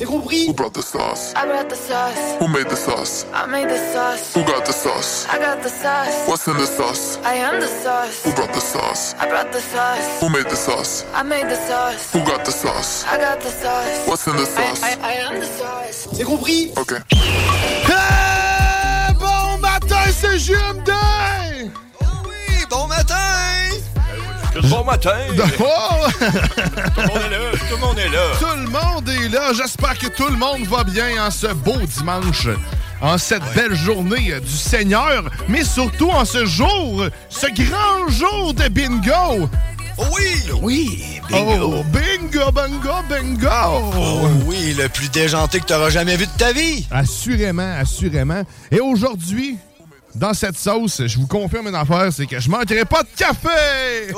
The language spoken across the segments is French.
C'est compris? Who brought the sauce? I brought the sauce. Who made the sauce? I made the sauce. Who got the sauce? I got the sauce. What's in the sauce? I am the sauce. Who brought the sauce? I brought the sauce. Who made the sauce? I made the sauce. Who got the sauce? I got the sauce. What's in the sauce? I, I, I am the sauce. C'est compris? Okay. Hey, bon matin, c'est JMD! Oui, bon matin! Bon matin! Oh! tout le monde est là, tout le monde est là. Tout le monde est là. J'espère que tout le monde va bien en ce beau dimanche. En cette belle journée du Seigneur, mais surtout en ce jour, ce grand jour de bingo! Oui! Oui, bingo! Oh, bingo, bingo, bingo! Oh oui, le plus déjanté que tu auras jamais vu de ta vie! Assurément, assurément. Et aujourd'hui, dans cette sauce, je vous confirme une affaire, c'est que je manquerai pas de café!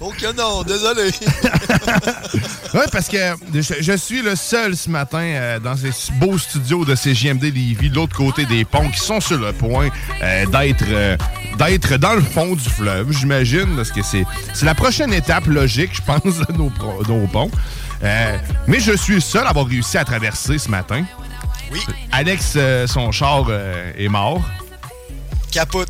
oh que non, désolé! oui, parce que je, je suis le seul ce matin euh, dans ces beaux studios de CJMD Lévis, de l'autre côté des ponts, qui sont sur le point euh, d'être euh, d'être dans le fond du fleuve, j'imagine, parce que c'est la prochaine étape logique, je pense, de nos, nos ponts. Mais je suis le seul à avoir réussi à traverser ce matin. Oui. Alex, euh, son char euh, est mort. Capote.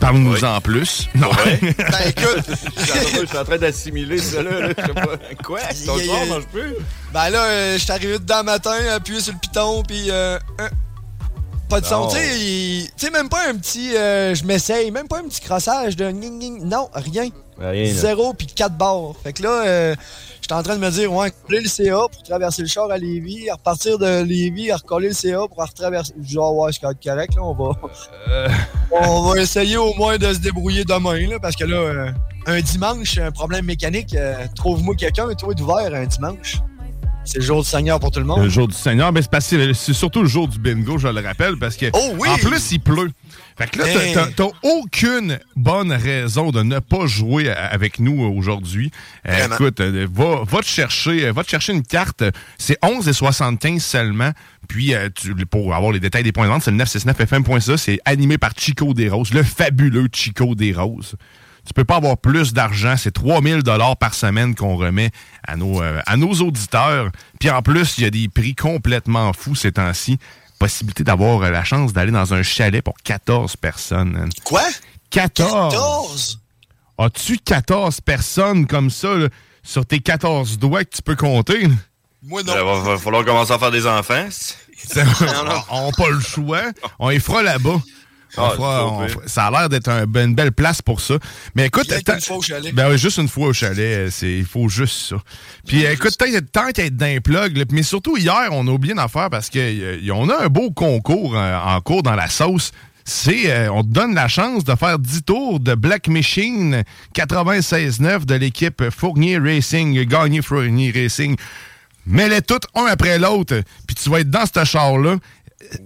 Parle-nous en plus. Non. Ben écoute, Je suis en train d'assimiler ça là. là. Je sais pas. Quoi? Ton yeah. mange plus? ben là, euh, je suis arrivé dedans le matin, appuyé sur le piton, puis pas de son. Tu sais, il- tu sais, même pas un petit euh, je m'essaye, même pas un petit crossage de. Non, rien. Rien. Zéro puis quatre barres. Fait que là, euh, j'étais en train de me dire, ouais, coller le CA pour traverser le char à Lévis, à repartir de Lévis, à recoller le CA pour retraverser. Genre, ouais, c'est correct, là, on va. on va essayer au moins de se débrouiller demain, là, parce que là, euh, un dimanche, un problème mécanique, euh, trouve-moi quelqu'un, toi, d'ouvert un dimanche. C'est le jour du Seigneur pour tout le monde. Le jour du Seigneur, mais c'est parce que c'est surtout le jour du bingo, je le rappelle, parce que Oh oui! en plus il pleut. Fait que là, Hey! t'as aucune bonne raison de ne pas jouer avec nous aujourd'hui. Euh, écoute, euh, va, va te chercher, euh, va te chercher une carte. C'est 11,75 seulement. Puis euh, tu- pour avoir les détails des points de vente, c'est le 969fm.ca. C'est animé par Chico Desroses, le fabuleux Chico Desroses. Tu peux pas avoir plus d'argent. C'est 3000 dollars par semaine qu'on remet à nos, euh, à nos auditeurs. Puis en plus, il y a des prix complètement fous ces temps-ci. Possibilité d'avoir euh, la chance d'aller dans un chalet pour 14 personnes. hein. Quoi? 14? 14? As-tu 14 personnes comme ça là, sur tes 14 doigts que tu peux compter? Moi, Il va, va falloir commencer à faire des enfants. on n'a pas le choix. On y fera là-bas. Ah, on ça a l'air d'être un- une belle place pour ça. Mais écoute, qu'une fois au chalet. Ben oui, juste une fois au chalet, euh, c'est il faut juste ça. Puis écoute, tant, tant qu'à être d'un plug, là, mais surtout hier, on a oublié d'en faire parce qu'on a un beau concours euh, en cours dans la sauce. C'est, euh, on te donne la chance de faire 10 tours de Black Machine 96.9 de l'équipe Fournier Racing, gagné Fournier Racing. Mets-les toutes un après l'autre, puis tu vas être dans ce char-là.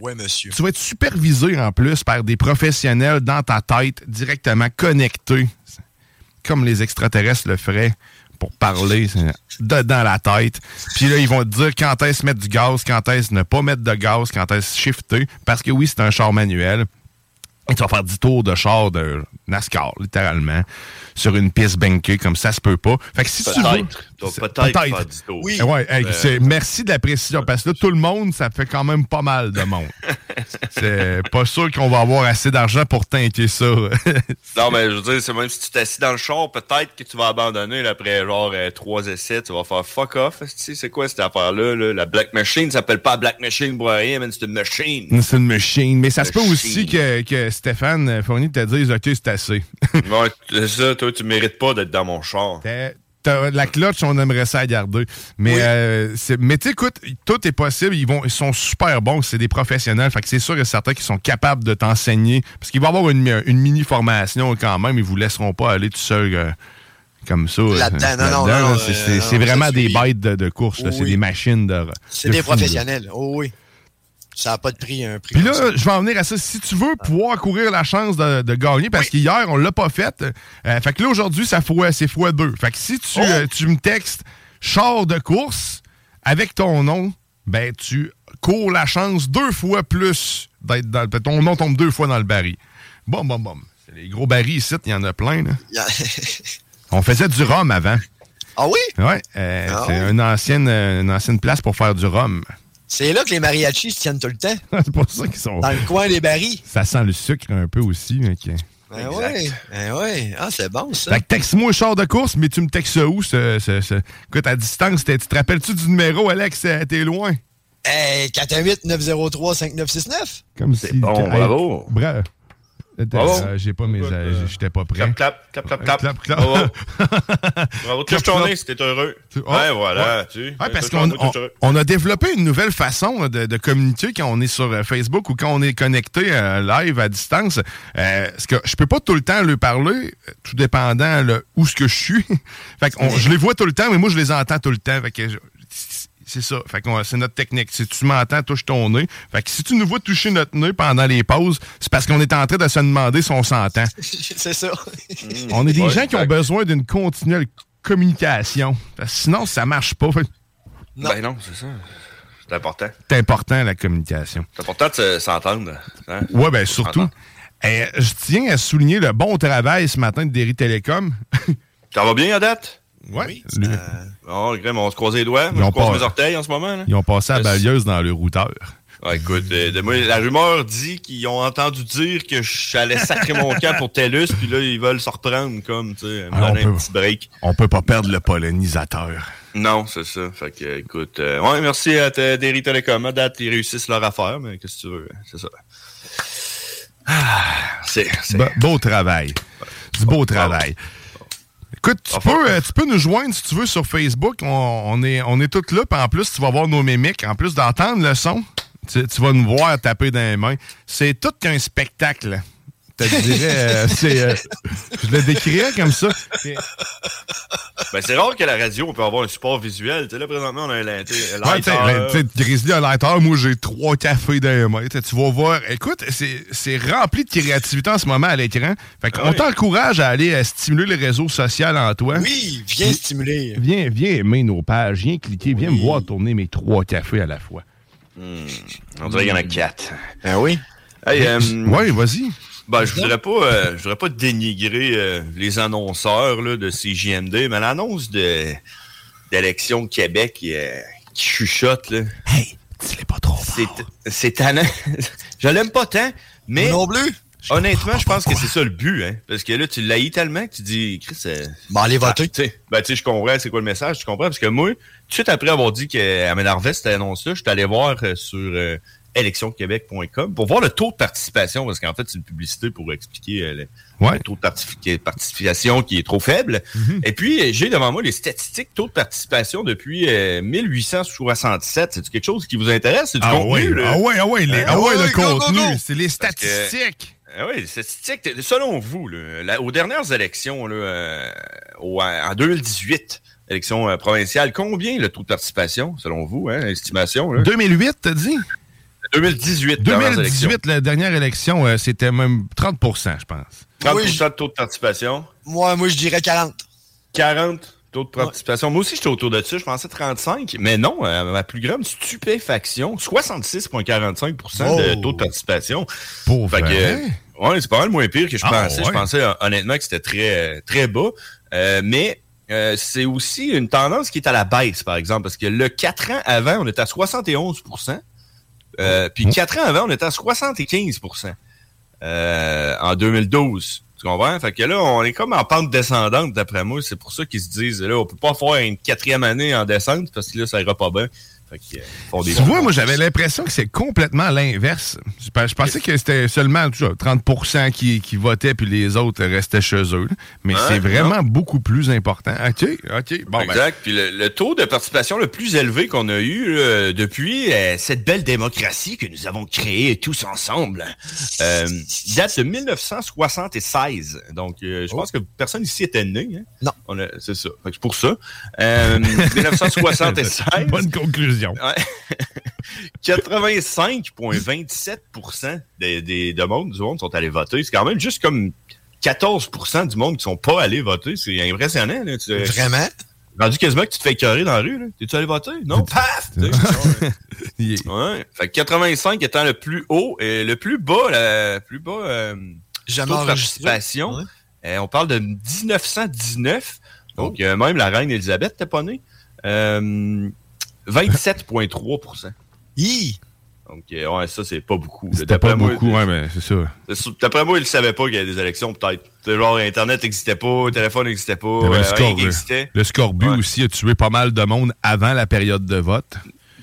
Ouais, monsieur. Tu vas être supervisé en plus par des professionnels dans ta tête, directement connectés. comme les extraterrestres le feraient pour parler dedans la tête. Puis là, ils vont te dire quand est-ce mettre du gaz, quand est-ce ne pas mettre de gaz, quand est-ce shifter. Parce que oui, c'est un char manuel. Et tu vas faire 10 tours de char de NASCAR, littéralement, sur une piste bankée, comme ça se peut pas. Fait que si tu veux... Peut-être. Donc, C'est- peut-être faire 10 tours. Oui. Ouais, hey, Euh, c'est- merci de la précision, parce que là, tout le monde, ça fait quand même pas mal de monde. c'est pas sûr qu'on va avoir assez d'argent pour tanker ça. Non, mais je veux dire, c'est même si tu t'assis dans le char, peut-être que tu vas abandonner là, après genre euh, trois essais. Tu vas faire fuck off. C'est quoi cette affaire-là? là? La Black Machine s'appelle pas Black Machine pour rien, mais c'est une machine. c'est une machine. Mais ça se peut aussi que, que Stéphane Fournier te dise OK, c'est assez. ouais, c'est ça, toi, tu mérites pas d'être dans mon char. T'as- La clutch, on aimerait ça garder. Mais, euh, mais tu sais, écoute, tout est possible. Ils, vont, ils sont super bons. C'est des professionnels. Fait que c'est sûr que certains qui sont capables de t'enseigner. Parce qu'il va y avoir une, une mini-formation quand même. Ils vous laisseront pas aller tout seul euh, comme ça. euh, Là-dedans, non, non. C'est- euh, vraiment des bêtes de, de course. C'est des machines de. C'est de des fou, professionnels. Oh oui. Ça n'a pas de prix, un prix. Puis là, ça. je vais en venir à ça. Si tu veux pouvoir courir la chance de, de gagner, parce qu'hier, on l'a pas fait. euh, fait que là, aujourd'hui, ça fois, c'est fois deux. Fait que si tu, Oh! euh, tu me textes char de course avec ton nom, ben tu cours la chance deux fois plus d'être dans le. Ton nom tombe deux fois dans le baril. Bon, bon, bon. C'est les gros barils ici, il y en a plein. Là. On faisait du rhum avant. ah oui? Ouais, euh, Ah c'est une ancienne, euh, une ancienne place pour faire du rhum. C'est là que les mariachis se tiennent tout le temps. c'est pour ça qu'ils sont. Dans le coin des barils. Ça sent le sucre un peu aussi. mec. Ben oui. Ben oui. Ah, c'est bon, ça. Fait que texte-moi char de course, mais tu me textes où? Ce, ce- ce- Écoute, à distance, tu te rappelles-tu du numéro, Alex? Euh, T'es loin? Hey, 418-903-5969. Comme si. bon, bravo. bra- Bravo. Euh, J'ai pas mes. euh, J'étais pas prêt. Clap, clap, clap, clap, clap. Clap. Bravo. Bravo, touche ton nez si t'es heureux. Tu- oh, ouais, voilà, ouais. tu. Ouais, parce qu'on on, on a développé une nouvelle façon là, de, de communiquer quand on est sur euh, Facebook ou quand on est connecté euh, live à distance. Euh, parce que je peux pas tout le temps lui parler, euh, tout dépendant là, où ce que je suis. fait qu'on- je les vois tout le temps, mais moi je les entends tout le temps. Fait que je- c'est ça. Fait qu'on- c'est notre technique. Si tu m'entends, touche ton nez. Fait que si tu nous vois toucher notre nez pendant les pauses, c'est parce qu'on est en train de se demander si on s'entend. c'est ça. On est des Ouais, gens qui ont besoin d'une continuelle communication. Parce que sinon, ça marche pas. Fait que Ben non, c'est ça. C'est important. C'est important, la communication. C'est important de se- s'entendre. hein? Ouais, ben Faut surtout. Eh, je tiens à souligner le bon travail ce matin de Derry Télécom. Ça va bien à date? Ouais. Euh, Oh, Graham, on se croise les doigts. Ils Moi, je croise pas- mes orteils en ce moment. Là. Ils ont passé à Yes. balieuse dans le routeur. Écoute, euh, de moi, la rumeur dit qu'ils ont entendu dire que j'allais sacrer mon camp pour TELUS, puis là, ils veulent se reprendre comme, tu sais, Ah, on un peut- petit break. On peut pas perdre le pollinisateur. Non, c'est ça. Fait que, écoute, euh, ouais, merci à Derry Telecom. À date, ils réussissent leur affaire, mais qu'est-ce que tu veux, c'est ça. Ah, c'est, c'est... Be- beau travail. Du beau travail. Écoute, tu peux, euh, tu peux nous joindre si tu veux sur Facebook. On, on est, on est tous là. Puis en plus, tu vas voir nos mimiques. En plus d'entendre le son, tu, tu vas nous voir taper dans les mains. C'est tout qu'un spectacle. Je te dirais, euh, euh, je le décrirais comme ça. C'est- Ben, c'est rare que la radio, on peut avoir un support visuel. Tu sais, là, présentement, on a un lighter. Ouais, ben, Grizzly à lighter, moi j'ai trois cafés dans les mains. Tu vas voir. Écoute, c'est c'est rempli de créativité en ce moment à l'écran. Fait qu'on Ah oui. t'encourage à aller euh, stimuler le réseau social en toi. Oui, viens stimuler. Viens, viens aimer nos pages, viens cliquer, viens me voir tourner mes trois cafés à la fois. On dirait qu'il y en a quatre. Ben oui? Hey, euh, ouais, vas-y. Ben, je voudrais pas, euh, je voudrais pas dénigrer euh, les annonceurs là, de CJMD, mais l'annonce de d'élection Québec euh, qui chuchote, là. Hey, dis-le pas trop C'est, c'est tannant. je l'aime pas tant, mais. Non plus. Honnêtement, je pense que c'est ça le but, hein. Parce que là, tu l'haïs tellement que tu dis, Chris, euh, Bon, allez voter. ah, tu sais, ben, tu sais, je comprends c'est quoi le message, tu comprends? Parce que moi, tout de suite après avoir dit qu'elle m'énervait cette annonce-là, je suis allé voir euh, sur euh, électionquebec.com pour voir le taux de participation, parce qu'en fait, c'est une publicité pour expliquer euh, le, Ouais. le taux de participation qui est trop faible. Mhm. Et puis, euh, j'ai devant moi les statistiques taux de participation depuis euh, 1867. C'est quelque chose qui vous intéresse? C'est du Ah contenu, ouais, là? ah ouais, ah ouais, les- ouais, le go, contenu, c'est les que- statistiques. Oui, les statistiques. Selon vous, là, aux dernières élections, là, euh, au- en 2018, élection euh, provinciale, combien le taux de participation, selon vous, hein, estimation? Là? 2008, t'as dit? 2018, dernières 2018, la dernière élection, euh, c'était même 30% je pense. 30 Oui, de taux de participation? Moi, moi, je dirais 40. 40 taux de participation. Moi aussi, j'étais autour de ça. Je pensais 35. Mais non, euh, ma plus grande stupéfaction, 66,45% de Oh. taux de participation. Pour Fait vrai? euh, ouais, c'est pas mal moins pire que je Ah, pensais. Je pensais honnêtement que c'était très, très bas. Euh, mais euh, c'est aussi une tendance qui est à la baisse, par exemple, parce que le 4 ans avant, on était à 71 euh, Puis 4 ans avant, on était à 75% euh, en 2012. Tu comprends? Fait que là, on est comme en pente descendante, d'après moi. C'est pour ça qu'ils se disent, là, on peut pas faire une quatrième année en descente, parce que là, ça ira pas bien. Fait euh, font des Tu vois, moi, j'avais l'impression que c'est complètement l'inverse. Je, pe- je pensais que c'était seulement tu vois, 30 qui, qui votaient, puis les autres restaient chez eux. Mais Ouais, c'est vraiment beaucoup plus important. OK, OK. Bon, ben, exact. Puis le, le taux de participation le plus élevé qu'on a eu là, depuis euh, cette belle démocratie que nous avons créée tous ensemble euh, date de 1976. Donc, euh, je pense que personne ici était né. Hein? Non. C'est ça. C'est pour ça. Euh, 1976. Bonne conclusion. Ouais. 85,27 des, des, de monde, du monde sont allés voter. C'est quand même juste comme 14% du monde qui sont pas allés voter. C'est impressionnant. Là. Tu- Vraiment? Rendu quasiment que tu te fais écœurer dans la rue. T'es-tu allé voter? Non, paf! Sais, ouais. Fait que 85 étant le plus haut et le plus bas, le plus bas euh, Jamais taux de participation. Ouais. Euh, on parle de 1919. Donc, euh, même la reine Elisabeth n'était pas née. Euh, 27,3% Hi! Donc, euh, ouais, ça, c'est pas beaucoup. C'était pas moi, beaucoup, ouais, mais c'est ça. D'après moi, il ne savait pas qu'il y avait des élections, peut-être. Genre, Internet n'existait pas, le téléphone n'existait pas, euh, le, existait. le scorbut aussi a tué pas mal de monde avant la période de vote.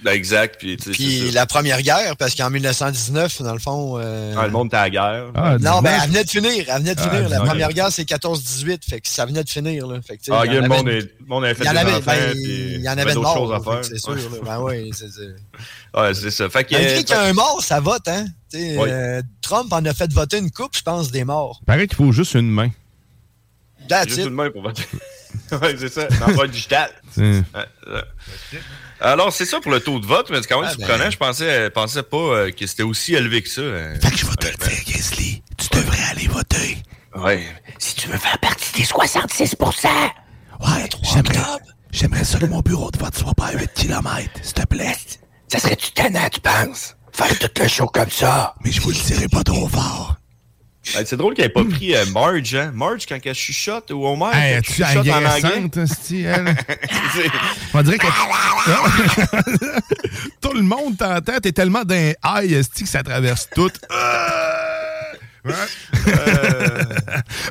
Ben, Exact. Puis, tu sais, Puis c'est ça. la première guerre, parce qu'en 1919, dans le fond. euh, Ah, le monde était à la guerre. Ah, non, ben, 19. elle venait de finir. Elle venait de Ah, finir. la 19. première guerre, c'est 14-18. Fait que ça venait de finir. Là. Fait que, Ah, il y gars, en le avait monde, une- est- monde avait fait il y en des avait, enfants, ben, puis il y en avait avait de d'autres choses morts. à faire. C'est sûr. Là. Ben oui, c'est c'est- Ouais, c'est ça. Fait qu'il y a un mort, ça vote, hein? Oui. euh, Trump en a fait voter une coupe, je pense, des morts. Paraît qu'il faut juste une main. That's Juste it. une main pour voter. ouais, c'est ça. L'emploi digital. Alors, c'est ça pour le taux de vote, mais c'est quand même Ah, ben. surprenant. Je pensais, euh, pensais pas euh, que c'était aussi élevé que ça. Fait que je vais te le dire, Grizzly. Tu devrais aller voter. Ouais. Si tu veux faire partie des 66% Ouais, j'aimerais, j'aimerais ça que mon bureau de vote soit pas à 8 km, s'il te plaît. Ça serait-tu tannant, tu penses? Faire tout le show comme ça? Mais je vous le dirai pas trop fort. Ouais, c'est drôle qu'elle n'ait pas pris euh, Marge, hein? Marge, quand elle chuchote, ou Homer, Hey, elle chuchote en anglais. hostie, elle? On dirait que tout le monde t'entend, t'es tellement d'un high que ça traverse tout. Ouais.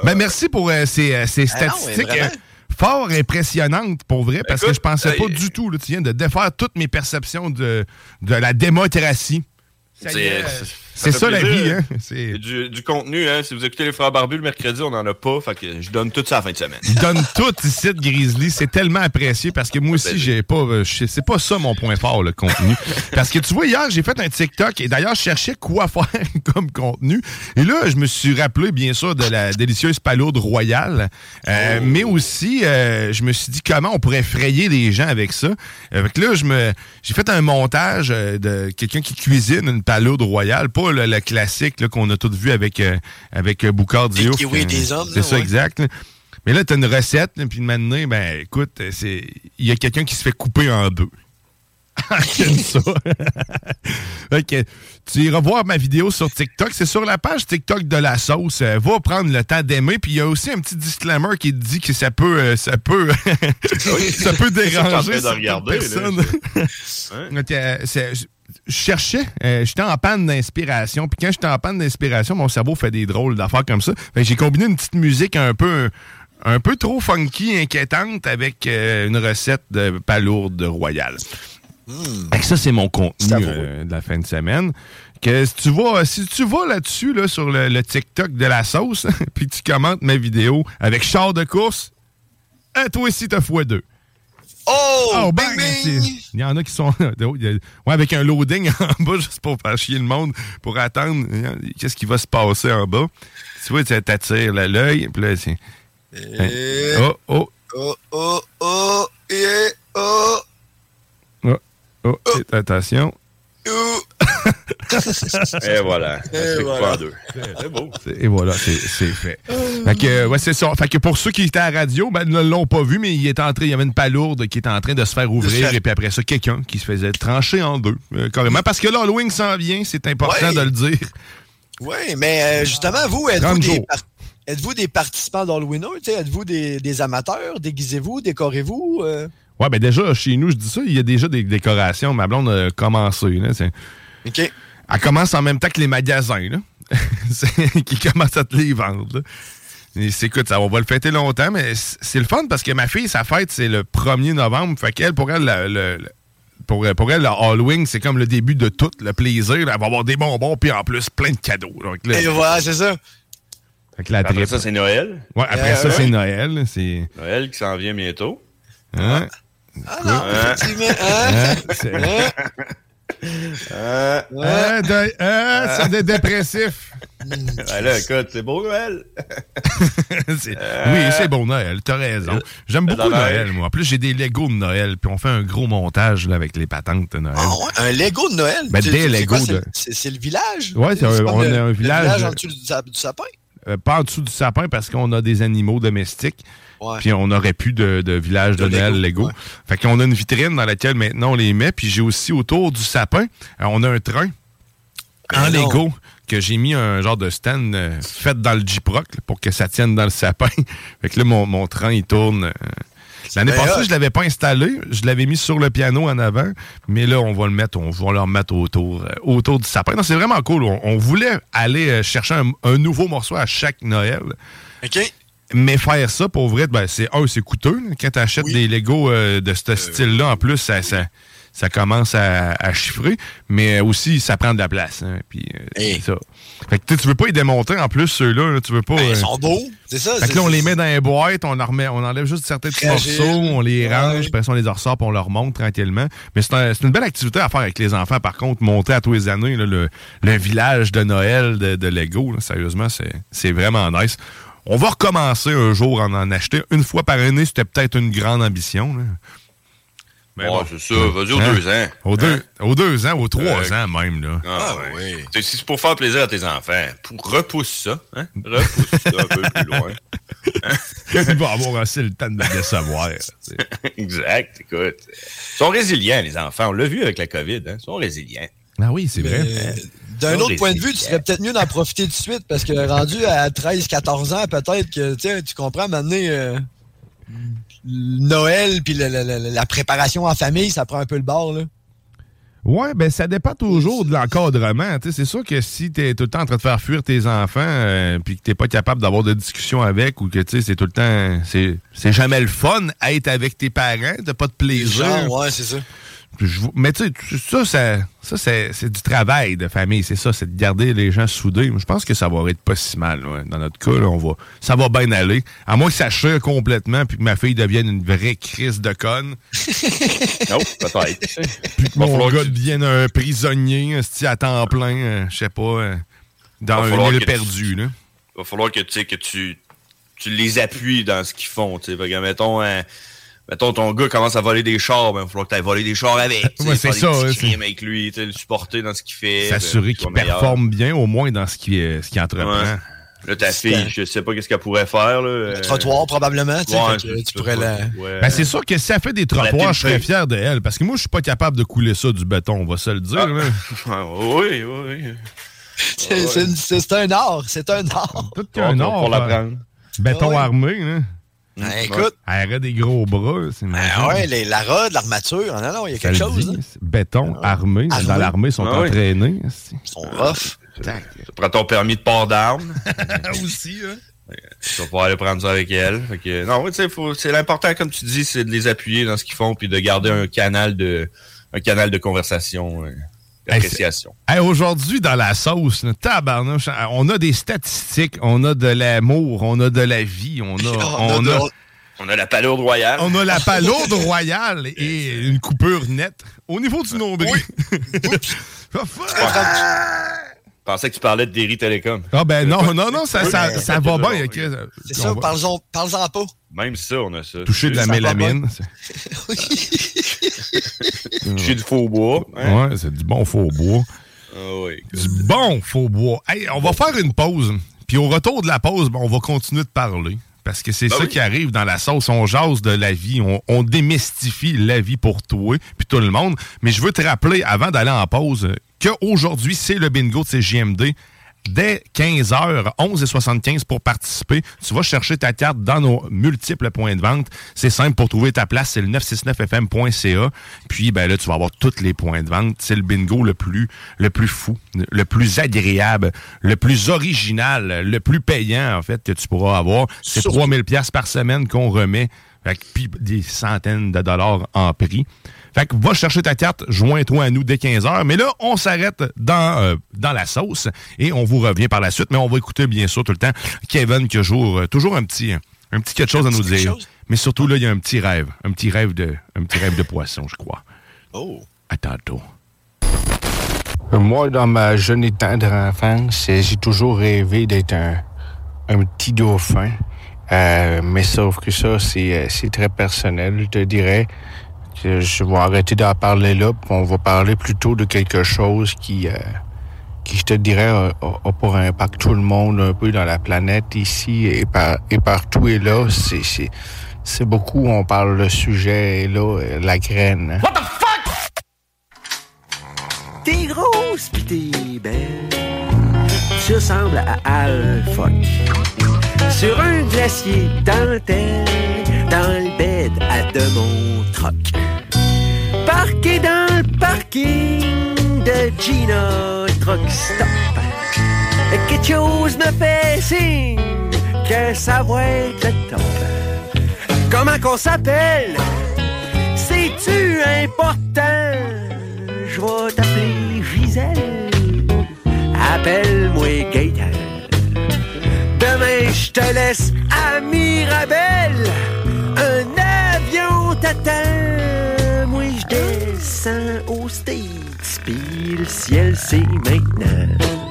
ben merci pour euh, ces, euh, Ah non, statistiques euh, fort impressionnantes pour vrai parce que je pensais pas euh, du tout. Là, tu viens de défaire toutes mes perceptions de, de la démocratie. Ça C'est C'est fait ça la vie, hein? C'est- Du, du contenu, hein? Si vous écoutez les Frères Barbus le mercredi, on n'en a pas. Fait que je donne tout ça à la fin de semaine. Il donne tout ici de Grizzly. C'est tellement apprécié parce que moi aussi, j'ai pas. euh, je- C'est pas ça mon point fort, le contenu. parce que tu vois, hier, j'ai fait un TikTok et d'ailleurs, je cherchais quoi faire comme contenu. Et là, je me suis rappelé, bien sûr, de la délicieuse palourde royale. Euh, Mais aussi, euh, je me suis dit comment on pourrait frayer les gens avec ça. Avec là, je me, j'ai fait un montage de quelqu'un qui cuisine une palourde royale, pas le, le classique qu'on a tous vu avec, euh, avec euh, Boucard Les Diouf. kiwis des hommes, C'est ça, ouais. exact. là. Mais là, tu as une recette, là, puis de maintenant, ben écoute, c'est il y a quelqu'un qui se fait couper en deux. Ça. Tu iras voir ma vidéo sur TikTok. C'est sur la page TikTok de la sauce. Euh, va prendre le temps d'aimer. Puis il y a aussi un petit disclaimer qui dit que ça peut, euh, ça peut, ça peut ça déranger train de regarder, personnes. Je cherchais, euh, j'étais en panne d'inspiration. Puis quand j'étais en panne d'inspiration, mon cerveau fait des drôles d'affaires comme ça. J'ai combiné une petite musique un peu, un peu trop funky, inquiétante avec euh, une recette de palourde royale. Fait que ça, c'est mon contenu euh, de la fin de semaine. Que si tu vas, si tu vas là-dessus, là, sur le, le TikTok de la sauce, puis tu commentes ma vidéo avec char de course, euh, toi aussi, t'as fois deux. Oh! Oh, bang! bing! Il y en a qui sont. ouais, avec un loading en bas juste pour faire chier le monde, pour attendre hein, qu'est-ce qui va se passer en bas? Tu vois, tu t'attires l'œil, puis là, c'est. Et- Oh, oh, Oh, oh, oh, et oh, oh, oh, et attention. oh. Et voilà. Et C'est voilà. beau. Et voilà, c'est fait. Fait que, ouais, c'est ça. Fait que pour ceux qui étaient à la radio, ben, ne l'ont pas vu, mais il est entré, il y avait une palourde qui était en train de se faire ouvrir, et puis après ça, quelqu'un qui se faisait trancher en deux, euh, carrément. Parce que l'Halloween s'en vient, c'est important Ouais. de le dire. Oui, mais euh, justement, vous, êtes-vous des, par- participants d'Halloween? Tu sais, Êtes-vous des, des amateurs? Déguisez-vous? Décorez-vous? euh? Ouais, ben déjà, chez nous, je dis ça, il y a déjà des décorations. Ma blonde a commencé, là. OK. Elle commence en même temps que les magasins, là. Qui commencent à te les vendre, écoute, ça, on va le fêter longtemps, mais c'est le fun parce que ma fille, sa fête, c'est le 1er novembre. Fait qu'elle, pour elle, le- le- le- pour, pour elle, le Halloween, c'est comme le début de tout, le plaisir. Elle va avoir des bonbons, puis en plus, plein de cadeaux. Donc, là, Et voilà, c'est ça. fait que la Après ça, c'est Noël. Ouais, après Euh, ça, ouais. c'est Noël. Noël qui s'en vient bientôt. Hein? Ah non, Hein? effectivement. Hein? Hein? C'est-? Euh, hein, c'est des dépressifs. là, écoute, c'est beau Noël. Oui, c'est bon Noël, t'as raison. J'aime beaucoup. Noël, moi. En plus, j'ai des Legos de Noël, puis on fait un gros montage là, avec les patentes de Noël. Ah ouais, un Lego de Noël? Ben, des Legos de- C'est le village? Comme on le- a un le village- en dessous du sapin? Euh, pas en dessous du sapin parce qu'on a des animaux domestiques. Puis on n'aurait plus de, de village de, De Noël Lego, ouais. Fait qu'on a une vitrine dans laquelle maintenant on les met. Puis j'ai aussi autour du sapin, euh, on a un train en Ben non. Lego que j'ai mis un genre de stand euh, fait dans le J-Proc là, pour que ça tienne dans le sapin. fait que là, mon, mon train, il tourne. euh, L'année bien passée, hot. je l'avais pas installé. Je l'avais mis sur le piano en avant. Mais là, on va le mettre, on va le remettre autour, euh, autour du sapin. Non, c'est vraiment cool. On, on voulait aller euh, chercher un, un nouveau morceau à chaque Noël. OK. Mais faire ça, pour vrai, ben, c'est un, c'est coûteux. Quand tu achètes des Legos euh, de ce style-là, en plus, ça, ça, ça commence à, à chiffrer. Mais aussi, ça prend de la place. hein. Puis, euh, Hey. ça. Fait que tu sais, tu veux pas les démonter en plus, ceux-là. là. tu veux pas. Ben, euh, ils sont beaux. C'est ça. fait que là, on les met dans les boîtes, on, en remet, on enlève juste certains petits morceaux, on les Ouais. range, après ça, on les ressort, puis on leur monte tranquillement. Mais c'est un- une belle activité à faire avec les enfants, par contre, monter à tous les années là, le, le village de Noël de, de Lego. là, sérieusement, c'est vraiment nice. On va recommencer un jour à en acheter. Une fois par année, c'était peut-être une grande ambition. là. Mais bon. c'est ça. Vas-y aux Hein? deux ans. Aux deux, aux deux ans, aux trois Euh, ans même. Là. Ah, ouais. Tu sais, Si c'est pour faire plaisir à tes enfants, pour, repousse ça. Hein? Repousse ça un peu plus loin. Il va avoir assez le temps de le sais. exact, écoute. Ils sont résilients, les enfants. On l'a vu avec la COVID. Hein? Ils sont résilients. Ah oui, c'est vrai. D'un autre point de vue, tu serais peut-être mieux d'en profiter tout de suite parce que rendu à 13-14 ans, peut-être que tu comprends, maintenant, euh, Noël puis la préparation en famille, ça prend un peu le bord. Là. Ouais, ben ça dépend toujours de l'encadrement. Tu sais, C'est sûr que si tu es tout le temps en train de faire fuir tes enfants euh, puis que tu pas capable d'avoir de discussion avec ou que tu sais, c'est tout le temps. C'est c'est jamais le fun être avec tes parents, t'as pas de plaisir. Genre, ouais, c'est ça. Je mais tu sais, tu- ça, ça, ça c'est du travail de famille. C'est ça, c'est de garder les gens soudés. Je pense que ça va être pas si mal. ouais. Dans notre cas, là, on va, ça va bien aller. À moins que ça chire complètement puis que ma fille devienne une vraie crise de conne. Non, peut-être. Puis que mon gars que tu- devienne un prisonnier, esti, à temps plein, euh, je sais pas, euh, dans une île que tu-. Là. Il va falloir que, tu sais, que tu, tu les appuies dans ce qu'ils font. tu sais. Que, mettons, euh, mettons, ton gars commence à voler des chars, ben, il va falloir que tu ailles voler des chars avec. Ouais, c'est des ça, petits hein, avec lui, le supporter dans ce qu'il fait. S'assurer ben, qu'il soit meilleur. performe bien, au moins dans ce qu'il euh, ce qu'il entreprend. Ouais. Là, ta fille, je sais pas qu'est-ce qu'elle pourrait faire. Là. euh, Le trottoir, probablement. tu sais, ouais, fait que c'est- tu pourrais la. ouais. Ben, c'est sûr que si elle fait des trottoirs, je serais fier de elle. Parce que moi, je suis pas capable de couler ça du béton, on va se le dire. Ah. là. oui, oui, oui. C'est un art. C'est un art. Tout Pour- or. pour euh, l'apprendre. Béton Ouais. armé, là. Ben, écoute, Elle aurait des gros bras. c'est ben, ouais, les- la rod, l'armature, non, non, il y a quelque chose. dit, c'est Béton armé. Armé. Dans l'armée, ils sont Ah entraînés. Ils sont rough. Tu prends ton permis de port d'armes. Aussi, hein. Tu vas pouvoir aller prendre ça avec elle. Fait que, non, c'est l'important, comme tu dis, c'est de les appuyer dans ce qu'ils font puis de garder un canal de, un canal de conversation, d'appréciation. Hey, Aujourd'hui, dans la sauce, tabarnouche, on a des statistiques, on a de l'amour, on a de la vie, on a, on a, On a la palourde royale. on a la palourde royale et une coupure nette. Au niveau du nombril. Je pensais que tu parlais de Derry Télécom. Ah ben non, non, non, ça, ça, Oui, ça va bien. C'est ça, va parle-en pas. Même ça, on a ça. Toucher de la mélamine. Toucher du faux bois. hein? Ouais, c'est du bon faux bois. Du bon faux bois. Hey, on va faire une pause. Puis au retour de la pause, ben, on va continuer de parler. Parce que c'est Ben ça oui. qui arrive dans la sauce. On jase de la vie. On, on démystifie la vie pour toi puis tout le monde. Mais je veux te rappeler, avant d'aller en pause, qu'aujourd'hui, c'est le bingo de CJMD. Dès 15h, 11h75 pour participer. Tu vas chercher ta carte dans nos multiples points de vente. C'est simple pour trouver ta place, c'est le 969fm.ca. Puis ben là, tu vas avoir tous les points de vente. C'est le bingo le plus le plus fou, le plus agréable, le plus original, le plus payant en fait que tu pourras avoir. C'est 3000 pièces par semaine qu'on remet. Puis des centaines de dollars en prix. Fait que va chercher ta carte, joins-toi à nous dès 15h. Mais là, on s'arrête dans, euh, dans la sauce et on vous revient par la suite. Mais on va écouter bien sûr tout le temps Kevin qui a toujours, euh, toujours un petit, un petit quelque chose à nous dire. Mais surtout là, il y a un petit rêve. Un petit rêve de, un petit rêve de poisson, je crois. Oh. À tantôt. Moi, dans ma jeune et tendre enfance, j'ai toujours rêvé d'être un, un petit dauphin. Euh, mais sauf que ça, c'est euh, c'est très personnel, je te dirais. Je vais arrêter d'en parler là, puis on va parler plutôt de quelque chose qui, euh, qui je te dirais, a, pour impact tout le monde un peu dans la planète ici et, par, et partout. Et là, c'est- c'est c'est beaucoup, on parle le sujet, et là, euh, la graine. hein. T'es grosse pis t'es belle. Tu ressembles à Al Fuck. Sur un glacier dentelle, dans le bed à de mon troc. Parqué dans le parking de Gina Truck Stop. Quelque chose me fait signe que ça va être top. Comment qu'on s'appelle? C'est-tu important? Je vais t'appeler Gisèle. Appelle-moi Gaëtan. Demain, je te laisse à Mirabel. Un avion t'attend. Moi, je descends aux States. Puis le ciel, c'est maintenant.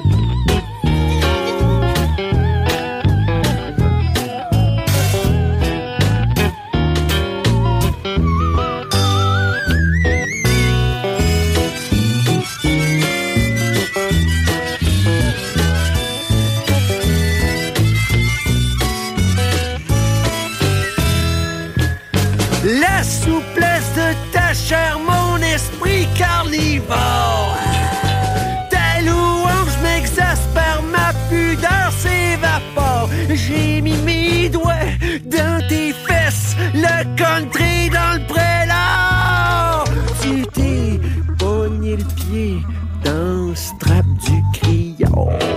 Metal.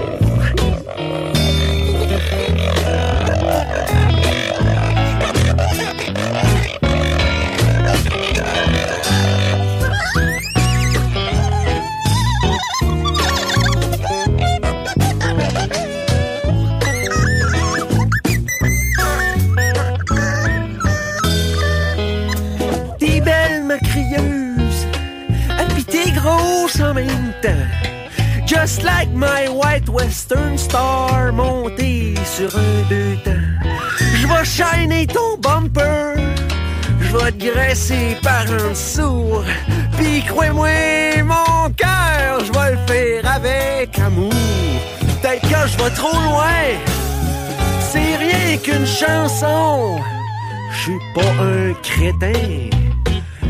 Je vais trop loin, c'est rien qu'une chanson. Je suis pas un crétin,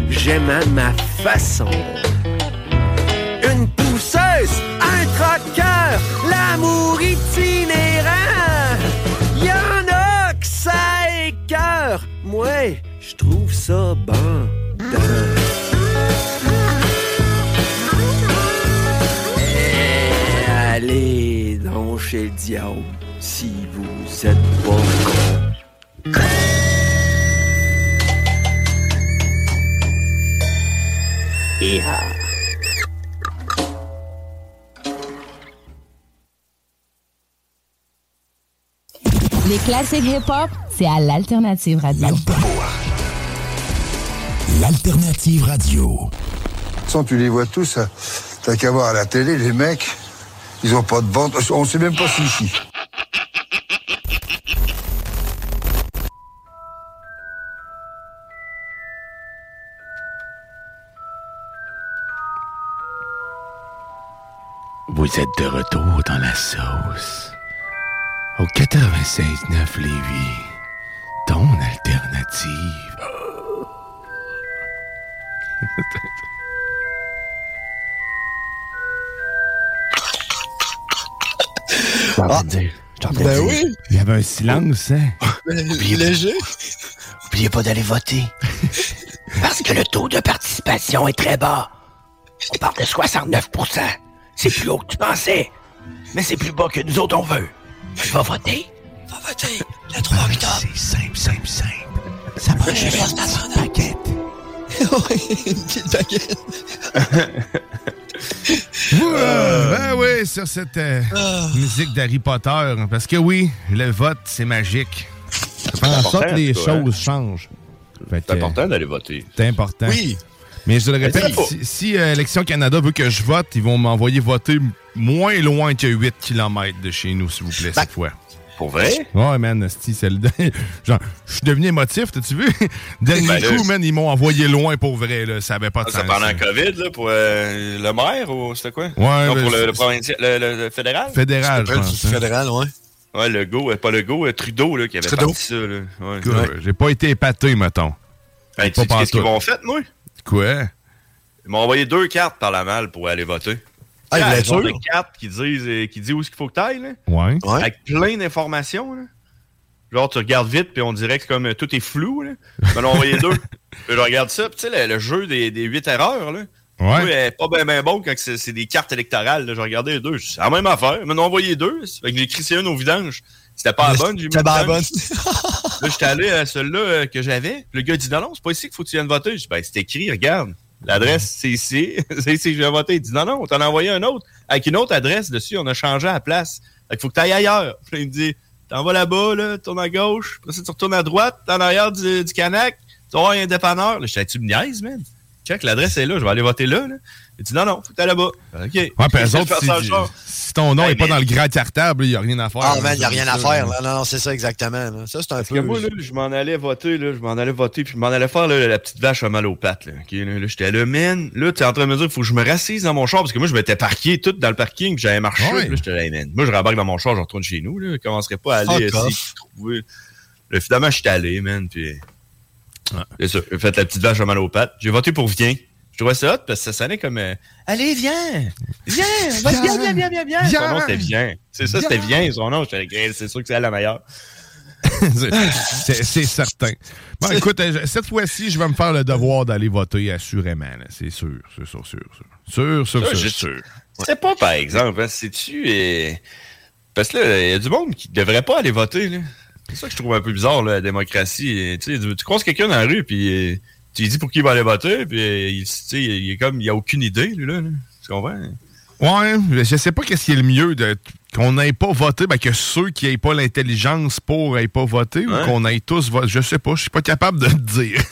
j'aime à ma façon. Classiques hip-hop, c'est à l'Alternative Radio. L'alternative radio. Sans tu les vois tous, hein. t'as qu'à voir à la télé, les mecs, ils ont pas de bande, on sait même pas si ici. Vous êtes de retour dans la sauce. Au 96.9 Lévis, ton alternative. Ah, ben oui. Il y avait un silence, hein? Léger. Oubliez pas d'aller voter. Parce que le taux de participation est très bas. On parle de 69% C'est plus haut que tu pensais. Mais c'est plus bas que nous autres on veut. Va voter. Va voter. Le 3 octobre. C'est simple, simple, simple. Ça va, je vais en paquette. oui, une petite baguette. Euh, ben oui, sur cette euh, Ah. musique d'Harry Potter. Parce que oui, le vote, c'est magique. Ça fait en sorte que les hein? choses changent. C'est important d'aller voter. C'est important. Oui. Mais je le répète, si, si, euh, Élection Canada veut que je vote, ils vont m'envoyer voter moins loin que 8 km de chez nous, s'il vous plaît, cette fois. Pour vrai? Ouais, man, c'est le... Genre, je suis devenu émotif, t'as-tu vu? Dernier Ben là, coup, man, ils m'ont envoyé loin pour vrai, là. Ça avait pas de Ça sens. pendant le COVID, là, pour euh, le maire ou c'était quoi? Ouais, Non, ben, pour le, le provincial, le, fédéral? Fédéral, je pense. hein. Fédéral, ouais. Ouais, le go, euh, pas le go, Trudeau, là, qui avait Trudeau. parti ça, là. Ouais. J'ai pas été épaté, mettons. Pas tu sais qu'est-ce qu'ils m'ont fait, moi? Quoi? Ils m'ont envoyé deux cartes par la malle pour aller voter. Ah, il sûr? de cartes qui disent, euh, qui disent où est-ce qu'il faut que t'ailles, là. Ouais. Avec plein d'informations, là. Genre, tu regardes vite, puis on dirait que comme euh, tout est flou, là. Ils m'en ont envoyé deux. Puis je regarde ça, puis tu sais, le, le jeu des, des huit erreurs, là. Ouais. Oui, elle est pas bien ben bon quand c'est c'est des cartes électorales. là. J'ai regardé les deux. C'est la même affaire. Ils m'en ont envoyé deux. Fait que j'ai écrit une au vidange. C'était pas la bonne. j'ai mis c'était pas la vidange. là, j'étais allé à celle-là euh, que j'avais. Le gars dit non, non, c'est pas ici qu'il faut que tu viennes voter. Je dis ben, c'est écrit, regarde. L'adresse, c'est ici. c'est ici que je vais voter. Il dit non, non, on t'en a envoyé un autre. Avec une autre adresse dessus, on a changé la place. Fait qu'il faut que tu ailles ailleurs. Puis là, il me dit t'en vas là-bas, là, tourne à gauche. Après ça, tu retournes à droite, en arrière du, du canac. Tu vas voir, un dépanneur. Là, je tu me niaises, man? Check, l'adresse est là, je vais aller voter là. là. Il dit non, non, faut t'ailles là-bas. OK. Ouais, puis eux autres, si, ton nom Hey, est pas mais- dans le grand cartable, il n'y a rien à faire. Ah, man, il n'y a ça, rien à faire. là. Non, non, c'est ça exactement. là. Ça, c'est un Parce peu. que moi, là, je m'en allais voter, là, je m'en allais voter, puis je m'en allais faire là, la petite vache à mal aux pattes. Là, Ok, là, là, j'étais là, man, là, tu es en train de me dire qu'il faut que je me rassise dans mon char, parce que moi, je m'étais parqué tout dans le parking, puis j'avais marché, Ouais. puis là, j'étais là, hey, man, moi, je rembarque dans mon char, je retourne chez nous, là, je commencerai pas à aller essayer trouver. Là, finalement, j'étais allé, man, puis... C'est ça, j'ai fait la petite vache à mal aux pattes. J'ai voté pour Viens. Je trouvais ça hot, parce que ça sonnait comme... euh, Allez, viens! Viens! Viens, viens, viens, viens, viens! Son nom, c'était Viens. C'est ça, c'était Viens, son nom. J'étais c'est sûr que c'est elle la meilleure. C'est- certain. Bon, écoute, euh, cette fois-ci, je vais me faire le devoir d'aller voter, assurément. C'est sûr, c'est sûr, sûr, sûr. Sûr, sûr, Ça, sûr. sûr. C'est pas, par exemple, hein, c'est-tu... euh, Parce que là, il y a du monde qui devrait pas aller voter, là. C'est ça que je trouve un peu bizarre, là, la démocratie. Tu sais, tu croises quelqu'un dans la rue, puis tu dis pour qui il va aller voter, puis il, il est comme... Il a aucune idée, lui, là. Tu comprends? Ouais, je sais pas qu'est-ce qui est le mieux de qu'on n'ait pas voté, ben que ceux qui n'aient pas l'intelligence pour n'aient pas voté ou qu'on ait tous voté. Je sais pas, je suis pas capable de le dire.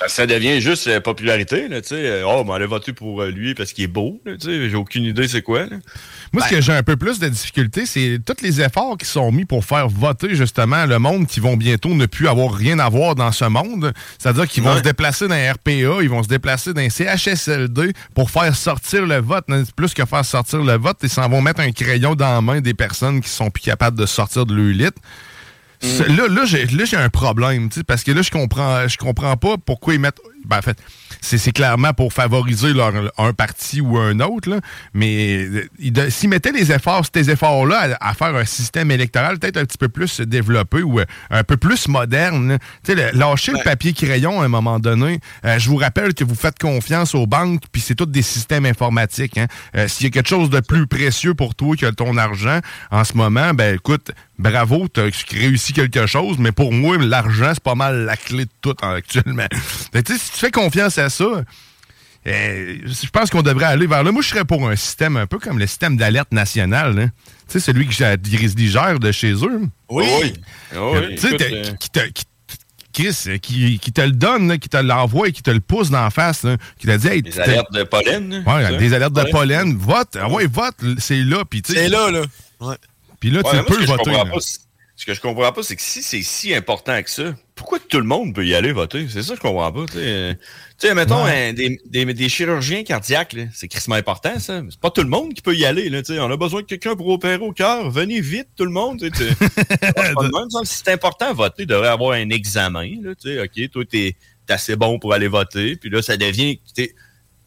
Ben, Ça devient juste euh, popularité, là, tu sais. Euh, Oh, ben, aller voter pour euh, lui parce qu'il est beau, tu sais. J'ai aucune idée c'est quoi, là. Moi, ce que j'ai un peu plus de difficulté, c'est tous les efforts qui sont mis pour faire voter justement le monde qui vont bientôt ne plus avoir rien à voir dans ce monde. C'est-à-dire qu'ils vont Ouais. se déplacer dans un RPA, ils vont se déplacer dans un CHSLD pour faire sortir le vote. Plus que faire sortir le vote, ils s'en vont mettre un crayon dans main des personnes qui sont plus capables de sortir de leur lit. C'est- Là, là, j'ai, un problème, parce que là, je comprends, je comprends pas pourquoi ils mettent. Ben, en fait, c'est, clairement pour favoriser leur, un parti ou un autre, là, mais euh, s'ils mettaient les efforts, ces efforts-là, à, à faire un système électoral peut-être un petit peu plus développé ou euh, un peu plus moderne, tu sais, le- lâcher le papier-crayon à un moment donné. Euh, je vous rappelle que vous faites confiance aux banques, puis c'est tous des systèmes informatiques. Hein. Euh, s'il y a quelque chose de plus précieux pour toi que ton argent en ce moment, ben écoute, bravo, tu as réussi quelque chose, mais pour moi, l'argent, c'est pas mal la clé de tout hein, actuellement. Que, tu sais, si tu fais confiance à ça, euh, je pense qu'on devrait aller vers là. Moi, je serais pour un système un peu comme le système d'alerte nationale. hein. Tu sais, celui que gère de chez eux. Oui. Oui. Oui, tu sais, euh, qui te- qui- Chris, euh, qui, qui te le donne, là, qui te l'envoie et qui te le pousse d'en face, là, qui te dit, hey, Des t'es- alertes de pollen. Ouais, ça? des alertes de Ouais. pollen. Vote. Ah ouais, vote. C'est là. Puis, tu sais, C'est là, là. Ouais. Puis là, Ouais, tu moi, peux ce que je voter. pas, Ce que je comprends pas, c'est que si c'est si important que ça, pourquoi tout le monde peut y aller voter? C'est ça que je comprends pas. Tu sais, mettons, Ouais. un- des, des- des chirurgiens cardiaques, c'est crissement important, ça. C'est pas tout le monde qui peut y aller. Là, on a besoin de quelqu'un pour opérer au cœur. Venez vite, tout le monde. même. Si c'est important, voter, il devrait avoir un examen. Là, OK, toi, t'es es assez bon pour aller voter. Puis là, ça devient...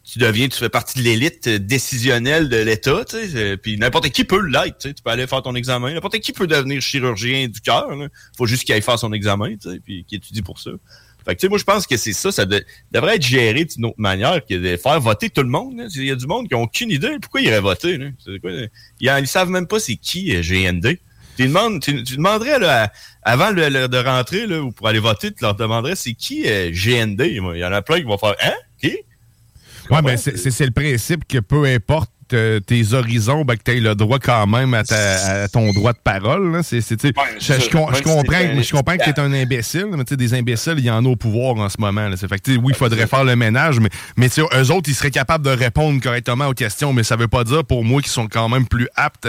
Tu deviens, tu fais partie de l'élite décisionnelle de l'État, tu sais, euh, puis n'importe qui peut l'être, tu tu peux aller faire ton examen, n'importe qui peut devenir chirurgien du cœur, faut juste qu'il aille faire son examen, tu sais, puis qu'il étudie pour ça. Fait que, tu sais, moi, je pense que c'est ça, ça de- devrait être géré d'une autre manière que de faire voter tout le monde. Il y a du monde qui n'a aucune idée. Pourquoi ils iraient voter? Quoi? Ils, ils savent même pas c'est qui euh, GND. Tu, demandes, tu, demanderais, là, avant de rentrer, là, ou pour aller voter, tu leur demanderais c'est qui euh, GND. Il y en a plein qui vont faire Hein? C'est c'est- c'est le principe que peu importe tes horizons, ben, que tu aies le droit quand même à, ta- à ton droit de parole. C'est, je, si comprends, je comprends que tu es un imbécile, mais des imbéciles, il y en a au pouvoir en ce moment. Là. C'est fait que, oui, il faudrait faire le ménage, mais, mais eux autres, ils seraient capables de répondre correctement aux questions, mais ça veut pas dire pour moi qu'ils sont quand même plus aptes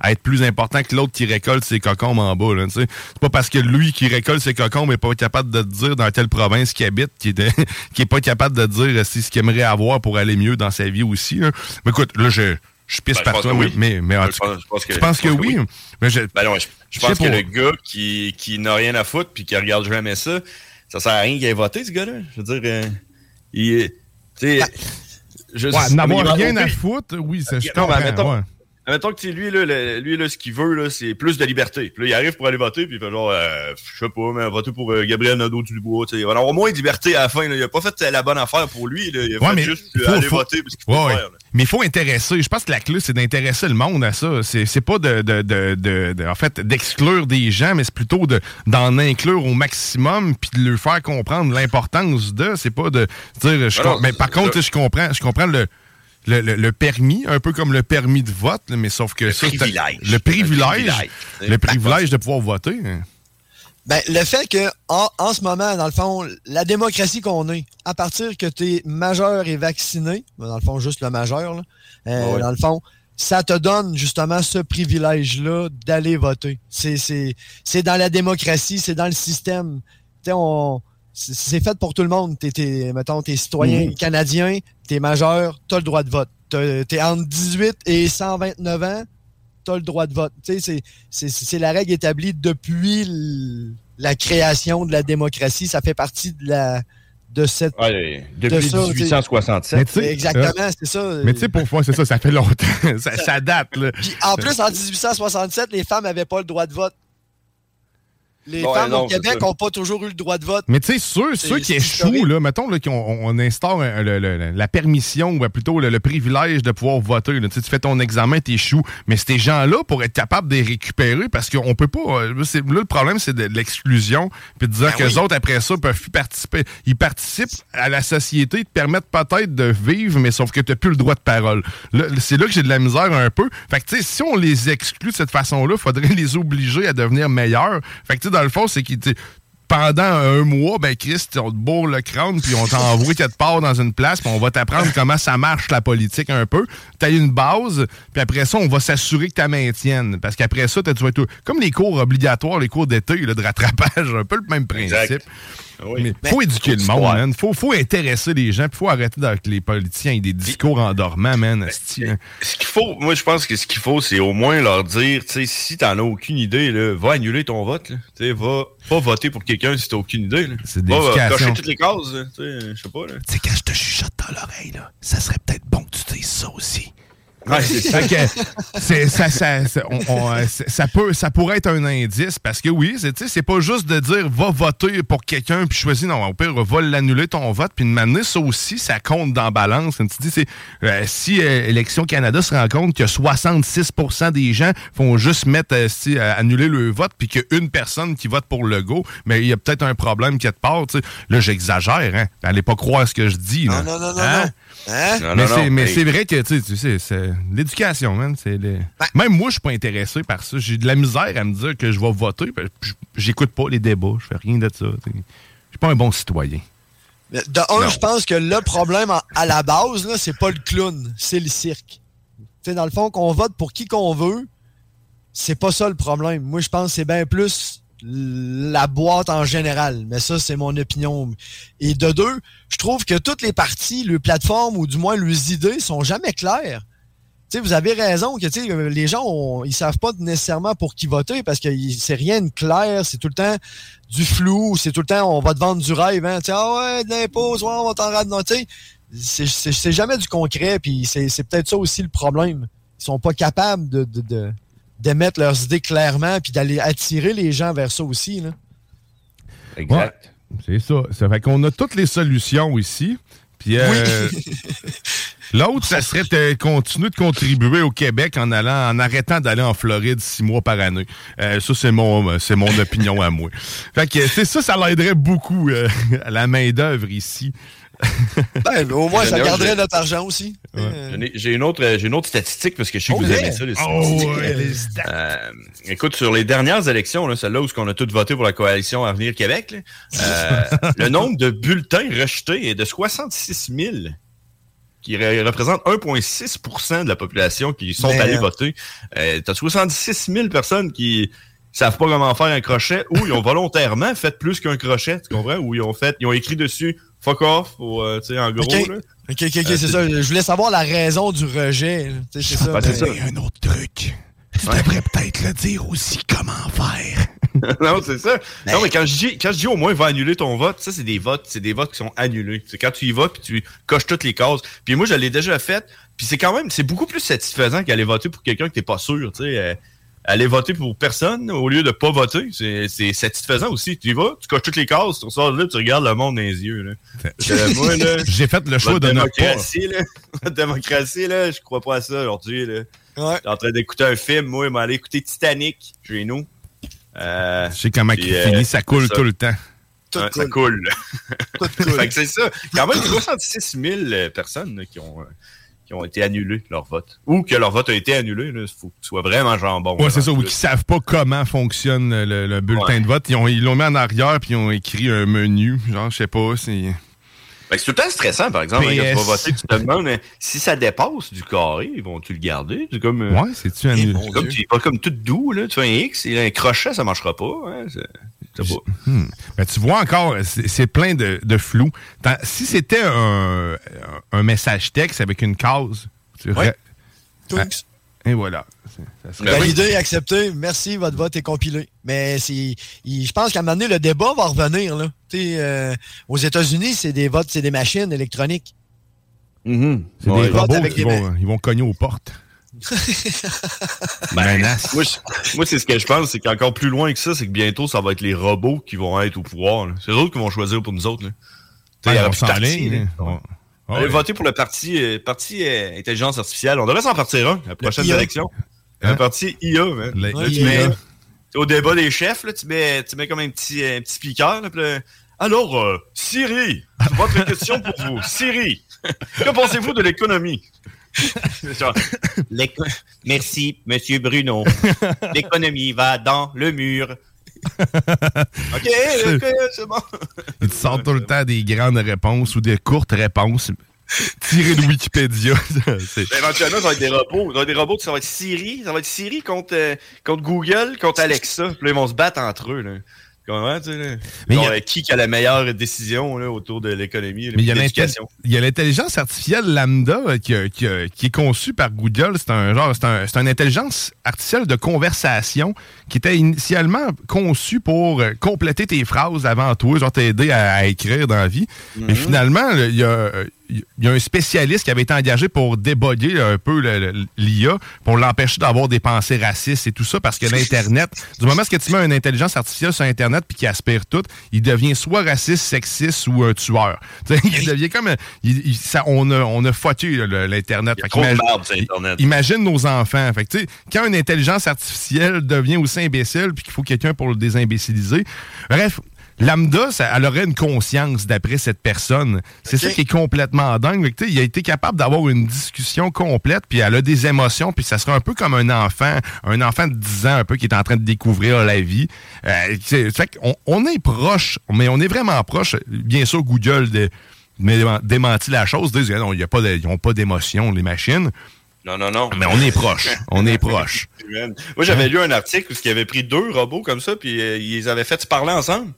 à, être plus importants que l'autre qui récolte ses cocombes en bas. C'est pas parce que lui qui récolte ses cocombes est pas capable de te dire dans quelle province qu'il habite, qui est, qui est pas capable de te dire esti, ce qu'il aimerait avoir pour aller mieux dans sa vie aussi. là. Mais écoute, là, je, je pisse Ben, par pense toi, oui. mais, mais en Je tout cas, pense- je pense que- tu penses je que pense que oui? oui. Mais je, Ben non, je, je je pense que pas. le gars qui, qui n'a rien à foutre puis qui regarde jamais ça, ça sert à rien qu'il ait voté, ce gars-là. Je veux dire, euh, il est. Tu sais. je- Ouais, n'avoir rien à foutre, oui, ça, je comprends. Admettons, que tu sais, lui, là, le- lui là, ce qu'il veut, là, c'est plus de liberté. Puis là, il arrive pour aller voter, puis il fait genre, euh, je sais pas, mais voter pour euh, Gabriel Nadeau-Dubois. Il va avoir moins de liberté à la fin. Là. Il a pas fait la bonne affaire pour lui. Là. Il a Ouais, fait mais juste faut- aller faut- voter parce qu'il faut Ouais, ouais. faire. là. Mais il faut intéresser. Je pense que la clé, c'est d'intéresser le monde à ça. C'est c'est pas de, de, de, de- en fait, d'exclure des gens, mais c'est plutôt de d'en inclure au maximum puis de leur faire comprendre l'importance de. C'est pas de dire. Je Ah mais par contre, je comprends, je comprends le. Le, le- le permis, un peu comme le permis de vote, là, mais sauf que ça, c'est- privilège. le privilège, Le privilège. le privilège de pouvoir voter. Ben, le fait que en, en ce moment, dans le fond, la démocratie qu'on est, à partir que tu es majeur et vacciné, ben, dans le fond, juste le majeur, là, euh, Ah ouais. dans le fond, ça te donne justement ce privilège-là d'aller voter. C'est, c'est, c'est dans la démocratie, c'est dans le système. Tu sais, on, c'est, fait pour tout le monde. T'es, t'es, mettons, t'es citoyen Mhm. canadien, t'es majeur, t'as le droit de vote. T'es entre 18 et 129 ans, t'as le droit de vote. Tu sais, c'est, c'est, c'est la règle établie depuis l- la création de la démocratie. Ça fait partie de la de cette Ouais, de depuis ça, tu sais. 1867. Mais tu sais, Exactement, euh, c'est ça. Mais tu sais, pour moi, c'est ça, ça fait longtemps. ça, ça date. Là. Puis en plus, en 1867, les femmes n'avaient pas le droit de vote. Les femmes non, au Québec n'ont pas toujours eu le droit de vote. Mais tu sais, ceux, ceux qui échouent, là, mettons là, qu'on on instaure un- le- le- la permission, ou plutôt le, le privilège de pouvoir voter. là. Tu fais ton examen, tu échoues. Mais ces gens-là, pour être capables de les récupérer, parce qu'on peut pas. euh, Là, le problème, c'est de, de l'exclusion. Puis de dire Ben que oui. autres, après ça, peuvent plus participer. Ils participent à la société, te permettent peut-être de vivre, mais sauf que tu n'as plus le droit de parole. C'est là que j'ai de la misère un peu. Fait que, tu sais, si on les exclut de cette façon-là, faudrait les obliger à devenir meilleurs. Fait que, tu sais, dans le fond, c'est sais, pendant un mois, ben Chris, on te bourre le crâne, puis on t'envoie quelque part dans une place, puis on va t'apprendre comment ça marche la politique un peu. T'as une base, puis après ça, on va s'assurer que tu maintiennes. Parce qu'après ça, tu vas être comme les cours obligatoires, les cours d'été de rattrapage, un peu le même principe. Exact. Oui. Mais Ben, faut éduquer le monde, man. Faut, faut intéresser les gens, puis faut arrêter avec les politiciens et des discours endormants, man. esti, hein. Ce qu'il faut, moi, je pense que ce qu'il faut, c'est au moins leur dire, tu sais, si t'en as aucune idée, là, va annuler ton vote. Tu sais, va pas voter pour quelqu'un si t'as aucune idée. C'est de Va, va l'éducation. cocher toutes les cases, là, tu sais, je sais pas, là. Tu sais, quand je te chuchote dans l'oreille, là, ça serait peut-être bon que tu dises ça aussi. Ouais, c'est ça. Que ça, ça, ça- on- on, euh, ça peut, ça pourrait être un indice parce que oui, c'est tu sais, c'est pas juste de dire va voter pour quelqu'un puis choisis, non, au pire, va l'annuler ton vote puis de m'amener ça aussi, ça compte dans la balance. Tu dis, euh, si euh, Élection Canada se rend compte que 66% des gens font juste mettre euh, si, euh, annuler le vote puis qu'il y a une personne qui vote pour le go, mais il y a peut-être un problème quelque part. tu sais. Là, j'exagère, hein. Allez pas croire ce que je dis. là. Non, non, non, non, Hein? non. Hein? Non, mais non, c'est, non, mais hey. c'est vrai que tu sais, tu sais, c'est l'éducation, man. C'est le- Même moi, je suis pas intéressé par ça. J'ai de la misère à me dire que je vais voter. J'écoute pas les débats. Je fais rien de ça. Je suis pas un bon citoyen. Mais De un, je pense que le problème à la base, là, c'est pas le clown, c'est le cirque. Tu sais, dans le fond, qu'on vote pour qui qu'on veut, c'est pas ça le problème. Moi, je pense que c'est bien plus la boîte en général. Mais ça, c'est mon opinion. Et de deux, je trouve que toutes les parties, les plateformes ou du moins les idées sont jamais claires. Tu sais, vous avez raison que les gens ils savent pas nécessairement pour qui voter parce que c'est rien de clair, c'est tout le temps du flou, c'est tout le temps on va te vendre du rêve, hein. Ah ouais, de l'impôt, ouais, on va t'en sais, c'est- jamais du concret, puis c'est c'est peut-être ça aussi le problème. Ils sont pas capables de, de- d'émettre leurs idées clairement puis d'aller attirer les gens vers ça aussi. Là. Ouais, c'est ça. Ça fait qu'on a toutes les solutions ici. Puis euh, l'autre, ça serait de continuer de contribuer au Québec en allant, en arrêtant d'aller en Floride six mois par année. Euh, ça, c'est mon, c'est mon opinion à moi. Fait que c'est ça, ça l'aiderait beaucoup euh, à la main d'œuvre ici. Ben, au moins, ça garderait notre argent aussi. Ai- J'ai une autre, euh, une autre statistique parce que je sais que Oh, vous aimez ça, les Oh, statistiques. ouais, les Euh, écoute, sur les dernières élections, là, celle-là où on a tous voté pour la coalition Avenir Québec, là, euh, le nombre de bulletins rejetés est de 66 000, qui re- représente 1,6% de la population qui sont allés euh, voter. Euh, T'as 76 000 personnes qui savent pas comment faire un crochet ou ils ont volontairement fait plus qu'un crochet, tu comprends? Ou ils ont fait, ils ont écrit dessus fuck off, ou, euh, tu sais, en gros. OK, là. OK, OK, ok, Euh, c'est ça. Je voulais savoir la raison du rejet. C'est ça. Ben, c'est ben- ça. un autre truc. Tu devrais peut-être le dire aussi comment faire. non, c'est ça. Non, mais quand je dis, quand je dis au moins va annuler ton vote, ça, c'est des votes, c'est des votes qui sont annulés. C'est quand tu y vas puis tu coches toutes les cases. Puis moi, je l'ai déjà fait. Puis c'est quand même, c'est beaucoup plus satisfaisant qu'aller voter pour quelqu'un que t'es pas sûr, tu sais. Euh, aller voter pour personne au lieu de pas voter, c'est satisfaisant aussi. Tu y vas, tu coches toutes les cases, tu ressors de là, tu regardes le monde dans les yeux. Euh, J'ai fait le choix de démocratie, là, votre démocratie, là, je crois pas à ça aujourd'hui, là. J'étais en train d'écouter un film, moi, il m'a allé écouter Titanic chez nous. Euh, Je sais comment puis, il euh, finit, ça coule tout le temps. Ouais, Ça coule. fait que c'est ça. Quand même 66 000 euh, personnes là, qui, ont, euh, qui ont été annulées leur vote. Ou que leur vote a été annulé. Il faut que tu sois vraiment jambon. Ouais, c'est ça, ou qui savent pas comment fonctionne le, le bulletin Ouais. de vote. Ils l'ont mis en arrière puis ils ont écrit un menu. Genre, je sais pas, c'est. C'est tout le temps stressant, par exemple, hein, quand tu vas PS. voter, tu te demandes euh, si ça dépasse du carré, ils vont-tu le garder? C'est comme. euh, Ouais, c'est-tu annulé? c'est comme, tu- pas comme tout doux, là. Tu fais un X, et un crochet, ça marchera pas. hein, c'est- c'est pas. Hmm. Ben, tu vois encore, c'est plein de, de flou. Tant- si c'était un, un message texte avec une case, tu Ouais. Ah, et voilà. C'est- serait- Validé, accepté. Merci, votre vote est compilé. Mais c'est, je pense qu'à un moment donné, le débat va revenir. Là. Euh, aux États-Unis, c'est des votes, c'est des machines électroniques. C'est Ouais, des robots avec qui des vont, ils vont cogner aux portes. Ben, moi, moi, c'est ce que je pense, c'est qu'encore plus loin que ça, c'est que bientôt, ça va être les robots qui vont être au pouvoir. C'est eux autres qui vont choisir pour nous autres. Là. Ouais, on là. hein. Ouais. Allez Ouais. voter pour le parti, euh, parti euh, intelligence artificielle. On devrait s'en partir un la prochaine élection. Hein? Un parti IA, man. Le- Là, le tu mets- IA. au débat des chefs, là, tu, mets, tu mets comme un petit, un petit speaker. là, puis là, Alors, euh, Siri, votre question pour vous. Siri, que pensez-vous de l'économie? Merci, Monsieur Bruno. L'économie va dans le mur. OK, OK, c'est bon. Ils te sortent tout le temps des grandes réponses ou des courtes réponses tirées de Wikipédia. Ben, éventuellement, ça va être des robots. Ça va être des robots, ça va être Siri. Ça va être Siri contre, euh, contre Google, contre Alexa. Puis là, ils vont se battre entre eux. Là. Comment, tu sais? Mais Genre, il y a- euh, Qui a la meilleure décision là, autour de l'économie, Mais il y a l'intelligence artificielle lambda euh, qui, qui qui est conçue par Google. C'est un genre, c'est un, c'est une intelligence artificielle de conversation qui était initialement conçue pour euh, compléter tes phrases avant toi, genre t'aider à, à écrire dans la vie. Mais Mhm. finalement, il y a, il y a un spécialiste qui avait été engagé pour déboguer un peu l'IA, pour l'empêcher d'avoir des pensées racistes et tout ça, parce que l'Internet, du moment que tu mets une intelligence artificielle sur Internet puis qui aspire tout, il devient soit raciste, sexiste ou un tueur. Il devient comme... il- il- ça, on, a, on a le- l'Internet. Internet. Imagine nos enfants. Fait que, quand une intelligence artificielle devient aussi imbécile puis qu'il faut quelqu'un pour le désimbéciliser. Bref, lambda, ça, elle aurait une conscience d'après cette personne. C'est ça qui est complètement dingue. Il a été capable d'avoir une discussion complète puis elle a des émotions puis ça serait un peu comme un enfant, un enfant de 10 ans un peu qui est en train de découvrir la vie. Euh, c'est- fait qu'on on est proche, mais on est vraiment proche. Bien sûr, Google de, mais démenti la chose, disent non, il y a pas de- ils n'ont pas d'émotion, les machines. Non, non, non. Mais on est proche. On est proche. Moi, j'avais lu un article où il avait pris deux robots comme ça, puis euh, ils avaient fait se parler ensemble.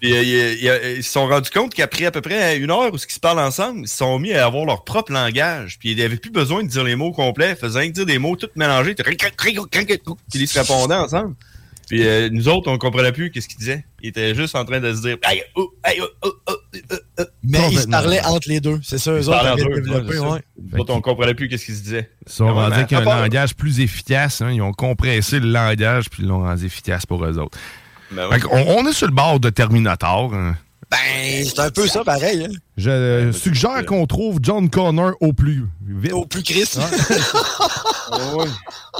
Puis, euh, ils, se sont rendus compte qu'après à peu près une heure où ils se parlent ensemble, ils se sont mis à avoir leur propre langage. Puis ils n'avaient plus besoin de dire les mots complets. Ils faisaient dire des mots tout mélangés. Puis ils se répondaient ensemble. Puis euh, nous autres, on comprenait plus qu'est-ce qu'ils disaient. Ils étaient juste en train de se dire Aïe, oh, aïe, oh, oh, oh, oh, oh. Mais ils se parlaient entre les deux. C'est ça, eux Ils autres avaient développé, ouais. Nous autres, on comprenait plus qu'est-ce qu'ils se disaient. Ils sont rendus un langage plus efficace. hein. Ils ont compressé le langage puis ils l'ont rendu efficace pour eux autres. Ben on, est sur le bord de Terminator. hein. Ben, c'est un peu ça, pareil. Hein. Je euh, suggère qu'on trouve John Connor au plus vite. Au plus Christ. Ouais, ouais.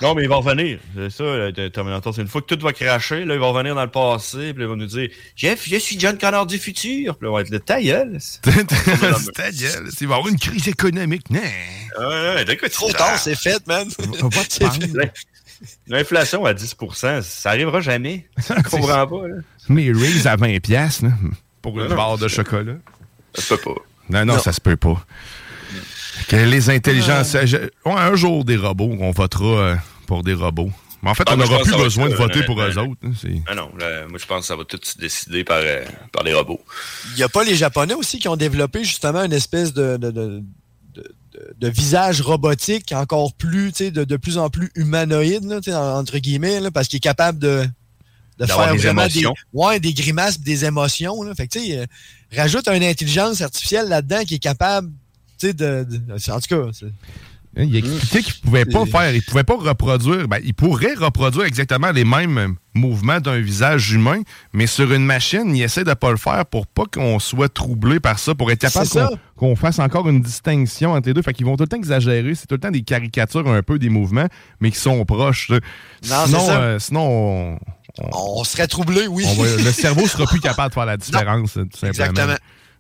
Non, mais il va revenir. C'est ça, le Terminator. C'est une fois que tout va cracher, là, il va revenir dans le passé, puis il va nous dire Jeff, je suis John Connor du futur. Puis là, on va être le ta gueule. C'est ta gueule. Il va y avoir une crise économique. Non? Ouais, Trop tard, c'est fait, man. L'inflation à 10% ça arrivera jamais. Je comprends pas. Là. Mais raise à 20$ piastres, là, pour une Non, barre de chocolat. Ça se peut pas. Non, non, Non. ça se peut pas. Que les intelligences. je- ouais, un jour, des robots, on votera euh, pour des robots. Mais en fait, Ah, on n'aura plus besoin de voter pour eux honnêtement. autres. hein, Ah non, là, moi je pense que ça va tout se décider par, euh, par les robots. Il n'y a pas les Japonais aussi qui ont développé justement une espèce de, de, de- de- visage robotique encore plus, tu sais, de, de plus en plus humanoïde, là, entre guillemets, là, parce qu'il est capable de, faire des vraiment émotions. des, ouais, des grimaces, des émotions. Là. Fait que, tu sais, euh, rajoute une intelligence artificielle là-dedans qui est capable, tu sais, de, de- En tout cas, Hein, Il expliquait qu'il pouvait pas faire, il pouvait pas reproduire. Ben, il pourrait reproduire exactement les mêmes mouvements d'un visage humain, mais sur une machine, il essaie de pas le faire pour pas qu'on soit troublé par ça, pour être capable qu'on fasse encore une distinction entre les deux. Fait qu'ils vont tout le temps exagérer. C'est tout le temps des caricatures un peu des mouvements, mais qui sont proches. Non, sinon, euh, sinon on- on serait troublé, oui. on va- le cerveau sera plus capable de faire la différence, tout simplement. Exactement.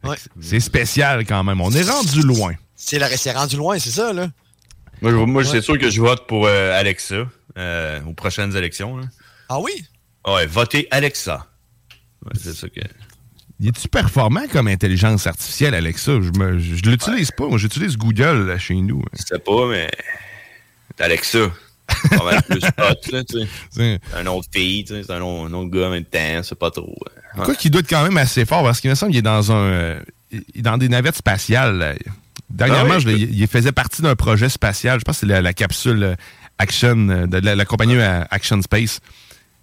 Ouais. C'est spécial quand même. On est rendu loin. C'est la- c'est rendu loin, c'est ça, là. Moi, je- moi Ouais. c'est sûr que je vote pour euh, Alexa euh, aux prochaines élections. là. Ah oui? Ouais, votez Alexa. Ouais, c'est ça que. Il est-tu performant comme intelligence artificielle, Alexa? Je, me, je, je l'utilise pas. Moi, j'utilise Google là, chez nous. Je sais pas, mais. Alexa. Pas mal plus hot, là, tu sais. Un autre pays, tu sais. C'est un autre, un autre gars en même temps. C'est pas trop. euh, ouais. Quoi qu'il doit être quand même assez fort, parce qu'il me semble qu'il est dans un. euh, il est dans des navettes spatiales. là. Dernièrement, Ah oui, je il, faisait partie d'un projet spatial. Je pense que c'est la, la capsule euh, Action euh, de la, la compagnie euh, Action Space.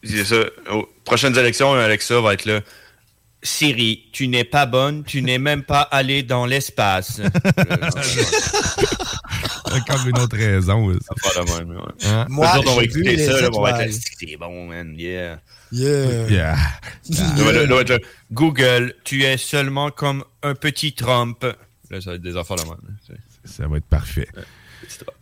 C'est ça. Aux prochaines élections, Alexa va être là. Siri, tu n'es pas bonne, tu n'es même pas allé dans l'espace. Encore une autre raison. pas la même, ouais. Hein? Moi, on va écouter ça, là, on va être c'est bon, man, yeah. Yeah. Yeah. Là, Google, tu es seulement comme un petit Trump. Là, ça va être des affaires de même. là, tu sais. Ça va être parfait.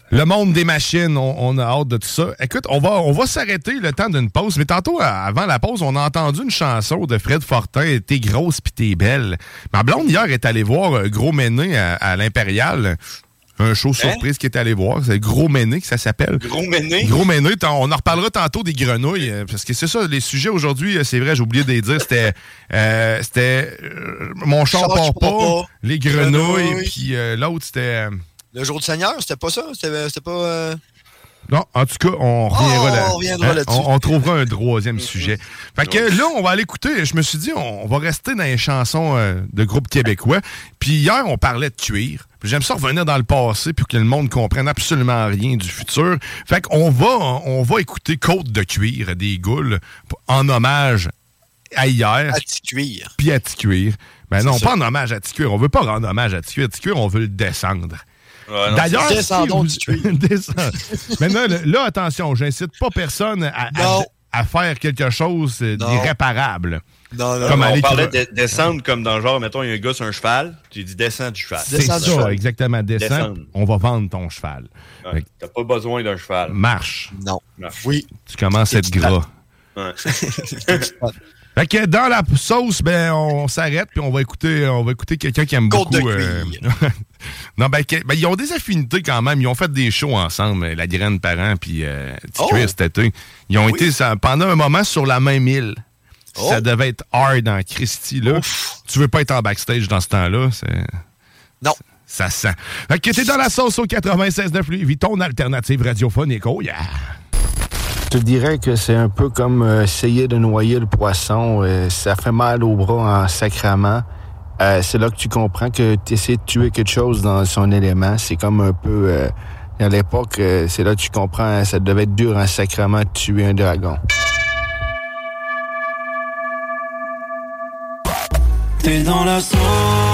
Le monde des machines, on, on a hâte de tout ça. Écoute, on va, on va s'arrêter le temps d'une pause. Mais tantôt, avant la pause, on a entendu une chanson de Fred Fortin, T'es grosse pis t'es belle. Ma blonde, hier, est allée voir euh, Gros Méné à, à l'Impérial. Un show surprise qui est allé voir. C'est Gros Méné que ça s'appelle. Gros Méné? Gros Méné. On en reparlera tantôt des grenouilles. euh, Parce que c'est ça, les sujets aujourd'hui, euh, c'est vrai, j'ai oublié de les dire. C'était euh, c'était euh, Mon char part pas, pas, les grenouilles, puis l'autre, c'était... Le jour du Seigneur, c'était pas ça? C'était pas. Non, en tout cas, on reviendra, Oh, là- on reviendra hein, là-dessus. on, on trouvera un troisième sujet. Fait que là, on va aller écouter. Je me suis dit, on, on va rester dans les chansons euh, de groupes québécois. Puis hier, on parlait de cuir. Puis J'aime ça revenir dans le passé pour que le monde comprenne absolument rien du futur. Fait qu'on va, on va écouter Côte de cuir des Goules en hommage à hier. À Ticuir. Puis à Ticuir. Ben non, pas en hommage à Ticuir. On veut pas rendre hommage à Ticuir. Ticuir, on veut le descendre. Ouais, non, D'ailleurs, si Descendons vous- du. Descend- Maintenant, là, là, attention, j'incite pas personne à, à- Non. à faire quelque chose euh, Non. d'irréparable. Non, non. Comme on aller parlait de descendre comme dans le genre, mettons, il y a un gars sur un cheval, tu dis descends du cheval. C'est Descends ça, du cheval. exactement. Descends, Descendre. on va vendre ton cheval. Ouais, T'as pas besoin d'un cheval. marche. Non. Non. Oui. Tu commences à être gras. Ouais. Fait que dans la sauce, ben, on s'arrête puis on va écouter, on va écouter quelqu'un qui aime Côte beaucoup. de euh, non, ben, que- ben, ils ont des affinités quand même. Ils ont fait des shows ensemble, euh, la graine parent puis euh, Oh! Cuir cet été. Ils ont Oui. été ça, pendant un moment sur la même île. Oh! Ça devait être hard en Christie, là. Tu veux pas être en backstage dans ce temps-là. Non. Ça sent. Fait que t'es dans la sauce au 96.9 Louis ton alternative radiophonique. Oh yeah! Je te dirais que c'est un peu comme euh, essayer de noyer le poisson. euh, ça fait mal au bras en sacrament. Euh, c'est là que tu comprends que tu essaies de tuer quelque chose dans son élément. C'est comme un peu... à l'époque, c'est là que tu comprends, ça devait être dur en sacrament de tuer un dragon. T'es dans la sauce.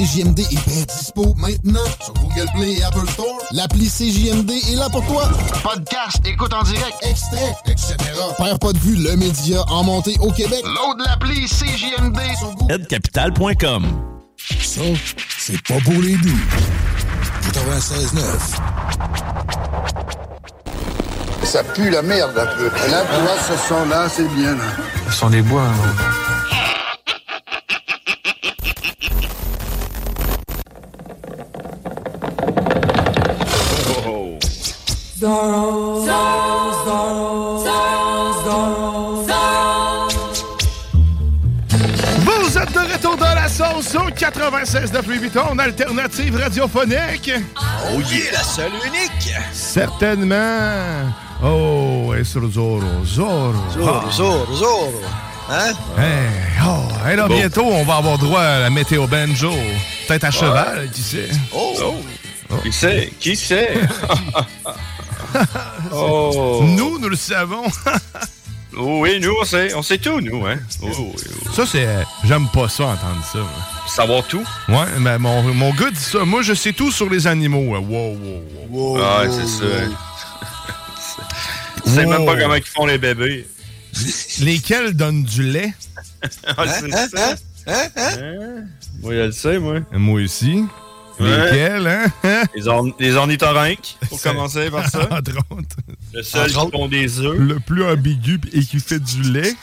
CJMD est bien dispo maintenant sur Google Play et Apple Store. L'appli CJMD est là pour toi. Podcast, écoute en direct, extrait, etc. Père pas de vue, le média en montée au Québec. Load l'appli CJMD sur Google. Capital.com. Ça, c'est pas pour les doux. 96.9. Ça pue la merde un peu. Et là, tu vois, ce son-là, c'est bien. Là. Ce sont des bois. hein. 96.9 en alternative radiophonique. Oh yeah, la seule unique. Certainement. Oh, et sur Zorro, Zorro. Zorro, zoro! Zorro, Zorro. Ah. Hein? Hey, oh, et là, bientôt, on va avoir droit à la météo banjo. Peut-être à cheval, qui sait? Oh. oh. oh. Qui sait? Qui sait? oh. Nous, nous le savons. oui, nous, on sait. On sait tout, nous, hein? Oh, oui, oui. Ça, c'est. J'aime pas ça, entendre ça. moi. Savoir tout? Ouais, mais mon, mon gars dit ça. Moi, je sais tout sur les animaux. Wow, wow, wow. Ah, c'est ça. Tu sais même pas comment ils font les bébés. Lesquels donnent du lait? Ah, c'est Hein, ça. hein, hein, hein? Moi, je le sais, moi. Moi aussi. Lesquels, hein? Les, orn les ornithorynques, pour commencer par ça. Entre autres. Le seul qui font des œufs. Le plus ambigu et qui fait du lait.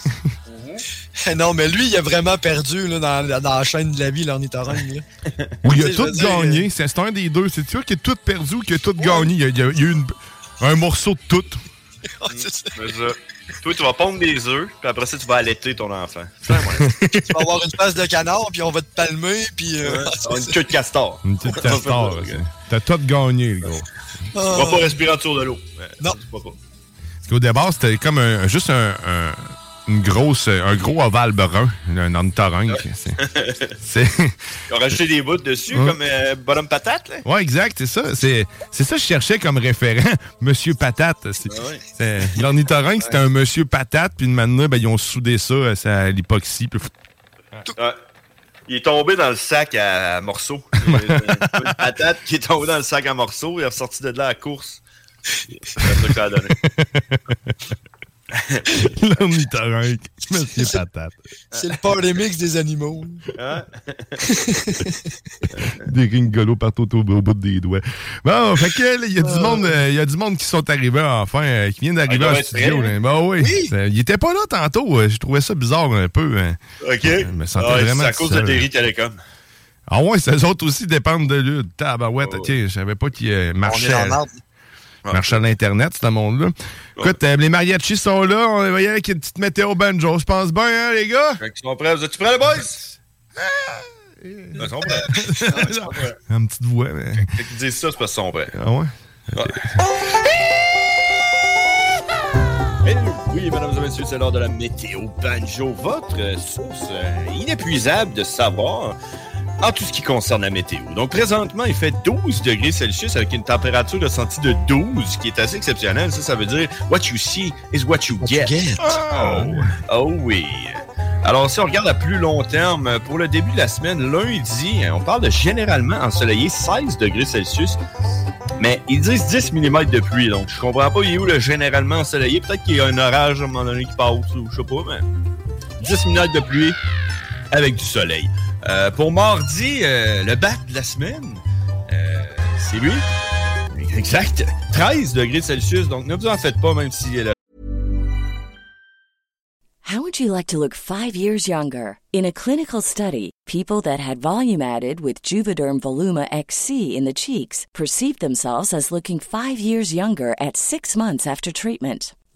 non, mais lui, il a vraiment perdu là, dans, dans la chaîne de la vie, l'ornithorynque. Oui, il a tout dire, gagné. C'est c'est un des deux. C'est sûr qu'il a tout perdu ou qu'il a tout gagné. Il y a, il eu une- un morceau de tout. C'est ça. Toi, tu vas pondre des œufs, puis après ça, tu vas allaiter ton enfant. tu vas avoir une face de canard, puis on va te palmer, puis... euh, une queue de castor. Une petite castor. ok. T'as tout gagné, le gros. Tu vas pas respirer dessous de l'eau. Non. Parce qu'au départ, c'était comme un, juste un, un- une grosse, un gros ovale brun, un ornithorynque. Ils ont rajouté des bouts dessus, Ouais. comme euh, bonhomme patate, là. Ouais, exact, c'est ça. C'est ça que je cherchais comme référent. Monsieur Patate. Ah ouais. L'ornithorynque, c'était un Monsieur Patate, puis maintenant, ben, ils ont soudé ça euh, c'est à l'époxy. puis- Ouais. Il est tombé dans le sac à, morceaux. Une patate qui est tombée dans le sac à morceaux. Il est ressorti de là à la course. C'est ça que ça a donné. L'ornithorynque. Monsieur Patate. C'est le party mix des animaux. Hein? Des ringolos partout au, au bout des doigts. Bon, fait que là, il y a du monde, euh, il y a du monde qui sont arrivés enfin, euh, qui viennent d'arriver Ah, en studio. là. hein? Ben oui. Oui. Ça- Il était pas là tantôt. euh, Je trouvais ça bizarre un peu. hein. OK. Je me sentais Ah vraiment C'est à cause de. Terry Telecom. Ah ouais, ces autres aussi dépendent de lui. Tabarouette, ok, je savais pas qu'il marchait, la marde. Marchait à l'Internet, ce monde-là. Écoute, euh, les mariachis sont là, on va y aller avec une petite météo banjo, je pense bien, hein, les gars? Fait qu'ils sont prêts. Vous êtes-tu prêts, les boys? Ils sont prêts. Ah, ils sont prêts. Une petite voix, mais... Fait qu'ils disent ça, c'est parce qu'ils sont prêts. Ah ouais? Eh Oui, mesdames et messieurs, c'est l'heure de la météo banjo, votre source euh, inépuisable de savoir en tout ce qui concerne la météo. Donc, présentement, il fait 12 degrés Celsius avec une température ressentie de 12, qui est assez exceptionnelle. Ça, ça veut dire what you see is what you get. Oh, oh oui. Alors, si on regarde à plus long terme, pour le début de la semaine, lundi, on parle de généralement ensoleillé 16 degrés Celsius. Mais ils disent 10 mm de pluie, donc je comprends pas il est où le généralement ensoleillé? Peut-être qu'il y a un orage à un moment donné qui passe, ou je sais pas, mais 10 minutes de pluie avec du soleil. Euh, pour mardi, euh, le bat de la semaine, euh, c'est lui. Exact. 13 degrés Celsius, donc ne vous en faites pas, même si le How would you like to look five years younger? In a clinical study, people that had volume added with Juvederm Voluma XC in the cheeks perceived themselves as looking five years younger at six months after treatment.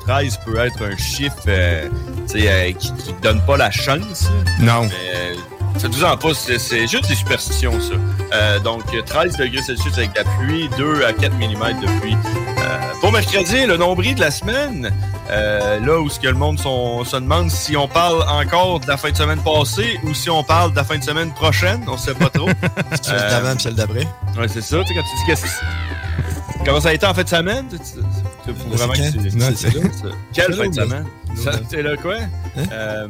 13 peut être un chiffre euh, euh, qui ne donne pas la chance. Non. Mais, euh, faites-vous-en pas, c'est juste des superstitions, ça. Euh, donc, 13 degrés Celsius avec la pluie, 2 à 4 mm de pluie. Euh, pour mercredi, le nombril de la semaine, euh, là où ce que le monde sont- se demande si on parle encore de la fin de semaine passée ou si on parle de la fin de semaine prochaine, on sait pas trop. Celle d'avant et celle d'après. Ouais, c'est ça. Tu sais, quand tu dis qu'est-ce que- Comment ça a été en fin de semaine? Ben, vraiment c'est que C'est- c'est c'est. Quelle C'est fin de semaine? C'est là quoi? Hein? Euh,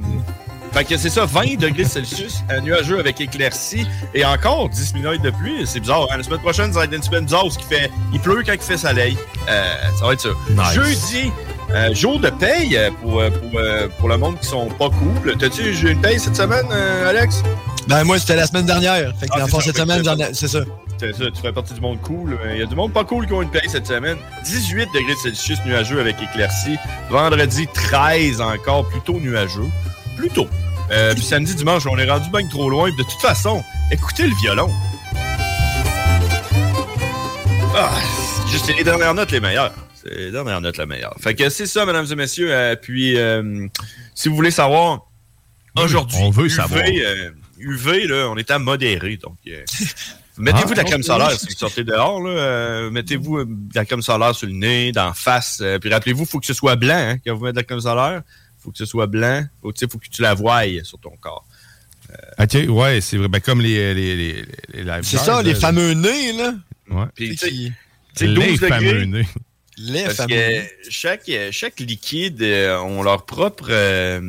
fait que c'est ça, 20 degrés Celsius, un nuageux avec éclaircie et encore 10 minutes de pluie. C'est bizarre. hein? La semaine prochaine, ça va être une semaine bizarre où qui fait, il pleut quand il fait soleil. Euh, ça va être ça. Nice. Jeudi, Euh, jour de paye euh, pour, euh, pour, euh, pour le monde qui sont pas cool. T'as-tu eu une paye cette semaine, euh, Alex? Ben, moi, c'était la semaine dernière. Fait que Ah, dans c'est cette semaine, c'est ça. C'est ça. Tu fais partie du monde cool. Il y a du monde pas cool qui ont une paye cette semaine. 18 degrés Celsius nuageux avec éclaircie. Vendredi, 13 encore, plutôt nuageux. Plutôt. Euh, puis samedi, dimanche, on est rendu bien trop loin. De toute façon, écoutez le violon. Ah, c'est juste les dernières notes les meilleures. C'est les dernières notes les meilleures. Fait que c'est ça, mesdames et messieurs. Euh, puis, euh, si vous voulez savoir, aujourd'hui, on veut UV, savoir. euh, UV, là, on est à modérer. Donc, euh, mettez-vous de la Ah, crème solaire si vous sortez dehors. Là, euh, mettez-vous euh, de la crème solaire sur le nez, d'en face. euh, puis rappelez-vous, il faut que ce soit blanc hein, quand vous mettez de la crème solaire. Il faut que ce soit blanc. Faut, faut que tu la voyes sur ton corps. OK, ouais, c'est vrai. Ben, comme les, les, les, les C'est ça, les là. fameux nez, là. Ouais. Puis, tu sais, qui- tu sais, Les 12 degrés, fameux nez. Les Parce fameux que nez. chaque, chaque liquide euh, ont leur propre. euh,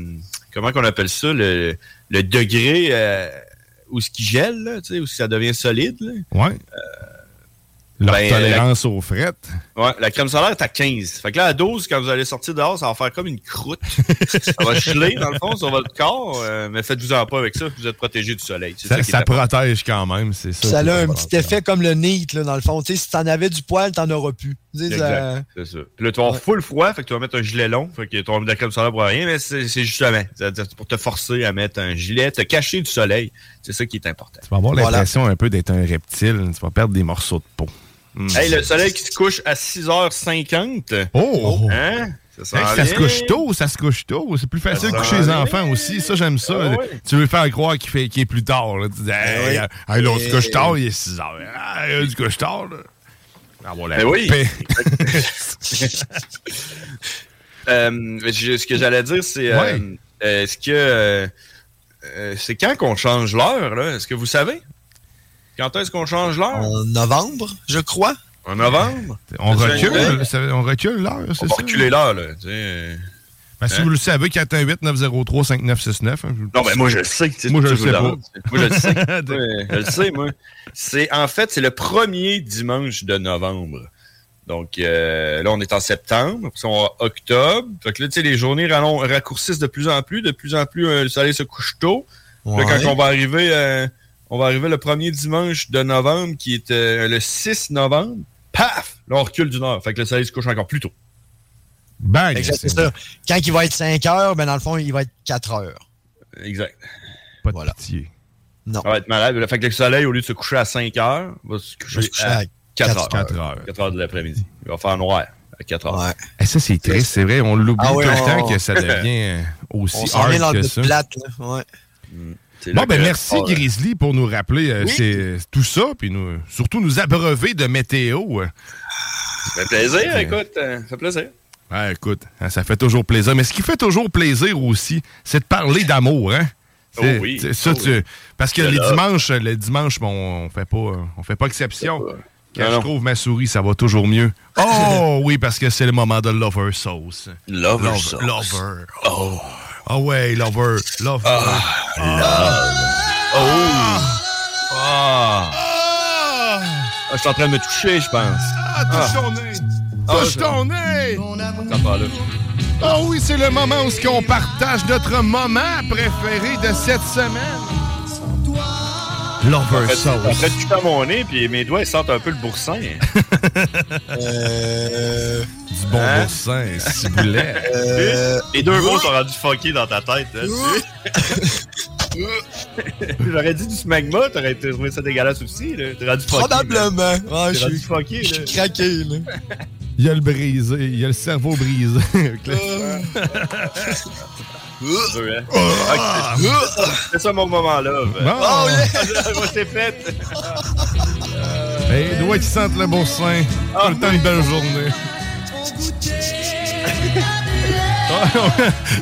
comment qu'on appelle ça? Le, le degré euh, où ce qui gèle, là, où ça devient solide. Là. Ouais. Leur ben, tolérance aux frettes. Ouais, la crème solaire est à 15. Fait que là, à 12, quand vous allez sortir dehors, ça va faire comme une croûte. ça va geler, dans le fond, sur votre corps. euh, mais faites-vous-en pas avec ça. Vous êtes protégé du soleil. C'est Ça, protège quand même, c'est ça. Ça a un petit effet comme le NEAT, là, dans le fond. Tu sais, si t'en avais du poil, t'en auras plus. Exact, c'est ça. Puis là, tu vas avoir full froid, fait que tu vas mettre un gilet long, fait que tu vas mettre de la crème solaire pour rien, mais c'est c'est justement c'est-à-dire pour te forcer à mettre un gilet, te cacher du soleil. C'est ça qui est important. Tu vas avoir Voilà. l'impression un peu d'être un reptile. Tu vas perdre des morceaux de peau. Hey, le soleil qui se couche à 6h50. Oh! Hein? Ça, Hey, s'en ça se couche tôt, ça se couche tôt. C'est plus facile de coucher les enfants aussi. Ça, j'aime ça. Ah. Tu veux faire croire qu'il fait- qu'il est plus tard. Là. Tu dis, hey, oui. hey, là, on se couche tard, il est 6 heures. Ah, il se couche tard. Là. Ah, bon, la Ben oui. Euh, ce que j'allais dire, c'est euh, Ouais. euh, est-ce que euh, euh, c'est quand qu'on change l'heure, là? Est-ce que vous savez? Quand est-ce qu'on change l'heure? En novembre, je crois. En novembre? On recule, ça- on recule l'heure, c'est On ça? va reculer l'heure, là. tu sais. Ben, si Hein? vous le savez, 418-903-5969. hein, Non, ben moi je le sais. Moi, je le sais pas. Moi je le sais. Je le sais, moi. C'est en fait c'est le premier dimanche de novembre. Donc euh, là on est en septembre, puis on est en octobre. Fait que là tu sais les journées rallon- raccourcissent de plus en plus, de plus en plus euh, le soleil se couche tôt. Là, quand on va arriver euh, on va arriver le premier dimanche de novembre qui est euh, le 6 novembre, paf, là on recule d'une heure. Fait que le soleil se couche encore plus tôt. Bang! Exact, c'est ça. Quand il va être 5 heures, ben dans le fond, il va être 4 heures. Exact. Pas de pitié. Non. Ça va être malade. Fait que le soleil, au lieu de se coucher à 5 heures, va se coucher, Va se coucher à, à 4 quatre heures. Quatre heures. 4 heures de l'après-midi. Il va faire noir à 4 heures. Ouais. Eh, ça, c'est triste, c'est vrai. On l'oublie Ah ouais, tout le temps que ça devient euh, aussi On hard que ça. de plate, là. Ouais. C'est Bon, là ben merci Ah. Grizzly pour nous rappeler euh, Oui. c'est- tout ça, puis nous, surtout nous abreuver de météo. euh. Ça fait plaisir, écoute. euh, Ça fait plaisir. Ouais, écoute, hein, ça fait toujours plaisir. Mais ce qui fait toujours plaisir aussi, c'est de parler d'amour, hein? C'est- Oh oui, ça, oh tu- oui. Parce que les dimanches, les dimanches, bon, on fait pas, on fait pas exception. Quand Non, je trouve ma souris, ça va toujours mieux. Oh oui, parce que c'est le moment de Lover Sauce. Lover Lover. sauce. Lover. Oh. Ah ouais, Lover. Lover. Oh! Ah! Ah, je suis en train de me toucher, je pense. Ah, touche ton nez. Ah, Touche ton nez. Ah oui, c'est le moment où qu'on partage notre moment préféré de cette semaine. Lover En fait, Sauce. en fait, je touche à mon nez, puis mes doigts, ils sentent un peu le boursin. Euh, Du bon Hein? boursin, ciboulette. euh, Les deux mots sont rendus fuckés dans ta tête. hein. J'aurais dit du smagma, t'aurais trouvé ça dégueulasse aussi. là. T'es rendu là. probablement. Ouais, T'es je suis fucké. je suis craqué, là. Il y a le brisé, il y a le cerveau brisé. C'est ça mon moment là. Bon. Oh yeah! Moi, c'est fait. Hey, doigts qui sentent le boursin. Tout le temps une belle journée.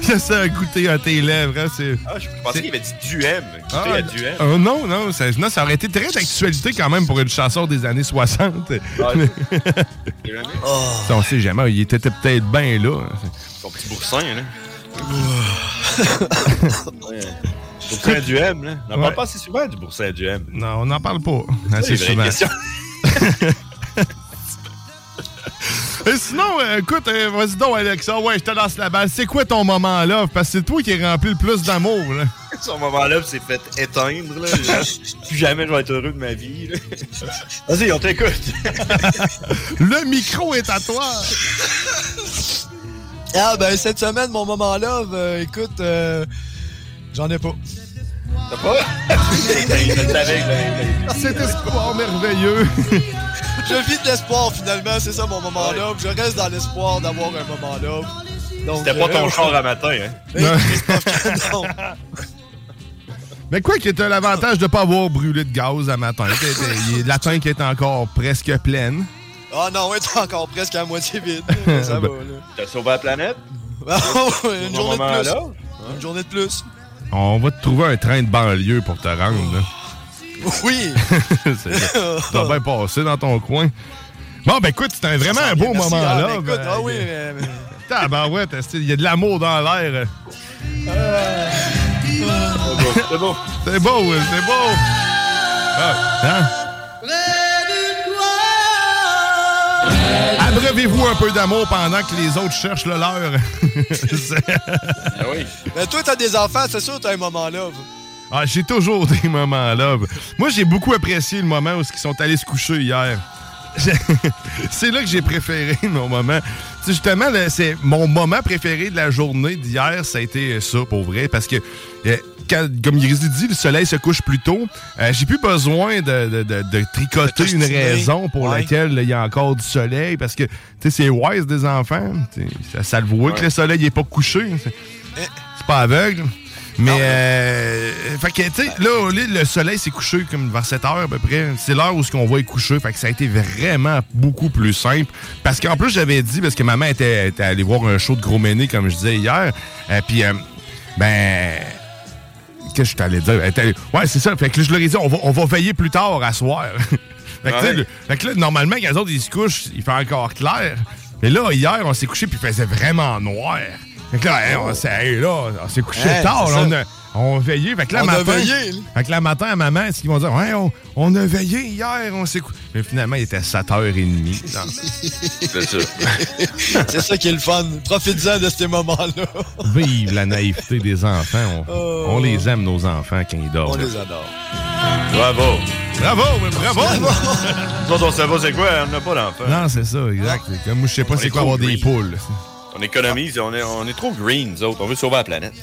J'essaie à goûter à tes lèvres. Hein, c'est... Ah, je pensais qu'il y avait dit du M. Ah, Goûter à du M. euh, non, non ça, non, ça aurait été très d'actualité quand même pour une chanson des années 60. Ah, Mais- Ça, on sait jamais, il était peut-être bien là. Son petit boursin, là. Boursin à du M, là. On n'en Ouais. parle pas assez souvent du boursin à du M. Non, on n'en parle pas C'est assez une vraie souvent. question. Et sinon, euh, écoute, euh, vas-y donc, Alexa, ouais, je te lance la balle. C'est quoi ton moment là? Parce que c'est toi qui es rempli le plus d'amour, là. Ce moment-là, c'est fait éteindre. Là. Plus jamais je vais être heureux de ma vie. là. Vas-y, on t'écoute. Le micro est à toi. Ah, ben, cette semaine, mon moment love, euh, écoute, euh, j'en ai pas. T'as pas? Cet espoir merveilleux. Je vis de l'espoir, finalement, c'est ça mon moment love. Je reste dans l'espoir d'avoir un moment love. Donc, C'était pas ton euh, char à matin, hein? Canon. Mais quoi que t'as l'avantage de pas avoir brûlé de gaz à matin? T'es- il- La tank est encore presque pleine. Ah non, ouais, t'es encore presque à moitié vide. Ça va, là. T'as sauvé la planète? Ah, ouais, une journée de plus. Une journée de plus. On va te trouver un train de banlieue pour te rendre. là. Oui. C'est- doit bien passer dans ton coin. Bon, ben écoute, c'était vraiment un beau moment ah, là. ben, écoute, ah oui, mais- mais- Tabarouette, il y a de l'amour dans l'air? C'est beau. C'est beau, oui, c'est beau. Ah, hein? Abreuvez-vous un peu d'amour pendant que les autres cherchent le leur. Ah oui. Mais toi, t'as des enfants, c'est sûr, t'as un moment love. ah, j'ai toujours des moments là. Moi, j'ai beaucoup apprécié le moment où ils sont allés se coucher hier. C'est là que j'ai préféré mon moment. Tu sais, justement, là, c'est mon moment préféré de la journée d'hier, ça a été ça, pour vrai, parce que, euh, quand- comme Grizzly dit, le soleil se couche plus tôt. Euh, j'ai plus besoin de, de- de- de tricoter une raison pour Ouais. laquelle il y a encore du soleil, parce que, tu sais, c'est wise des enfants. Ça, ça le voit que le soleil n'est pas couché. C'est pas aveugle. Mais, euh, fait que, tu sais, là, le soleil s'est couché comme vers 7 heures à peu près. C'est l'heure où ce qu'on va y coucher. Fait que ça a été vraiment beaucoup plus simple. Parce qu'en plus, j'avais dit, parce que maman était, était allée voir un show de gros méné, comme je disais hier. Euh, Puis, euh, ben, qu'est-ce que je t'allais dire? Ouais, c'est ça. Fait que là, je leur ai dit, on va, on va veiller plus tard à soir. fait, que, Ouais. le- fait que là, normalement, quand les autres, ils se couchent, il fait encore clair. Mais là, hier, on s'est couché, puis il faisait vraiment noir. Fait que là, hey, on s'est hey, là, on s'est couché Hey, tard. c'est là, ça. on a, on a veillé. Fait que là, On a matin, veillé, là. Fait que là, matin, à maman, ce qu'ils vont dire, ouais, on, on a veillé hier, on s'est. Mais finalement, il était 7h30. C'est ça. c'est ça qui est le fun. Profites-en de ces moments-là. Vive la naïveté des enfants. On, Oh. on les aime, nos enfants, quand ils dorment. On les adore. Bravo. Bravo, oui, bravo! Nous autres, on sait pas c'est quoi, on n'a pas d'enfant. non, c'est ça, exact. Comme moi, je sais pas c'est est quoi avoir des poules. On économise, on est, on est trop green, nous autres. On veut sauver la planète.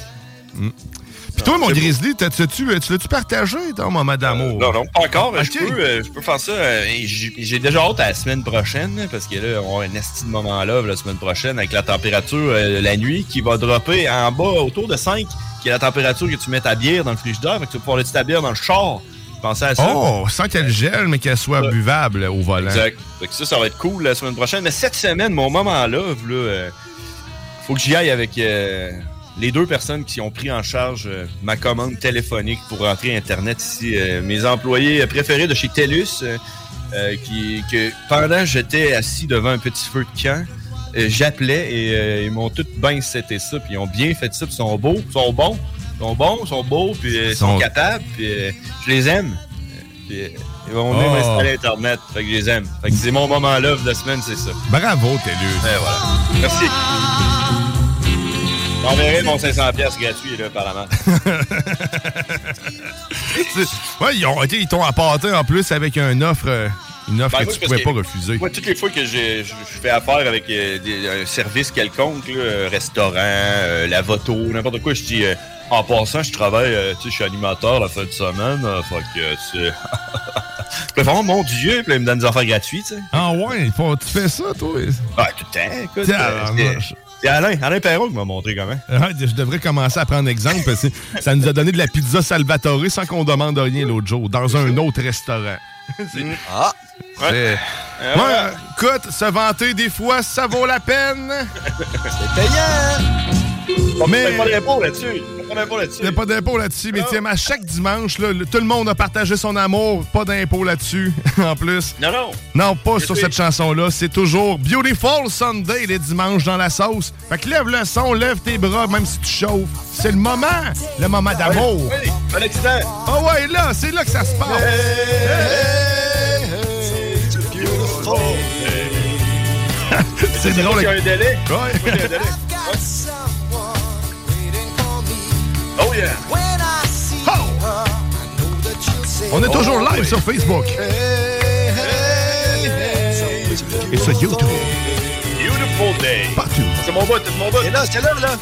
Puis toi, mon Grizzly, t'as-tu- tu l'as-tu partagé, ton moment d'amour? Non, non, pas encore. Je, peux, euh, je peux faire ça. euh, J'ai déjà hâte à la semaine prochaine, parce que là, on a un esti de moment là, la semaine prochaine, avec la température euh, la nuit qui va dropper en bas autour de 5, qui est la température que tu mets ta bière dans le frigidaire. Fait que tu vas pouvoir laisser ta bière dans le char. Pensez à ça. Oh, sans qu'elle gèle, mais qu'elle soit buvable au volant. Exact. Fait que ça, ça va être cool la semaine prochaine. Mais cette semaine, mon moment là, là euh, faut que j'y aille avec euh, les deux personnes qui ont pris en charge euh, ma commande téléphonique pour rentrer Internet ici. Euh, mes employés préférés de chez TELUS, euh, euh, qui, que pendant que j'étais assis devant un petit feu de camp, j'appelais et ils m'ont tout bien seté ça, puis ils ont bien fait ça, puis ils sont beaux, ils sont bons, ils sont bons, ils sont beaux, puis ils sont, Sont- capables, puis je les aime. Puis, ils vont venir Oh. m'installer Internet, fait que je les aime. Fait que c'est mon moment love de la semaine, c'est ça. Bravo. Et voilà. Merci. J'enverrai mon 500$ piastres gratuit là, main. ouais, ils ont ils t'ont apporté en plus avec une offre, euh, une offre Ben, que moi, tu pouvais que- pas refuser. Moi, toutes les fois que je je fais affaire avec euh, des- un service quelconque, là, euh, restaurant, euh, la voto, n'importe quoi, je dis euh, en passant, je travaille, tu sais, je suis animateur la fin de semaine, fait que c'est. Puis vraiment, mon Dieu, puis là, ils me donnent des affaires gratuites, tu sais. Ah ouais, tu fais ça, toi? Ah, tout le temps, écoute. C'est- Alain, Alain Perron qui m'a montré comment. Ah, je devrais commencer à prendre exemple parce que ça nous a donné de la pizza Salvatore sans qu'on demande rien l'autre jour, dans un autre restaurant. C'est- Ah! c'est- Euh, Ouais, écoute, se vanter des fois, ça vaut la peine. C'est payant! Mais. pas d'impôt là-dessus. Il n'y a pas d'impôt là-dessus, mais ah. tiens, à chaque dimanche, tout le monde a partagé son amour, pas d'impôt là-dessus, en plus. Non, non. Non, pas sur cette chanson-là. C'est toujours Beautiful Sunday, les dimanches dans la sauce. Fait que lève le son, lève tes bras, même si tu chauffes. C'est le moment, le moment ah, d'amour. Oui, oui. Ah ouais, là, c'est là que ça se passe. C'est drôle. Il y un délai. Oh yeah! Oh! On est toujours live sur Facebook. Et sur YouTube. Beautiful day. Partout. C'est mon vote, c'est mon vote. Et là, c'est l'heure, là.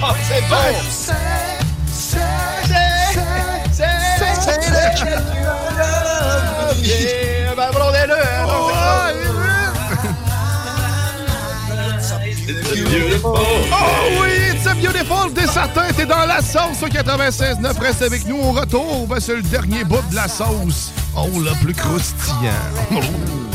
Oh, c'est bon! Oh, Oh oui, it's a beautiful des certains, t'es dans la sauce au 96.9. Reste avec nous au retour. Ben, c'est le dernier bout de la sauce. Oh, le plus croustillant. Oh.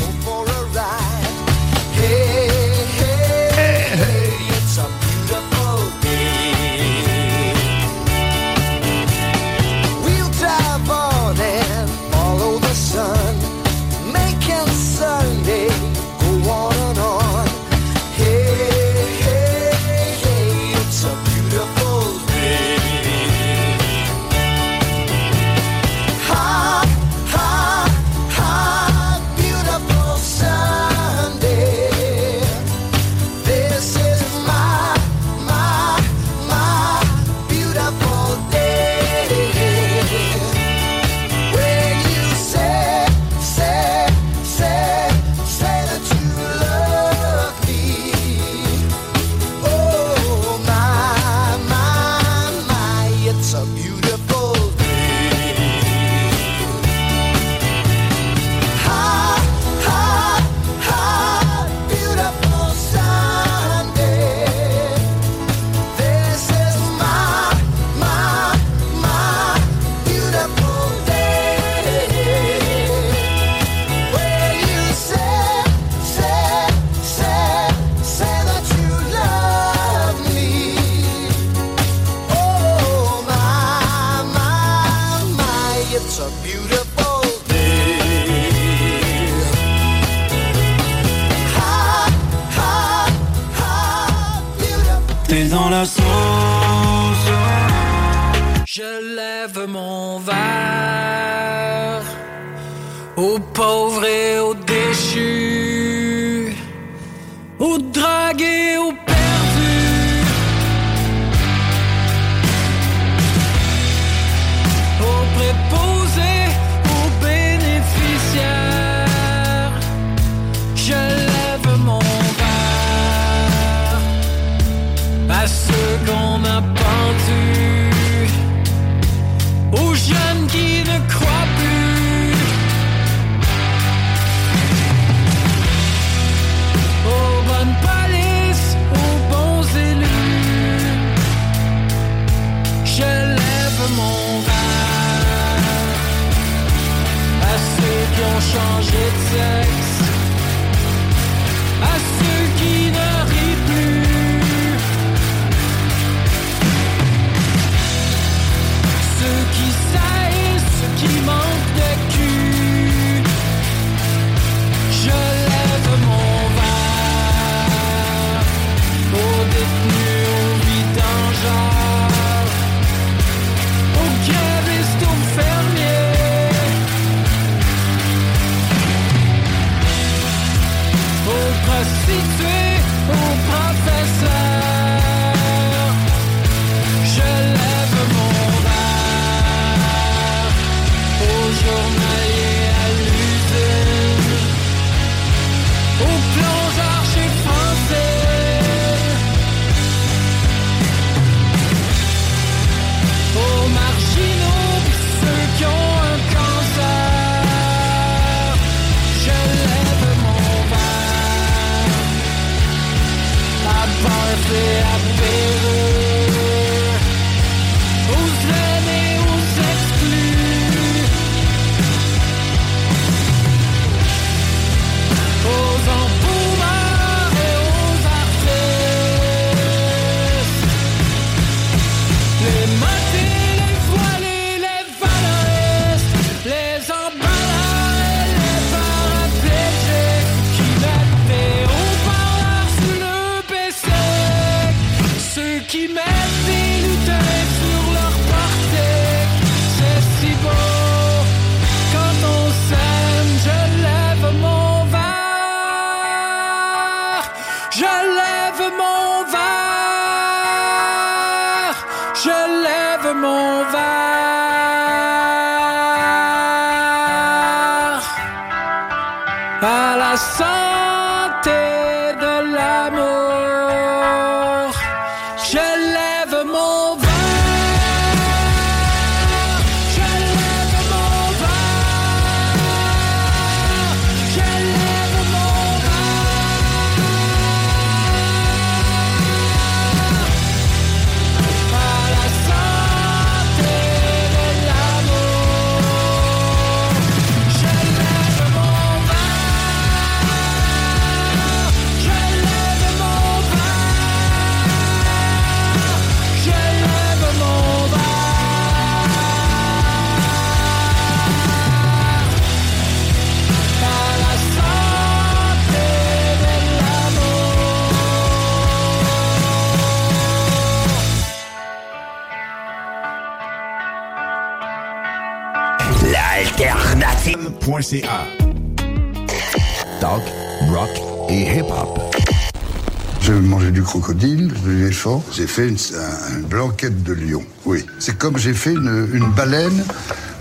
Fait une, un- une blanquette de lion. Oui. C'est comme j'ai fait une, une baleine,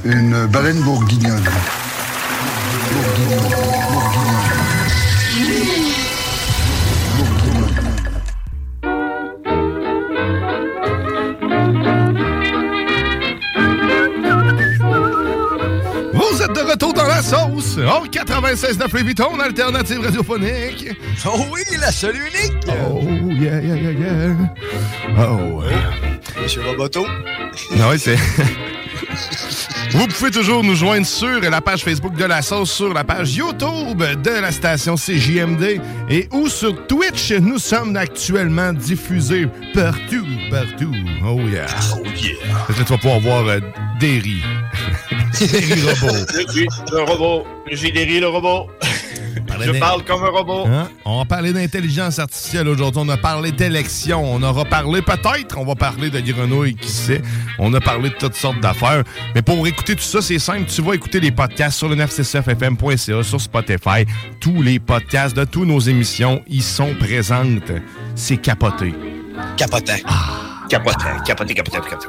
une baleine bourguignonne. Bourguignonne. Bourguignonne. Vous êtes de retour dans la sauce. Oh, 96 9 Louis Vuitton, alternative radiophonique. Oh oui, la seule unique. Oh, yeah, yeah, yeah, yeah. Oh, Monsieur Roboto? Non, oui, c'est. Vous pouvez toujours nous joindre sur la page Facebook de la sauce, sur la page YouTube de la station CJMD et ou sur Twitch. Nous sommes actuellement diffusés partout, partout. Oh yeah. Oh yeah. Peut-être que tu vas pouvoir voir euh, des riz robots. Oui, le robot. J'ai des le robot. Je parle comme un robot. Hein? On va parler d'intelligence artificielle aujourd'hui. On a parlé d'élections. On aura parlé peut-être, on va parler de grenouilles, qui sait. On a parlé de toutes sortes d'affaires. Mais pour écouter tout ça, c'est simple. Tu vas écouter les podcasts sur le 969fm.ca, sur Spotify. Tous les podcasts de toutes nos émissions, ils sont présentes. C'est capoté. Capotant. Capotant, capoté, capoté, capoté.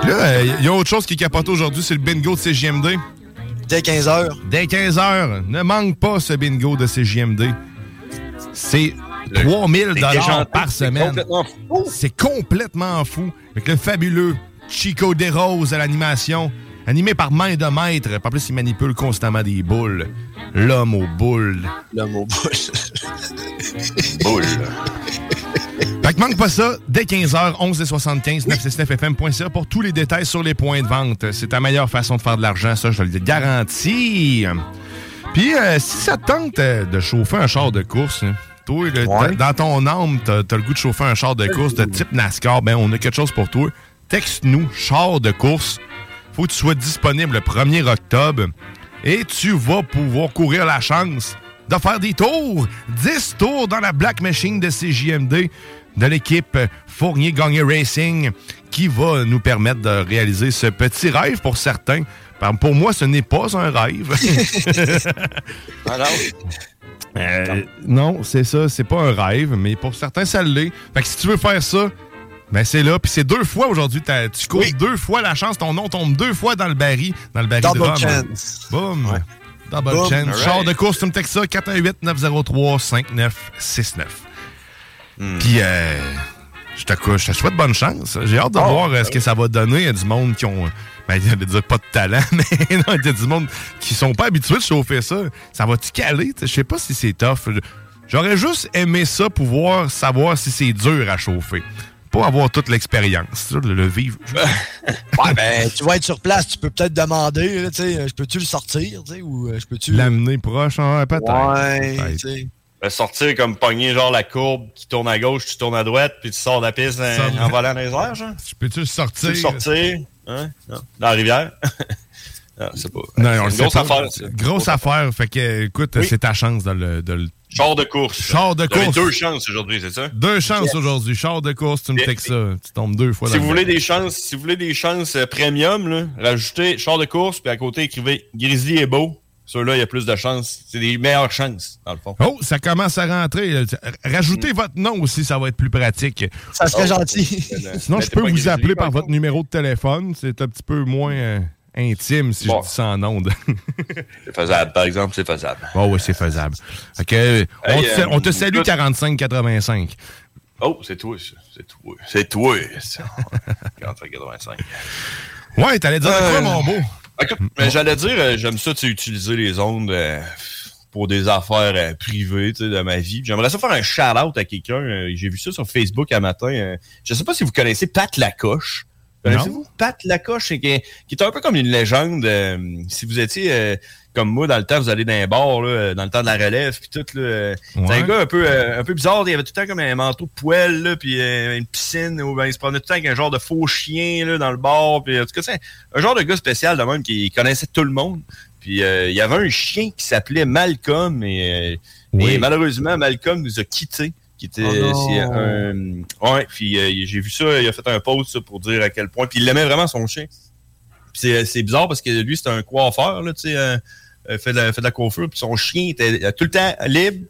Puis Là, il y a autre chose qui est capoté aujourd'hui, c'est le bingo de CGMD. Dès 15h. Dès 15h. Ne manque pas ce bingo de CGMD. C'est 3000 c'est dollars par c'est semaine. C'est complètement fou. Avec le fabuleux Chico Desroses à l'animation, animé par main de maître. Pas plus, il manipule constamment des boules. L'homme aux boules. L'homme aux boules. Boule. Fait que manque pas ça, dès 15h, 11 et 75, 969fm.ca pour tous les détails sur les points de vente. C'est ta meilleure façon de faire de l'argent, ça, je te le garantis. Puis, euh, si ça te tente euh, de chauffer un char de course, hein, toi, là, Ouais. dans ton âme, t'as as le goût de chauffer un char de course de type NASCAR, ben on a quelque chose pour toi. Texte-nous, char de course. Faut que tu sois disponible le 1er octobre et tu vas pouvoir courir la chance de faire des tours. 10 tours dans la Black Machine de CJMD de l'équipe Fournier Gagné Racing qui va nous permettre de réaliser ce petit rêve pour certains. Par- Pour moi, ce n'est pas un rêve. Euh, non, c'est ça, c'est pas un rêve, mais pour certains, ça l'est. Fait que si tu veux faire ça, ben c'est là. Puis c'est deux fois aujourd'hui. Tu cours deux fois la chance, ton nom tombe deux fois dans le baril, dans le baril Double de rhum. chance. Boum. Double Boum. chance. Char right. de course, tu me textes ça, 418-903-5969. Hmm. Puis, euh, je te, cou- je te souhaite bonne chance. J'ai hâte de Oh, voir euh, ce que ça va donner. Il y a du monde qui ont. Ben, il dire pas de talent, mais non, il y a du monde qui sont pas habitués de chauffer ça. Ça va-tu caler? Je sais pas si c'est tough. J'aurais juste aimé ça, pouvoir savoir si c'est dur à chauffer. Pas avoir toute l'expérience, le, le vivre. Ouais, ben, tu vas être sur place, tu peux peut-être demander, là, tu sais, je peux-tu le sortir, tu sais, ou euh, je peux-tu... L'amener proche, hein, peut-être. Ouais. Euh, sortir comme pogner genre la courbe qui tourne à gauche, tu tournes à droite, puis tu sors de la piste euh, en volant dans les airs, genre? Je peux-tu le Tu sortir? peux le sortir, hein? Non. Dans la rivière? Ah, c'est pas. Non, on une grosse pas. affaire. Grosse affaire. Fait que, écoute, Oui. c'est ta chance de le. de le- Char de course. Char de course. deux chances aujourd'hui, c'est ça? Deux chances Yes. aujourd'hui. Char de course, tu me fais que ça. Tu tombes deux fois Si dans vous le voulez des chances, si vous voulez des chances euh, premium, là, rajoutez char de course, puis à côté écrivez Grizzly est beau. Ceux-là, il y a plus de chances. C'est des meilleures chances, dans le fond. Oh, ça commence à rentrer. Rajoutez votre nom aussi, ça va être plus pratique. Ça serait Oh. gentil. Sinon, je peux vous appeler par votre numéro de téléphone. C'est un petit peu moins euh, intime si Bon. je dis ça en ondes. C'est faisable, par exemple, c'est faisable. oh, oui, c'est faisable. OK. on, te, euh, on te salue écoute- 45-85. Oh, c'est toi, ça. C'est toi. C'est toi, ça. 45. Ouais, t'allais dire Euh, quoi, mon beau? Écoute, mais j'allais dire, euh, j'aime ça, tu utiliser les ondes euh, pour des affaires euh, privées, de ma vie. J'aimerais ça faire un shout-out à quelqu'un. J'ai vu ça sur Facebook un matin. je sais pas si vous connaissez Pat Lacoche. Connaissez-vous Pat Lacoche, qui, est un peu comme une légende. si vous étiez comme moi dans le temps, vous allez dans un bar, là, euh, dans le temps de la relève, puis tout. là, euh, C'est un gars un peu, euh, un peu bizarre. Il avait tout le temps comme un manteau de poêle, là, puis euh, une piscine où ben, il se promenait tout le temps avec un genre de faux chien là, dans le bar. Puis, en tout cas, c'est un, un genre de gars spécial de même qui connaissait tout le monde. Puis euh, il y avait un chien qui s'appelait Malcolm et, Oui. et malheureusement Malcolm nous a quittés. Qui était Oh un ouais puis euh, j'ai vu ça il a fait un post ça, pour dire à quel point puis il aimait vraiment son chien c'est bizarre parce que lui c'est un coiffeur là tu sais euh, euh, fait de la, coiffure puis son chien était euh, tout le temps libre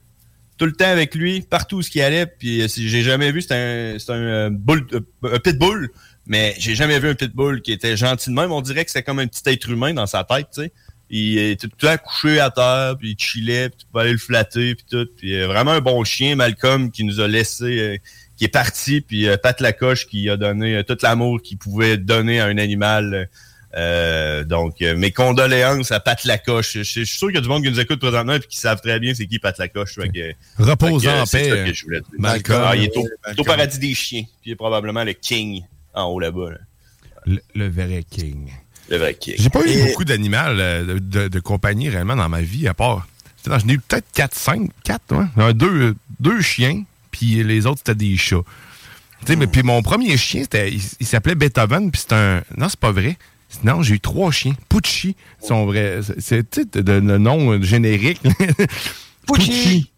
tout le temps avec lui partout où qu'il allait puis euh, j'ai jamais vu c'est un un bull un pitbull mais j'ai jamais vu un pitbull qui était gentil de même on dirait que c'est comme un petit être humain dans sa tête tu sais il était tout le temps couché à terre, puis il chillait, puis tu pouvais aller le flatter, puis tout. Puis vraiment un bon chien, Malcolm, qui nous a laissé, qui est parti, puis euh, Pat Lacoche qui a donné tout l'amour qu'il pouvait donner à un animal. Euh, donc, euh, mes condoléances à Pat Lacoche. Je, je suis sûr qu'il y a du monde qui nous écoute présentement et qui savent très bien c'est qui Pat Lacoche. Que- Repose en c'est paix, ça que je voulais dire. Malcolm. Ah, il est au, Malcolm. au paradis des chiens, puis il est probablement le king en haut là-bas. là. Le, le vrai king. Le vrai king. J'ai pas eu Et- beaucoup d'animaux euh, de, de, de compagnie réellement dans ma vie, à part. J'en ai eu peut-être 4, 5, 4, ouais. Deux, deux chiens, puis les autres, c'était des chats. Mais puis mon premier chien, il, il s'appelait Beethoven, puis c'est un. Non, c'est pas vrai. Non, j'ai eu trois chiens. Pucci, son vrai. C'est, le nom générique. Pucci.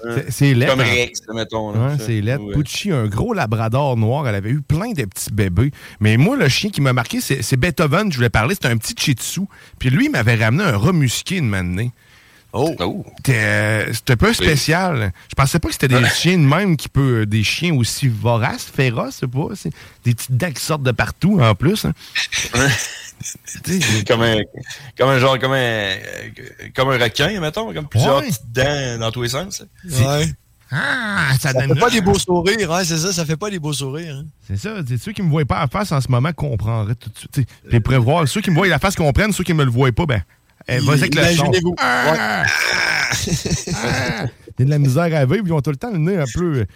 C'est- C'est lettre. Comme hein. Rex, mettons. Ouais, c'est lettre. ouais. Pucci, un gros labrador noir. Elle avait eu plein de petits bébés. Mais moi, le chien qui m'a marqué, c'est Beethoven. Je voulais parler. C'était un petit Shih Tzu. Puis lui, il m'avait ramené un rat musqué une matinée. Oh! C'était euh, c'était un peu spécial. Je pensais pas que c'était des chiens de même qui peut. Des chiens aussi voraces, féroces, je sais pas. C'est des petites dents qui sortent de partout en plus. hein. comme un, comme un genre, comme un, euh, comme un requin, mettons, comme plusieurs Ouais. petites dents dans tous les sens. Ouais. Ah, ça, Ça donne fait pas des beaux sourires, hein, c'est ça, ça fait pas des beaux sourires. hein. C'est ça. c'est Ceux qui me voient pas en face en ce moment comprendraient tout de suite. Puis prévoir. Ceux qui me voient la face comprennent. Ceux qui me le voient pas, ben. Eh, vas-y avec le son. Imaginez-vous. Ah! Ah! Il y a de la misère à vivre. Ils ont tout le temps le nez un peu.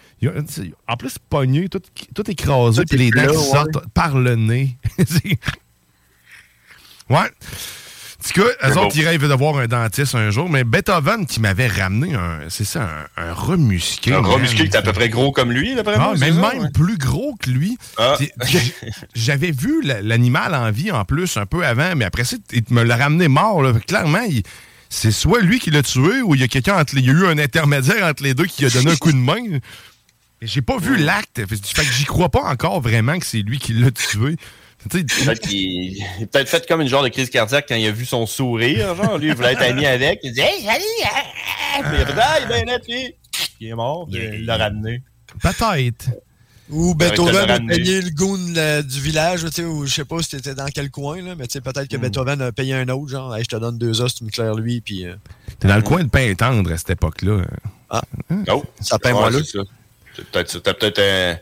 en plus, pogné, tout, tout écrasé, puis les dents ouais. sortent par le nez. Ouais. En tout cas, eux autres, ils rêvent de voir un dentiste un jour, mais Beethoven qui m'avait ramené un, c'est ça, un, un rat musqué. Un rat man. musqué qui est à peu près gros comme lui, d'après Ah, moi. mais ça, même ouais? plus gros que lui. Ah. J'avais vu la- l'animal en vie en plus un peu avant, mais après ça, il me l'a ramené mort. là. Clairement, il- c'est soit lui qui l'a tué ou il y a quelqu'un entre les- il y a eu un intermédiaire entre les deux qui a donné un coup de main. J'ai pas vu l'acte. Fait que j'y crois pas encore vraiment que c'est lui qui l'a tué. Peut-être qu'il a peut-être fait comme une genre de crise cardiaque quand il a vu son sourire. Genre, lui, il voulait être ami avec. Il dit Hey, salut! ah. Puis il a fait Ah, il est bien net, lui. Puis il est mort. puis il l'a ramené. Peut-être. Ou Avec Beethoven a payé le goon là, du village, tu sais, ou je sais pas si t'étais dans quel coin, là, mais tu sais, peut-être que Beethoven a payé un autre, genre, Hey, je te donne deux os, tu me claires lui, puis. euh, T'es dans le coin de pain tendre à cette époque-là. Ah. Oh, Ça peint moi là. peut-être peut-être un.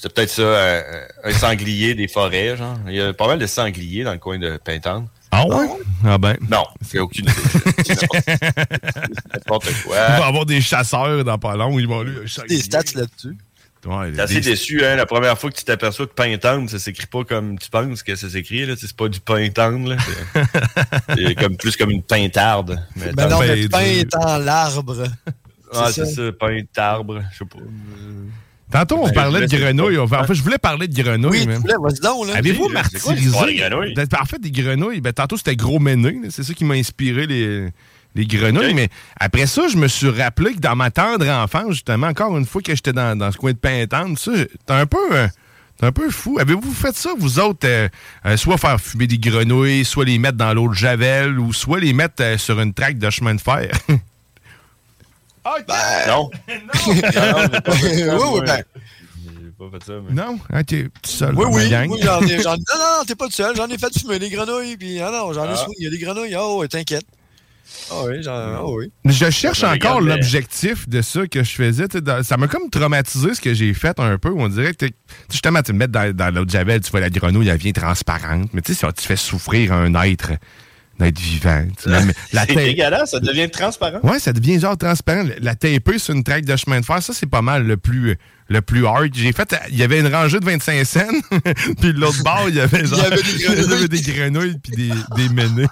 C'est peut-être ça, un, un sanglier des forêts, genre. Il y a pas mal de sangliers dans le coin de Pintante. Ah ouais? Ah ben. Non, c'est aucune n'importe- N'importe Il quoi. va y avoir des chasseurs dans pas long. Ils vont lui. Des stats là-dessus? Ouais, T'es assez des- déçu, hein, la première fois que tu t'aperçois que pain tendre, ça s'écrit pas comme tu penses que ça s'écrit, là. C'est pas du pain tendre, là. C'est- comme, plus comme une pintarde. Mais Ben non, pain dur. étant l'arbre. Ah, c'est ça, pain d'arbre, je sais pas. Tantôt, on Ben, parlait je de grenouilles. pas. On va- En fait, je voulais parler de grenouilles. Oui, vas-y donc, là. Avez-vous martyrisé? des grenouilles? Ben, En fait, des grenouilles. Ben, tantôt, c'était gros méné. C'est ça qui m'a inspiré les, les grenouilles. Mais après ça, je me suis rappelé que dans ma tendre enfance, justement, encore une fois que j'étais dans, dans ce coin de Pintante, t'es un peu. euh, t'es un peu fou. Avez-vous fait ça, vous autres, euh, euh, soit faire fumer des grenouilles, soit les mettre dans l'eau de Javel, ou soit les mettre euh, sur une traque de chemin de fer? Non. non, j'ai pas fait ça, Oui, oui, ben. J'ai pas fait ça, mais- non? Ah, t'es tout seul Oui, dans ma oui, gang. oui, j'en ai, j'en- Non, non, non, t'es pas tout seul. J'en ai fait fumer des grenouilles, puis ah non, j'en ai Ah. souvent, il y a des grenouilles. Oh, t'inquiète. Ah oui, j'en... ah oui. Je cherche Ça encore l'objectif de ça que je faisais. dans- Ça m'a comme traumatisé ce que j'ai fait un peu. On dirait que t'es- justement, tu me mets dans, dans l'eau de Javel, tu vois la grenouille, elle vient transparente. Mais tu sais, ça, tu fais souffrir un être, un être vivant. C'est dégueulasse, ça devient transparent. Ouais, ça devient genre transparent. La taper sur une traque de chemin de fer, ça, c'est pas mal le plus, le plus hard. J'ai fait, il y avait une rangée de 25 cents, puis de l'autre bord, il y avait genre. Il y avait des grenouilles. avait des grenouilles puis des, des.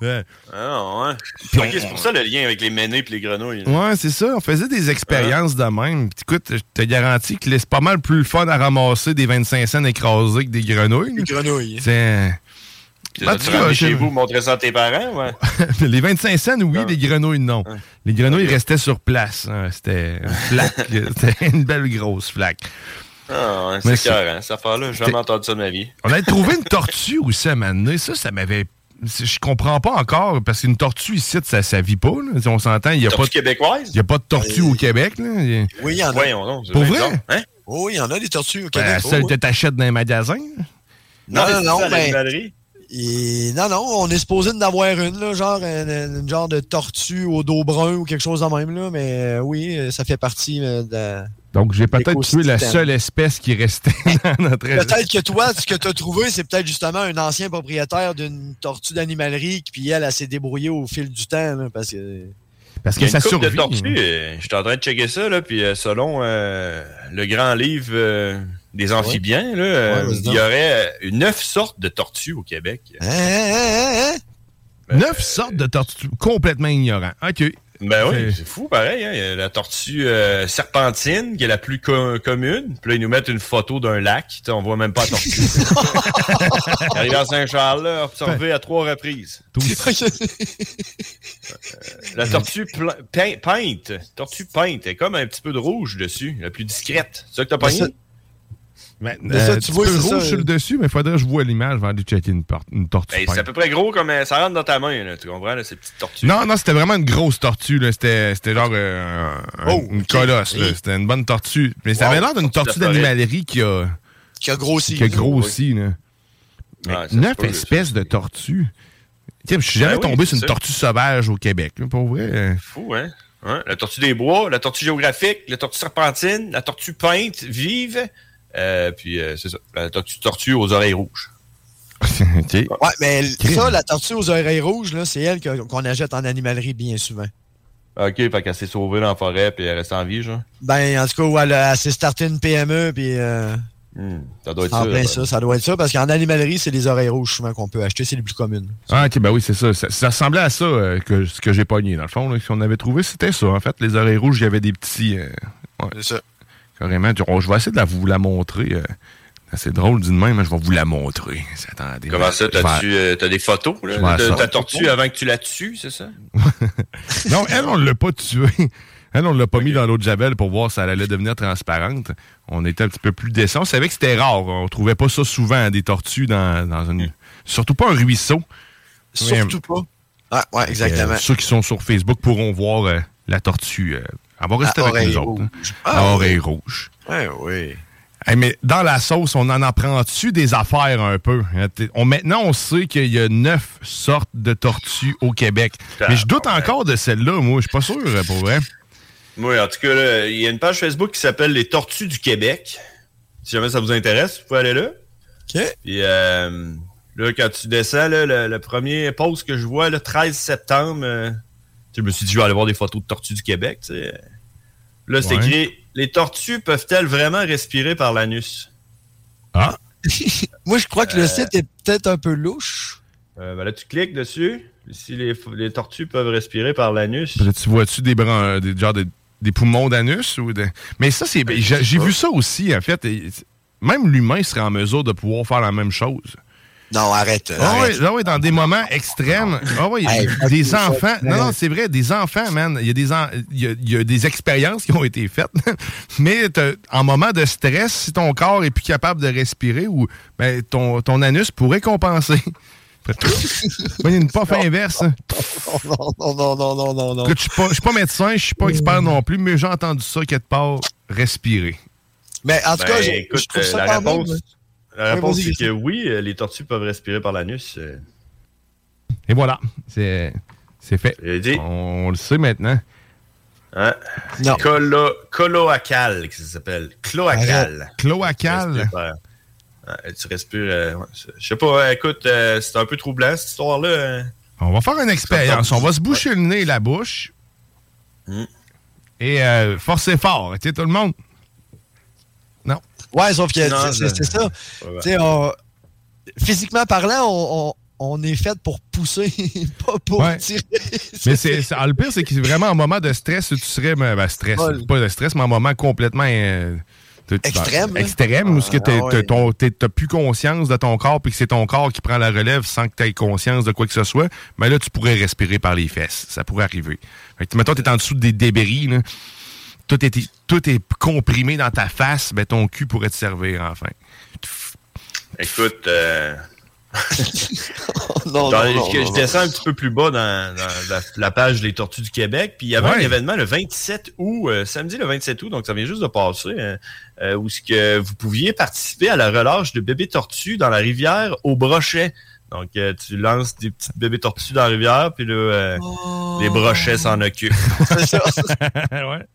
Ouais. Ah, ouais. Puis on- c'est pour ça le lien avec les ménés et les grenouilles. là. Ouais, c'est ça. On faisait des expériences de même. Puis écoute, je te garantis que c'est pas mal plus fun à ramasser des 25 cents écrasés que des grenouilles. Des grenouilles. C'est. Tout tu je- chez vous, montrer ça à tes parents, ouais. les 25 cents, oui, les grenouilles, non. Les grenouilles restaient sur place. hein. C'était une flaque. C'était une belle grosse flaque. Ah, ouais, c'est c'est- carré, cette affaire-là. J'ai jamais entendu ça de ma vie. On avait trouvé une tortue aussi à un moment donné. Ça, ça m'avait. Je comprends pas encore, parce qu'une tortue ici, ça, ça vit pas. là. Si on s'entend, il n'y a, pas Tortue de- québécoise? il y a pas de tortue au Québec. Là. A- Oui, il y en a. Voyons Pour vrai? Hein? Oh, oui, il y en a des tortues au Ben, Québec. celle oh, que t'achètes dans les magasins. Non, non, non, ben- l'animalerie? Et non, non, on est supposé d'en avoir une, là, genre une, une genre de tortue au dos brun ou quelque chose de même, là, mais euh, oui, euh, ça fait partie euh, de... Donc, j'ai peut-être tué la seule espèce qui restait dans notre Peut-être que toi, ce que tu as trouvé, c'est peut-être justement un ancien propriétaire d'une tortue d'animalerie, qui puis elle, elle s'est débrouillée au fil du temps, là, parce que... Parce que a ça survit. de tortues. euh, Je suis en train de checker ça, là, puis euh, selon euh, le grand livre euh, des amphibiens, là, euh, Ouais, il y aurait euh, neuf sortes de tortues au Québec. Hein, hein, hein, hein? Neuf sortes de tortues complètement ignorants. OK. Ben oui, C'est- fou, pareil. hein. Il y a la tortue euh, serpentine, qui est la plus co- commune. Puis là, ils nous mettent une photo d'un lac. Tu sais, on voit même pas la tortue. Elle arrive à Saint-Charles, là, observée à trois reprises. Euh, la tortue peinte. Tortue peinte. Elle est comme un petit peu de rouge dessus. La plus discrète. C'est ça que t'as pogné? ça- Mais, Mais ça, euh, tu petit vois, peu c'est rouge ça, sur le euh. dessus, mais il faudrait que je vois l'image avant de checker une, tortue. Ben, c'est à peu près gros comme euh, ça rentre dans ta main, là, tu comprends, là, ces petites tortues. Non, non, c'était vraiment une grosse tortue. là. C'était c'était genre euh, un- Oh, une colosse. Oui. C'était une bonne tortue. Mais ça avait l'air d'une tortue d'animalerie qui a, Qui a grossi. qui a grossi. là. Mais neuf peut, espèces de tortues. Tiens, je suis jamais Ben oui, tombé sur une ça. tortue sauvage au Québec. là, pour vrai. euh. Fou, hein? Hein? La tortue des bois, la tortue géographique, la tortue serpentine, la tortue peinte, vive. Euh, puis euh, c'est ça, la tortue, aux oreilles rouges. OK. Ouais, mais ça, la tortue aux oreilles rouges, là, c'est elle qu'on achète en animalerie bien souvent. OK, fait qu'elle s'est sauvée dans la forêt puis elle reste en vie, genre. Ben, en tout cas, où elle, a- elle s'est startée une PME, puis... Euh, Hmm, ça doit être en ça. plein ça, ça doit être ça, parce qu'en animalerie, c'est les oreilles rouges souvent qu'on peut acheter, c'est les plus communes. Ah, ok, ben oui, c'est ça. ça. ça ressemblait à ça euh, que ce que j'ai pogné, dans le fond. Là, qu'on avait trouvé, c'était ça. En fait, les oreilles rouges, il y avait des petits. euh, ouais, C'est ça. Carrément. Oh, je vais essayer de la, vous la montrer. euh. c'est drôle d'une même, mais je vais vous la montrer. Attendez. Comment ça, t'as-tu euh, t'as des photos là, de ta tortue avant que tu la tues, c'est ça? non, elle, on l'a pas tuée. Elle, on l'a pas mis dans l'eau de Javel pour voir si elle allait devenir transparente. On était un petit peu plus décent. On savait que c'était rare. On trouvait pas ça souvent, des tortues dans, dans une. Surtout pas un ruisseau. Surtout pas. Ouais, ouais, exactement. Euh, ceux qui sont sur Facebook pourront voir euh, la tortue. Elle va rester À avec oreille nous autres. hein. À Ah, oreille oui. rouge. Ouais, oui. Hey, mais dans la sauce, on en apprend-tu des affaires un peu? Hein, On, maintenant, on sait qu'il y a neuf sortes de tortues au Québec. Mais je doute encore de celle-là, moi. Je suis pas sûr, euh, pour vrai. Oui, en tout cas, il y a une page Facebook qui s'appelle Les Tortues du Québec. Si jamais ça vous intéresse, vous pouvez aller là. OK. Puis euh, là, quand tu descends, là, le, le premier post que je vois, le 13 septembre, euh, je me suis dit, je vais aller voir des photos de tortues du Québec. tu sais. Là, c'est Ouais. écrit Les tortues peuvent-elles vraiment respirer par l'anus? Ah. Moi, je crois que le Euh, site est peut-être un peu louche. Euh, ben là, tu cliques dessus. Si les, les tortues peuvent respirer par l'anus. Là, tu vois-tu des, bran- des, genre des, des poumons d'anus ou de... Mais ça, c'est. J'ai j'ai vu ça aussi, en fait. Même l'humain serait en mesure de pouvoir faire la même chose. Non, arrête. Ah arrête. oui, ah oui, dans des moments extrêmes. Ah oui, Hey, des enfants. Non, non, c'est vrai, des enfants, man. Il y a des, en- il y a, il y a des expériences qui ont été faites. Mais en moment de stress, si ton corps est plus capable de respirer, ou ben, ton, ton anus pourrait compenser. Il y a une puff inverse. Non, non, non, non, non, non, non. Je suis pas, je suis pas médecin, je suis pas expert non plus, mais j'ai entendu ça quelque part. Respirer. Mais en tout cas, Ben, je, écoute, je trouve ça euh, la quand même- réponse, la réponse vas-y. que oui, euh, les tortues peuvent respirer par l'anus. euh. Et voilà. C'est c'est fait. On, le sait maintenant. Hein? Non. Colo, cloacal, que ça s'appelle. Cloacal. Cloacal. Tu respires par- Ouais, tu respires. euh, ouais, c'est- je sais pas, ouais, écoute, euh, c'est un peu troublant cette histoire-là. euh. On va faire une expérience. On va se boucher le nez et la bouche. Hmm. Et euh, forcer fort. Tu sais, tout le monde. Non. Ouais, sauf que c'est- ça. Ouais. Tu on- physiquement parlant, on, on- on est fait pour pousser, pas pour Ouais. tirer. Mais c'est, ah, le pire, c'est que c'est vraiment en moment de stress, tu serais. Ben, ben, stress. Pas de stress, mais en moment complètement. euh, tu- tu- Extrême, ben, extrême, où ce que Ah, ton- t'es- t'as plus conscience de ton corps, puis que c'est ton corps qui prend la relève sans que tu aies conscience de quoi que ce soit. Mais là, tu pourrais respirer par les fesses. Ça pourrait arriver. Fait que, mettons, t'es en dessous des débris, là. Tout est, tout est comprimé dans ta face, ben ton cul pourrait te servir enfin. Écoute, euh, non, Dans- non, non, je, non, je non. descends un petit peu plus bas dans, dans la, la page des Tortues du Québec. Puis il y avait un événement le 27 août, euh, samedi le 27 août, donc ça vient juste de passer, euh, euh, où ce que vous pouviez participer à la relâche de bébés tortues dans la rivière au brochet. Donc euh, tu lances des petits bébés tortues dans la rivière, puis là, euh, les brochets s'en occupent. ouais.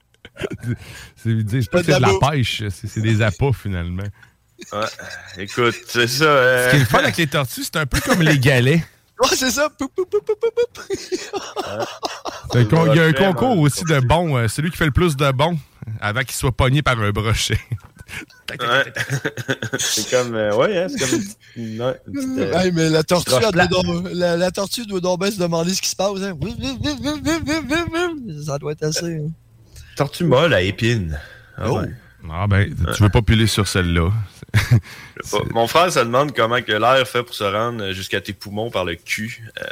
C'est, que c'est de la pêche, c'est, des appâts finalement. Ouais, écoute, c'est ça. euh, Ce qui est le fun avec les tortues, c'est un peu comme les galets. Ouais, c'est ça. Il y a un con- il y a un brochet, concours aussi de bons. euh, celui qui fait le plus de bons avant qu'il soit pogné par un brochet. Ouais. c'est comme, euh, ouais, hein, c'est comme une petite- une- une petite, euh, Hey, mais la tortue, doit la, la tortue doit donc bien se demander ce qui se passe. Hein. Ça doit être assez. hein. Tortue molle à épines. Ah Oh. ouais. Ah ben, tu veux pas piler sur celle-là. Mon frère se demande comment que l'air fait pour se rendre jusqu'à tes poumons par le cul. Euh,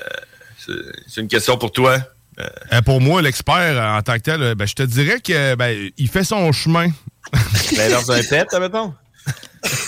c'est- une question pour toi. Euh, Euh, pour moi, l'expert euh, en tant que tel, ben, je te dirais que ben, il fait son chemin. L'inverse d'un pet, mettons?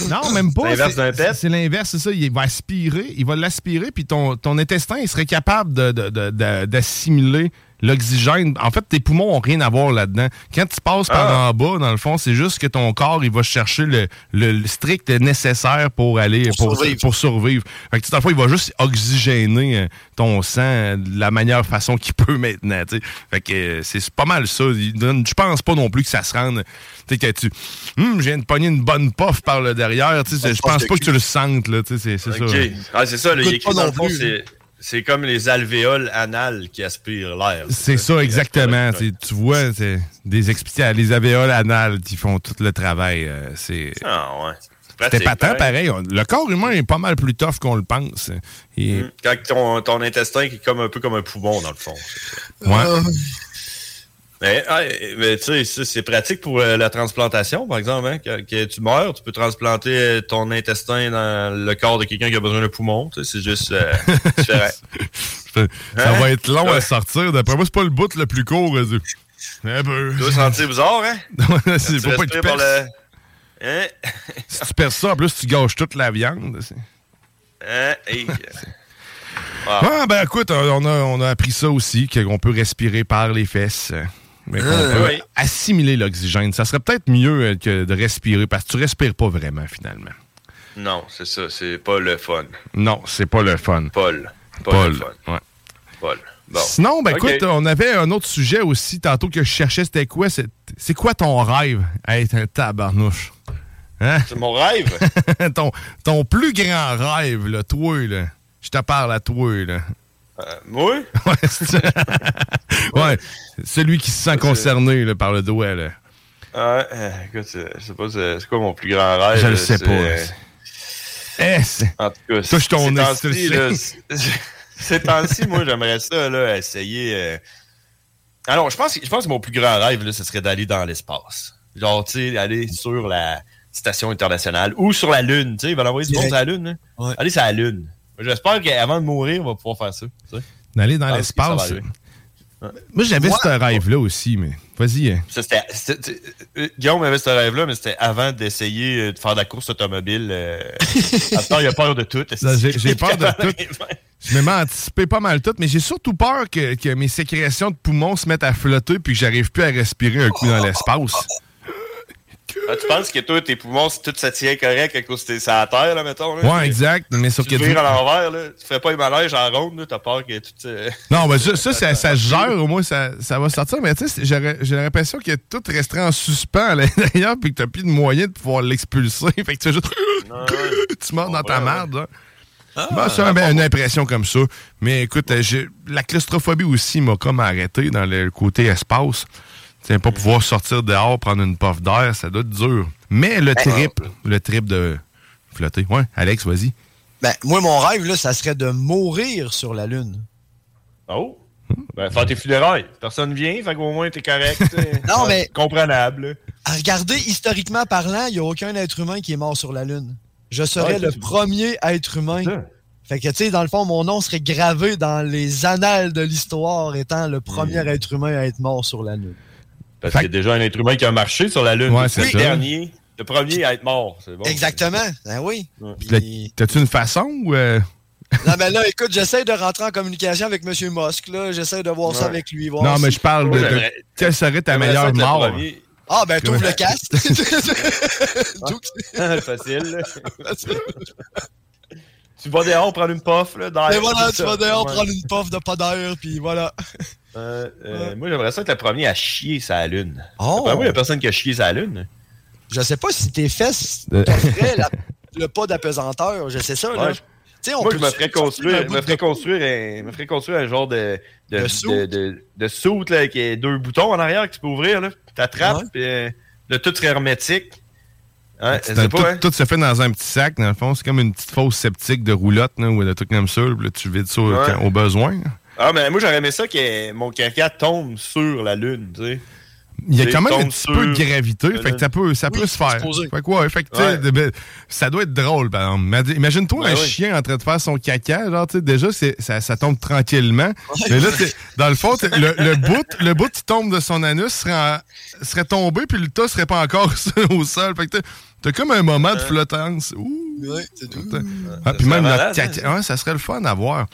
Non, même pas. L'inverse d'un pet? C'est l'inverse, c'est ça. Il va aspirer, il va l'aspirer, puis ton, ton intestin, il serait capable de- de- de- de- d'assimiler l'oxygène. En fait, tes poumons ont rien à voir là-dedans. Quand tu passes par Ah. en bas, dans le fond, c'est juste que ton corps, il va chercher le, le- le strict nécessaire pour aller Pour pour, survivre. pour survivre. Fait que, fond, il va juste oxygéner euh, ton sang de la meilleure façon qu'il peut maintenant. tu sais. Fait que euh, c'est pas mal ça. Je pense pas non plus que ça se rende. Tu sais, que tu. Hum, je viens de pogner une bonne puff par le derrière. tu sais, Bonne Je pense pas que tu le sentes. là, tu sais, C'est ça. Ah, c'est ça, là, il pas dans le fond, plus, c'est, c'est comme les alvéoles anales qui aspirent l'air. C'est ça, exactement. Tu vois, c'est des explications. Les alvéoles anales qui font tout le travail. euh, c'est. Ah, ouais. C'est C'était patent, pareil. On- Le corps humain est pas mal plus tough qu'on le pense. Et- Mm. Quand ton, ton intestin qui est comme un peu comme un poumon, dans le fond. Ouais. Mais, ah, mais tu sais, c'est pratique pour euh, la transplantation, par exemple. Hein? Que, que tu meurs, tu peux transplanter euh, ton intestin dans le corps de quelqu'un qui a besoin d'un poumon. C'est juste euh, différent. Ça Hein? va être long Ouais. à sortir. D'après moi, c'est pas le bout le plus court. peu. Tu dois sentir bizarre, hein? C'est pas le... Hein? Si tu perces ça, en plus, tu gâches toute la viande. Hein? Hey. Ah, ben écoute, on a, on a appris ça aussi, qu'on peut respirer par les fesses. Mais qu'on Ah, peut oui. assimiler l'oxygène. Ça serait peut-être mieux euh, que de respirer parce que tu respires pas vraiment finalement. Non, c'est ça. C'est pas le fun. Non, c'est pas le fun. Paul. Paul. le fun. ouais. Paul. Bon. Sinon, ben écoute, on avait un autre sujet aussi tantôt que je cherchais, c'était quoi? C'est c'est quoi ton rêve? À être un tabarnouche? Hein? C'est mon rêve? ton, ton plus grand rêve, là, toi, là. Je te parle à toi, là. Euh, moi? Ouais, c'est- ouais, celui qui se sent concerné là, par le doigt, là. Ouais, euh, écoute, c'est- je sais pas, c'est quoi mon plus grand rêve? Je le là, sais pas. Eh, c'est- En tout cas, Touche ton ces nez, temps-ci, là, moi, j'aimerais ça, là, essayer. euh, Alors, je pense, je pense que mon plus grand rêve, là, ce serait d'aller dans l'espace. Genre, tu sais, aller sur la station internationale ou sur la Lune. Tu sais, ils vont envoyer du monde sur la Lune. hein. Aller sur la Lune. J'espère qu'avant de mourir, on va pouvoir faire ça. tu sais. D'aller dans l'espace. Moi, j'avais ce rêve-là aussi, mais vas-y. hein. Ça, c'était- c'était- euh, Guillaume avait ce rêve-là, mais c'était avant d'essayer euh, de faire de la course automobile. Euh... Attends, il a peur de tout. J'ai peur de tout. Je me mets à anticiper pas mal tout, mais j'ai surtout peur que, que mes sécrétions de poumons se mettent à flotter puis que j'arrive plus à respirer un coup dans l'espace. Ah, tu penses que toi, tes poumons, si tout ça tient correct à cause que t'es sur la terre, là, mettons? Là, Ouais, Tu- exact. Mais sauf Tu que. vires à l'envers, là. Tu ferais pas un malaise en ronde, là. T'as peur que tout. euh, Non, mais ça, ça, ça, gère, au moins, ça, ça va sortir. Mais tu sais, j'ai l'impression que tout resterait en suspens à l'intérieur puis que t'as plus de moyen de pouvoir l'expulser. Fait que tu fais juste. tu mords dans ta merde, là. Bon, c'est un- ben, une impression comme ça. Mais écoute, euh, la claustrophobie aussi m'a comme arrêté dans le côté espace. Tu sais, pas pouvoir sortir dehors, prendre une puff d'air, ça doit être dur. Mais le trip, le trip de flotter. Ouais, Alex, vas-y. Ben, moi, mon rêve, là, ça serait de mourir sur la Lune. Oh! Ben, faire tes funérailles. Personne vient, fait qu'au moins t'es correct. Non, mais- Comprenable. regarder, historiquement parlant, il n'y a aucun être humain qui est mort sur la Lune. Je serais Ouais, le premier être humain. Fait que, tu sais, dans le fond, mon nom serait gravé dans les annales de l'histoire étant le premier Hmm. être humain à être mort sur la Lune. Parce qu'il y a déjà un être humain qui a marché sur la Lune. Ouais, Le c'est dernier. Le premier à être mort. Bon. Exactement. Ben oui. T'as-tu une façon ou. euh, Non, mais là, écoute, j'essaie de rentrer en communication avec M. Musk, là. J'essaie de voir ça avec lui. voir Non, mais je parle de. Quelle serait ta meilleure mort? Ah, ben, t'ouvres le casque. Facile. là. tu vas dehors prendre une puff. Là, d'air, Et voilà, tout tu ça. vas dehors Ouais. prendre une puff de pas d'air, puis voilà. Euh, euh, Moi, j'aimerais ça être le premier à chier sa lune. Oh. Après moi, il n'y a personne qui a chié sa lune. Je sais pas si tes fesses t'offraient la- le pas d'apesanteur. Je sais ça, là. Ouais, je- sais, on Moi, peut je me ferais construire, me ferais construire, un, me ferais construire un genre de de De de, soute. de, de soute, là, qui a deux boutons en arrière que tu peux ouvrir là. T'attrapes, puis euh, le tout serait hermétique. Hein, je Tout, pas, hein? tout se fait dans un petit sac, dans le fond. C'est comme une petite fausse sceptique de roulotte là, ou de trucs comme ça. Puis là, tu vides ça au- Ouais. quand- au besoin. Ah, mais moi, j'aurais aimé ça que mon caca tombe sur la lune, tu sais. Il y a quand même un petit peu de gravité, fait que ça peut, ça peut se faire. Fait que ouais, fait que, Ouais. ben, ça doit être drôle, par exemple. Imagine- Imagine-toi Ouais, un ouais. chien en train de faire son caca, genre, tu sais, déjà, c'est- ça, ça tombe tranquillement. Mais là, dans le fond, le, le bout, le bout qui tombe de son anus serait, en- serait tombé, puis le tas serait pas encore au sol. Fait que t'as- comme un moment de flottance. Ouh. Ouais, c'est tout. Ah, puis même notre caca, ouais, ça serait le fun à voir.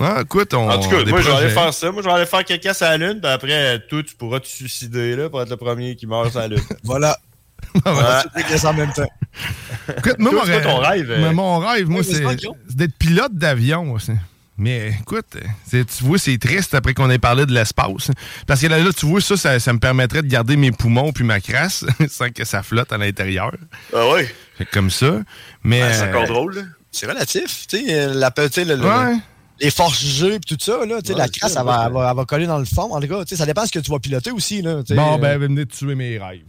Ah, écoute, on. En tout cas, moi, je vais aller faire ça. Moi, je vais aller faire caca sur la lune, puis après, toi, tu pourras te suicider, là, pour être le premier qui meurt sur la lune. Voilà. Ah, Ouais. En même temps. Écoute, moi, mon c'est quoi ton rêve, euh? mais mon rêve, moi, c'est d'être pilote d'avion. aussi. Mais écoute, tu vois, c'est triste après qu'on ait parlé de l'espace. Parce que là, là, tu vois, ça, ça, ça me permettrait de garder mes poumons puis ma crasse sans que ça flotte à l'intérieur. Ah ouais? Fait que comme ça. Mais. Ouais, c'est encore euh, drôle. C'est relatif. Tu sais, la, tu sais, le- le- Ouais. Les forces G et tout ça, là, tu sais, Ouais, la crasse, ça, elle va, elle va- elle va coller dans le fond. En tout cas, tu sais, ça dépend de ce que tu vas piloter aussi. Là. Bon, Euh, ben, venez tuer mes rêves.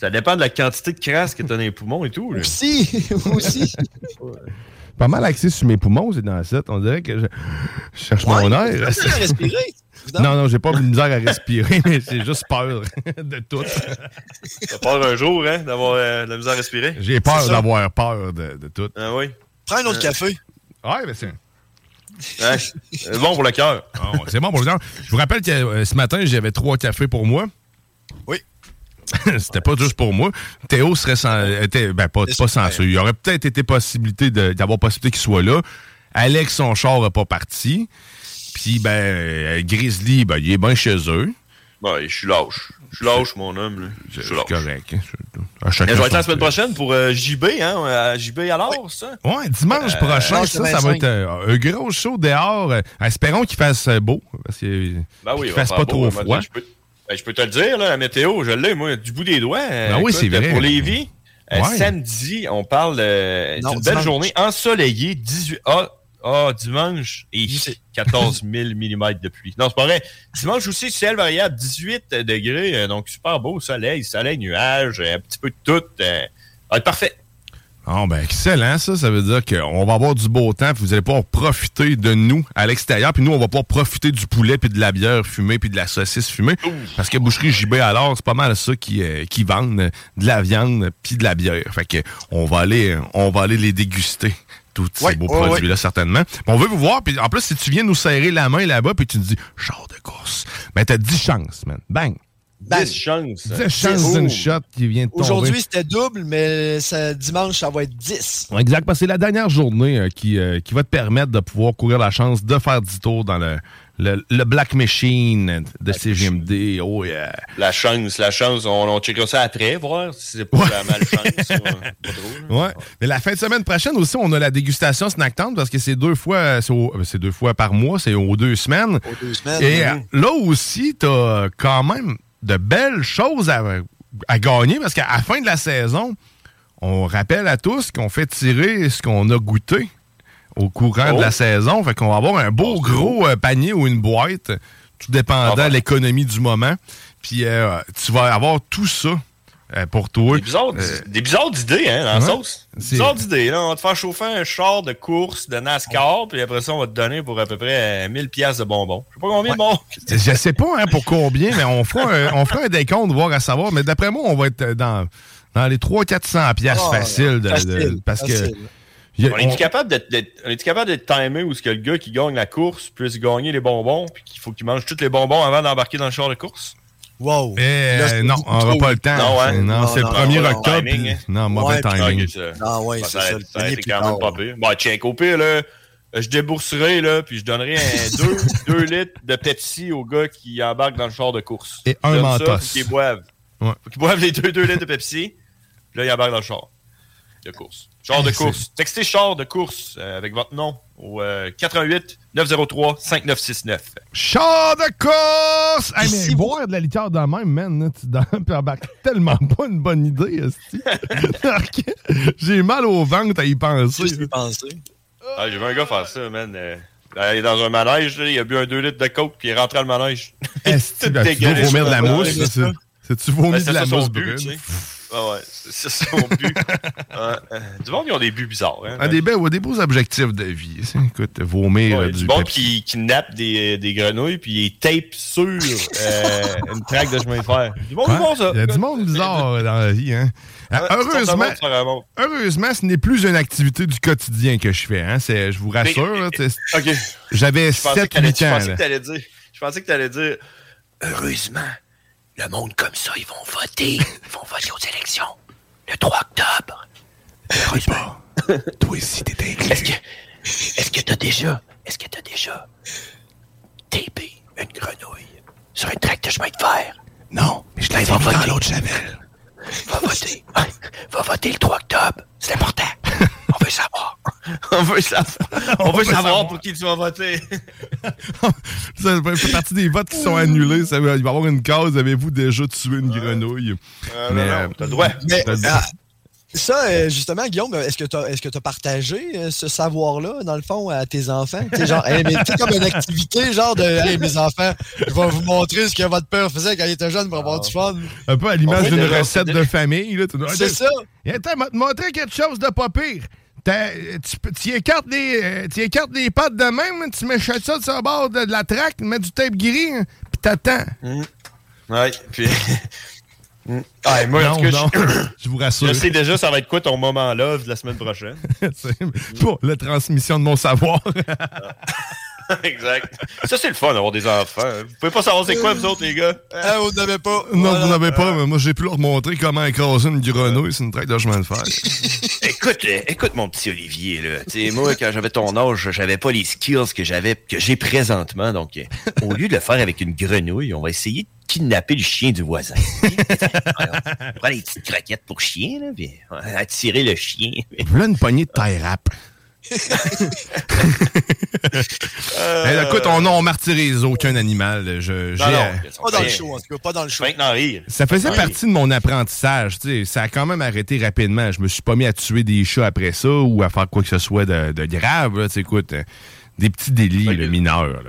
Ça dépend de la quantité de crasse que tu as dans les poumons et tout. Là. Aussi, aussi. Pas mal axé sur mes poumons, c'est dans ça. On dirait que je, je cherche Ouais, mon t'as air. de la respirer. Non, non, j'ai pas de misère à respirer, mais j'ai juste peur de tout. T'as peur un jour, hein, d'avoir euh, de la misère à respirer? J'ai peur d'avoir peur de, de tout. Ah oui? Prends un autre Euh, café. Ouais, ben c'est. Ouais. C'est bon pour le cœur. Ah c'est bon pour le cœur. Je vous rappelle que euh, ce matin, j'avais trois cafés pour moi. Oui. C'était pas juste pour moi. Théo serait sans, était, ben, pas, pas censé. Il y aurait peut-être été possibilité d'avoir possibilité qu'il soit là. Alex, son char n'a pas parti. Puis, ben, euh, Grizzly, ben, il est bien chez eux. Ouais, je suis lâche. Je suis lâche, mon homme. là. Je suis lâche. correct. hein. Je vais être la semaine prochaine pour euh, JB, hein? à JB alors, ça? Ouais, dimanche Euh, prochain, ça, ça va 25. être euh, un gros show dehors. Euh, espérons qu'il fasse beau. Parce que, Ben oui, qu'il fasse pas beau, trop hein, froid. Je peux, ben, je peux te le dire, là, la météo, je l'ai, moi, du bout des doigts. Ben oui, c'est vrai. Pour Lévis, euh, Ouais. samedi, on parle euh, d'une belle dimanche. journée ensoleillée, 18... Ah, ah, dimanche, et 14 000 mm de pluie. Non, c'est pas vrai. Dimanche aussi, ciel variable, 18 degrés, euh, donc super beau, soleil, soleil, nuages, euh, un petit peu de tout. ça va être parfait. Ah ben excellent ça, ça veut dire qu'on va avoir du beau temps, puis vous allez pouvoir profiter de nous à l'extérieur, puis nous on va pouvoir profiter du poulet puis de la bière fumée puis de la saucisse fumée, parce que boucherie JB alors c'est pas mal ça qui euh, qui vendent de la viande puis de la bière. Fait que on va aller on va aller les déguster tous ces Ouais, beaux ouais, produits là certainement. On veut vous voir puis en plus si tu viens nous serrer la main là-bas puis tu nous dis char de course, ben t'as 10 chances man. Bang. 10 chances. 10 chances d'une shot qui vient de tomber. Aujourd'hui, c'était double, mais ça- dimanche, ça va être 10. Ouais, Exact, parce que c'est la dernière journée euh, qui, euh, qui va te permettre de pouvoir courir la chance de faire 10 tours dans le, le, le Black Machine de CGMD. Oh yeah. La chance, la chance. On, on checkera ça après, voir si c'est pas la malchance. ou, euh, pas trop. Ouais. Mais la fin de semaine prochaine aussi, on a la dégustation Snacktown parce que c'est deux fois, c'est au- c'est deux fois par mois, c'est aux deux semaines. Aux deux semaines, Et oui. euh, là aussi, t'as quand même de belles choses à, à gagner parce qu'à la fin de la saison, on rappelle à tous qu'on fait tirer ce qu'on a goûté au courant de Oh. la saison. Fait qu'on va avoir un beau gros euh, panier ou une boîte, tout dépendant Ah, de l'économie du moment. Puis euh, tu vas avoir tout ça euh, pour toi. Des bizarres, Euh, des bizarres d'idées, hein, dans la ouais. sauce. C'est- Bizarres d'idées, là. On va te faire chauffer un char de course de NASCAR, puis après ça, on va te donner pour à peu près euh, 1000 pièces de bonbons. Je sais pas combien de bonbons. Je sais pas hein, pour combien, mais on fera un, on fera un décompte, voir à savoir. Mais d'après moi, on va être dans, dans les 300-400 piastres Ah, faciles. de- de- facile, parce facile. que. A- on est-tu on- capable d'être, d'être- on est-tu capable d'être timé où ce que le gars qui gagne la course puisse gagner les bonbons, puis qu'il faut qu'il mange tous les bonbons avant d'embarquer dans le char de course? Wow. Eh, Là, non, on n'aura pas le temps. Non, ouais. Non, Non, c'est le non, 1er non, octobre. timing, puis- hein? Non, mauvais Ouais, timing. ça- Ah ouais, ça, c'est ça, ça, a été quand même pas pire. Bon, tiens, au pire, là, je débourserai, là, puis je donnerai 2 litres de Pepsi au gars qui embarque dans le char de course. Et un Mentos. Ça, faut qu'ils boivent. Ouais. Faut qu'ils boivent les 2 litres de Pepsi, puis là, il embarque dans le char de course. Char de Eh, course. Textez char de course euh, avec votre nom au euh, 88 903 5969. Char de course! Hey, mais boire de la liqueur de même, man, tu embarquer, tellement pas une bonne idée. J'ai mal au ventre à y penser. Ah, j'ai vu un gars faire ça, man. Euh, il est dans un manège, là, il a bu un 2 litres de coke, puis il est rentré dans le manège. Esti, ben, tu vomir de la mousse, c'est-tu vomi Ben, de la mousse brune? Tu. Ah ouais, c'est ça son but. Euh, du monde, ils ont des buts bizarres. Hein, Ah, des, belles, ouais, des beaux objectifs de vie. Écoute, vomir Ouais, euh, du du monde qui, qui nappe des, des grenouilles puis il tape sur euh, une traque de chemin de fer. Du monde bon, ça. Il y a du monde bizarre dans la vie. Hein? Ah, heureusement, heureusement, ce n'est plus une activité du quotidien que je fais. Hein? Je vous rassure. J'avais Je pensais que t'allais- 7-8 je ans. Je pensais que t'allais dire. Heureusement, le monde comme ça, ils vont voter. Ils vont voter aux élections. Le 3 octobre. Heureusement. Toi aussi, t'es inclus. Est-ce que, est-ce que t'as déjà, est-ce que t'as déjà tapé une grenouille sur un tract de chemin de fer? Non, mais je l'ai dans l'autre javel. Va voter. Va voter le 3 octobre. C'est important. On veut savoir. On veut savoir. On veut savoir pour qui tu vas voter. Ça fait partie des votes qui sont annulés. Ça, va- il va y avoir une case. Avez-vous déjà tué une grenouille? Euh, non, non, t'as le droit. Mais, t'as le droit. ah, ça, euh, justement, Guillaume, est-ce que tu as, est-ce que t'as partagé euh, ce savoir-là, dans le fond, à tes enfants? Tu sais, genre, hey, mais comme une activité, genre de Hey, mes enfants, je vais vous montrer ce que votre père faisait quand il était jeune pour avoir du fun. Un peu à l'image d'une recette de famille. C'est ça. Attends, m'a te montrer quelque chose de pas pire. Tu, écartes les, euh, tu écartes les pattes de même, tu mets ça sur le bord de, de la traque, tu mets du tape gris, hein, puis t'attends. Ouais, puis. Ah, moi, en Non, tout cas, non, je, je vous rassure. je sais déjà ça va être quoi ton moment love de la semaine prochaine? Pour la transmission de mon savoir. exact. Ça, c'est le fun d'avoir des enfants. Vous pouvez pas savoir c'est quoi, vous autres, les gars? Ah, vous n'avez pas. non, Voilà. vous n'avez pas, mais moi j'ai pu leur montrer comment écraser une grenouille sur une traque de chemin de fer. Écoute, euh, écoute mon petit Olivier là. Tu sais, moi quand j'avais ton âge, j'avais pas les skills que j'avais que j'ai présentement. Donc, euh, au lieu de le faire avec une grenouille, on va essayer de kidnapper le chien du voisin. On prend les petites croquettes pour chien là, puis on va attirer le chien. Voilà une poignée de taille rap. Eh, écoute, on on martyrise aucun animal. Je, Non, non, euh, Pas dans le show, en tout cas, pas dans le show. Ça faisait Oui. partie de mon apprentissage. Ça a quand même arrêté rapidement. Je me suis pas mis à tuer des chats après ça ou à faire quoi que ce soit de, de grave. là. Écoute, euh, des petits délits là, mineurs.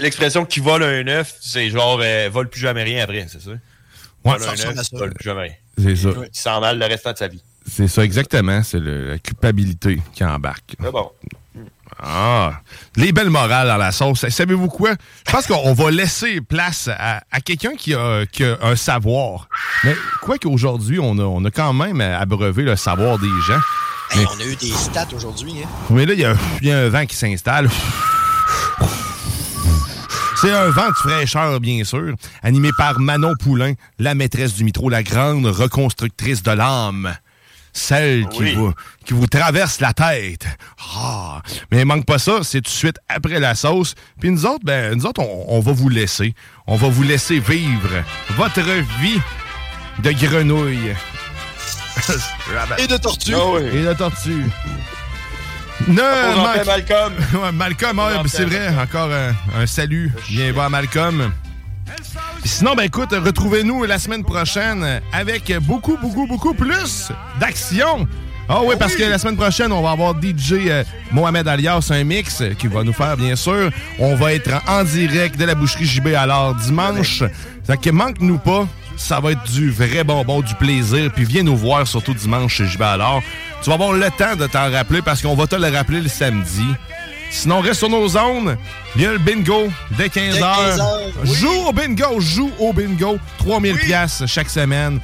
l'expression qui vole un œuf, c'est genre euh, vole plus jamais rien après, c'est ça? Ouais, Vole ça un œuf, vole plus jamais rien. C'est ça. Il mal le restant de sa vie. C'est ça, exactement. C'est la culpabilité qui embarque. C'est bon. Ah, les belles morales dans la sauce. Savez-vous quoi? Je pense qu'on va laisser place à, à quelqu'un qui a, qui a un savoir. Mais quoi qu'aujourd'hui, on a, on a quand même abreuvé le savoir des gens. Hey, Mais, on a eu des stats aujourd'hui. Hein? mais là, il y, a- il y a un vent qui s'installe. C'est un vent de fraîcheur, bien sûr, animé par Manon Poulain, la maîtresse du mitro, la grande reconstructrice de l'âme. Celle qui, Oui. vous, qui vous traverse la tête. Ah! Mais il manque pas ça, c'est tout de suite après la sauce. Puis nous autres, ben, nous autres, on, on va vous laisser. On va vous laisser vivre votre vie de grenouille. Et de tortue. Et de tortue. Ne On manque- Malcolm. Ouais, Malcolm, ouais, c'est vrai. Encore un, un salut. Viens voir Malcolm. Sinon, ben écoute, retrouvez-nous la semaine prochaine avec beaucoup, beaucoup, beaucoup plus d'action. Ah oui, parce que la semaine prochaine, on va avoir DJ euh, Mohamed Alias, un mix qui va nous faire, bien sûr. On va être en direct de la boucherie JB alors dimanche. Fait que manque-nous pas. Ça va être du vrai bonbon, du plaisir. Puis viens nous voir, surtout dimanche chez JB alors. Tu vas avoir le temps de t'en rappeler parce qu'on va te le rappeler le samedi. Sinon, reste sur nos zones. Il y a le bingo dès 15h. Dès 15 heures, oui. Joue au bingo, joue au bingo. 3000 pièces chaque semaine.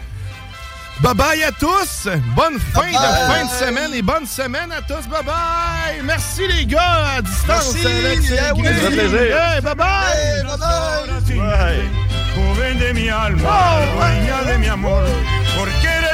Bye bye à tous. Bonne fin Bye de bye. fin de semaine et bonne semaine à tous. Bye bye. Merci les gars à distance. Merci. Alex et Eh oui. Plaisir. Hey, bye bye. Hey, bye-bye. joven de mi alma, dueña de mi amor, porque eres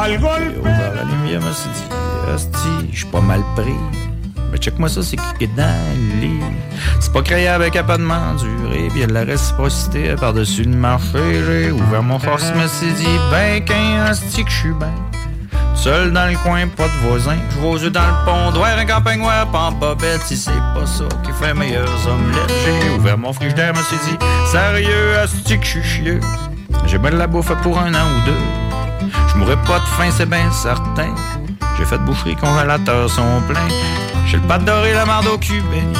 Al golpe. ouvert la lumière, me suis dit, hostie, je suis pas mal pris. Mais check-moi ça, c'est qui qui est dans le lit? C'est pas créé avec de m'endurer, puis y a de la réciprocité par-dessus le marché. J'ai ouvert mon force, me suis dit, ben qu'un hostie que je suis ben. Seul dans le coin, pas de voisin. Je aux yeux dans le pont, droit un campagne noir, pas bobette. Si c'est pas ça qui fait meilleurs omelettes, j'ai ouvert mon frigidaire, me suis dit, sérieux, hostie que je suis chieux. J'ai bien de la bouffe pour un an ou deux. Mourrai pas de faim, c'est bien certain. J'ai fait de boucherie, congélateurs sont pleins. J'ai le pâte doré, la marde au cubain.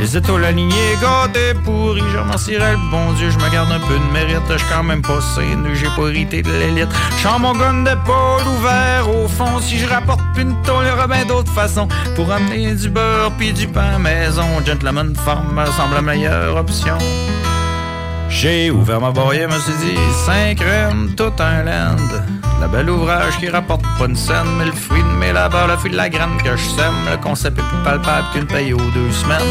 Les étoiles alignées, gâtés pourris. Je remercierai le bon Dieu, je me garde un peu de mérite. Je quand même pas sain, j'ai pas hérité de l'élite. J'sens mon gun d'épaule ouvert au fond. Si je rapporte plus une tôle, y aura bien d'autres façons. Pour amener du beurre puis du pain maison. Gentleman Farmer semble la meilleure option. J'ai ouvert ma boîte, me suis dit, cinq crèmes, tout un land. La belle ouvrage qui rapporte pas une scène, mais le fruit de mes labeurs, le fruit de la graine que je sème. Le concept est plus palpable qu'une paye aux deux semaines.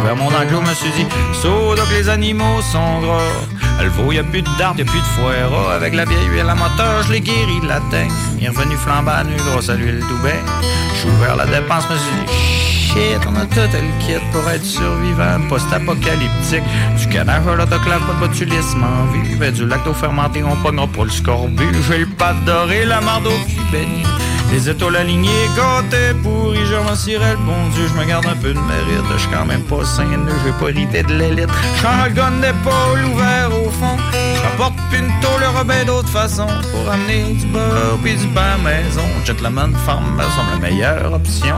Ouvert mon enclos, me suis dit, saut donc les animaux sont gras. Le veau, y a plus de dard, y a plus de foire. Avec la vieille huile à moteur, je l'ai guéri de la teigne. Il est revenu flambant nu grâce à l'huile tout. J'ai ouvert la dépense, me suis dit, on a tout le kit pour être survivant, post-apocalyptique. Du canard à l'autoclave, pas de botulisme en vie. Du lacto fermenté, on pognera pas le scorbut. J'ai le pâte doré, la marde au cubéni. Les étoiles alignées, gâtés pourris, je remercierai le bon Dieu, je me garde un peu de mérite, je suis quand même pas sain, j'ai pas hérité de l'élite. J'en le gun d'épaule ouvert au fond, je une tôle, aura bien d'autres façons pour amener du beurre puis du pain maison. Gentleman Farm me semble la meilleure option.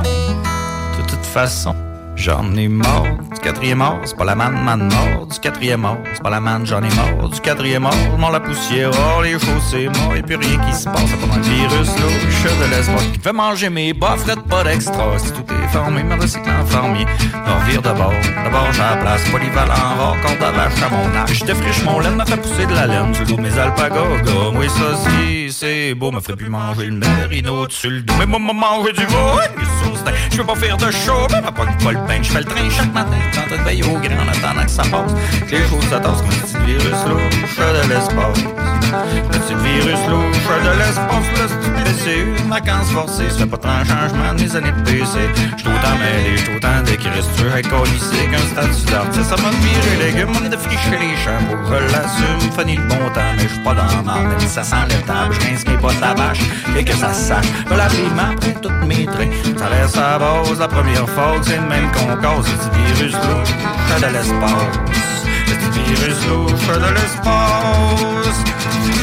Façon, j'en ai mort. Du quatrième mort, c'est pas la manne, manne mort. Du quatrième mort, c'est pas la manne, j'en ai mort. Du quatrième mort, mort la poussière, oh, les choses c'est mort. Y'a plus rien qui se passe, pas un virus louche de l'espoir qui fait manger mes bas, fret pas d'extra. Si tout est formé, me recycle en fermier. On d'abord, d'abord j'ai la place, polyvalent, rare, corps de vache à mon âge. Je défriche mon laine, me fait pousser de la laine. Tu le dos mes alpagas, gars. Oui, ça si, c'est beau, me fait plus manger le merino dessus le dos. Mais moi, moi, manger du veau, je peux pas faire de show, mais pas pas le pain, je fais le train chaque matin. Quand de veille au grand en attendant que ça passe. Que les choses s'attassent comme petit virus louche de l'espace. Le petit virus louche de l'espace, le petit PCU, vacances forcées, ça fait pas tant changement mes années de PC. J'suis autant mêlé, j'suis autant veux être colissé qu'un statut d'artiste, ça m'a viré légumes, on de fricher les que je l'assume. Fanny le bon temps, mais j'suis pas dans la ça sent l'étable, j'rince mes bottes à vache, et que ça sache. Me la rime après toutes mes traits, ça laisse à base la première fois que c'est le même qu'on cause, c'est virus louche de l'espace. C'est virus louche de l'espace.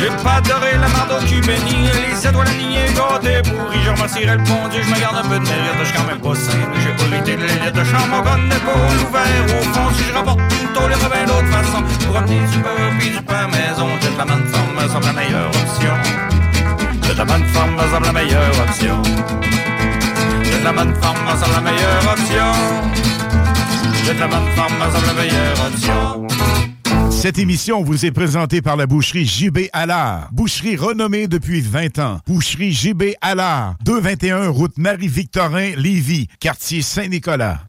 J'ai pas adoré la marde au cul béni Les étoiles alignées gâtées pourries Je remercierai le bon Je me garde un peu de mérite Je quand même pas J'ai pas l'idée de l'élite Je chante mon gun d'épaule ouvert. Au fond Si je rapporte une tôle et bien d'autre façon. Pour amener du beurre pis du pain maison J'ai de la bonne forme me semble la meilleure option. J'ai de la bonne forme me semble la meilleure option la bonne forme me semble la meilleure option J'ai la bonne forme la meilleure option Cette émission vous est présentée par la boucherie JB Allard. Boucherie renommée depuis 20 ans. Boucherie JB Allard. 221 route Marie-Victorin, Lévis, quartier Saint-Nicolas.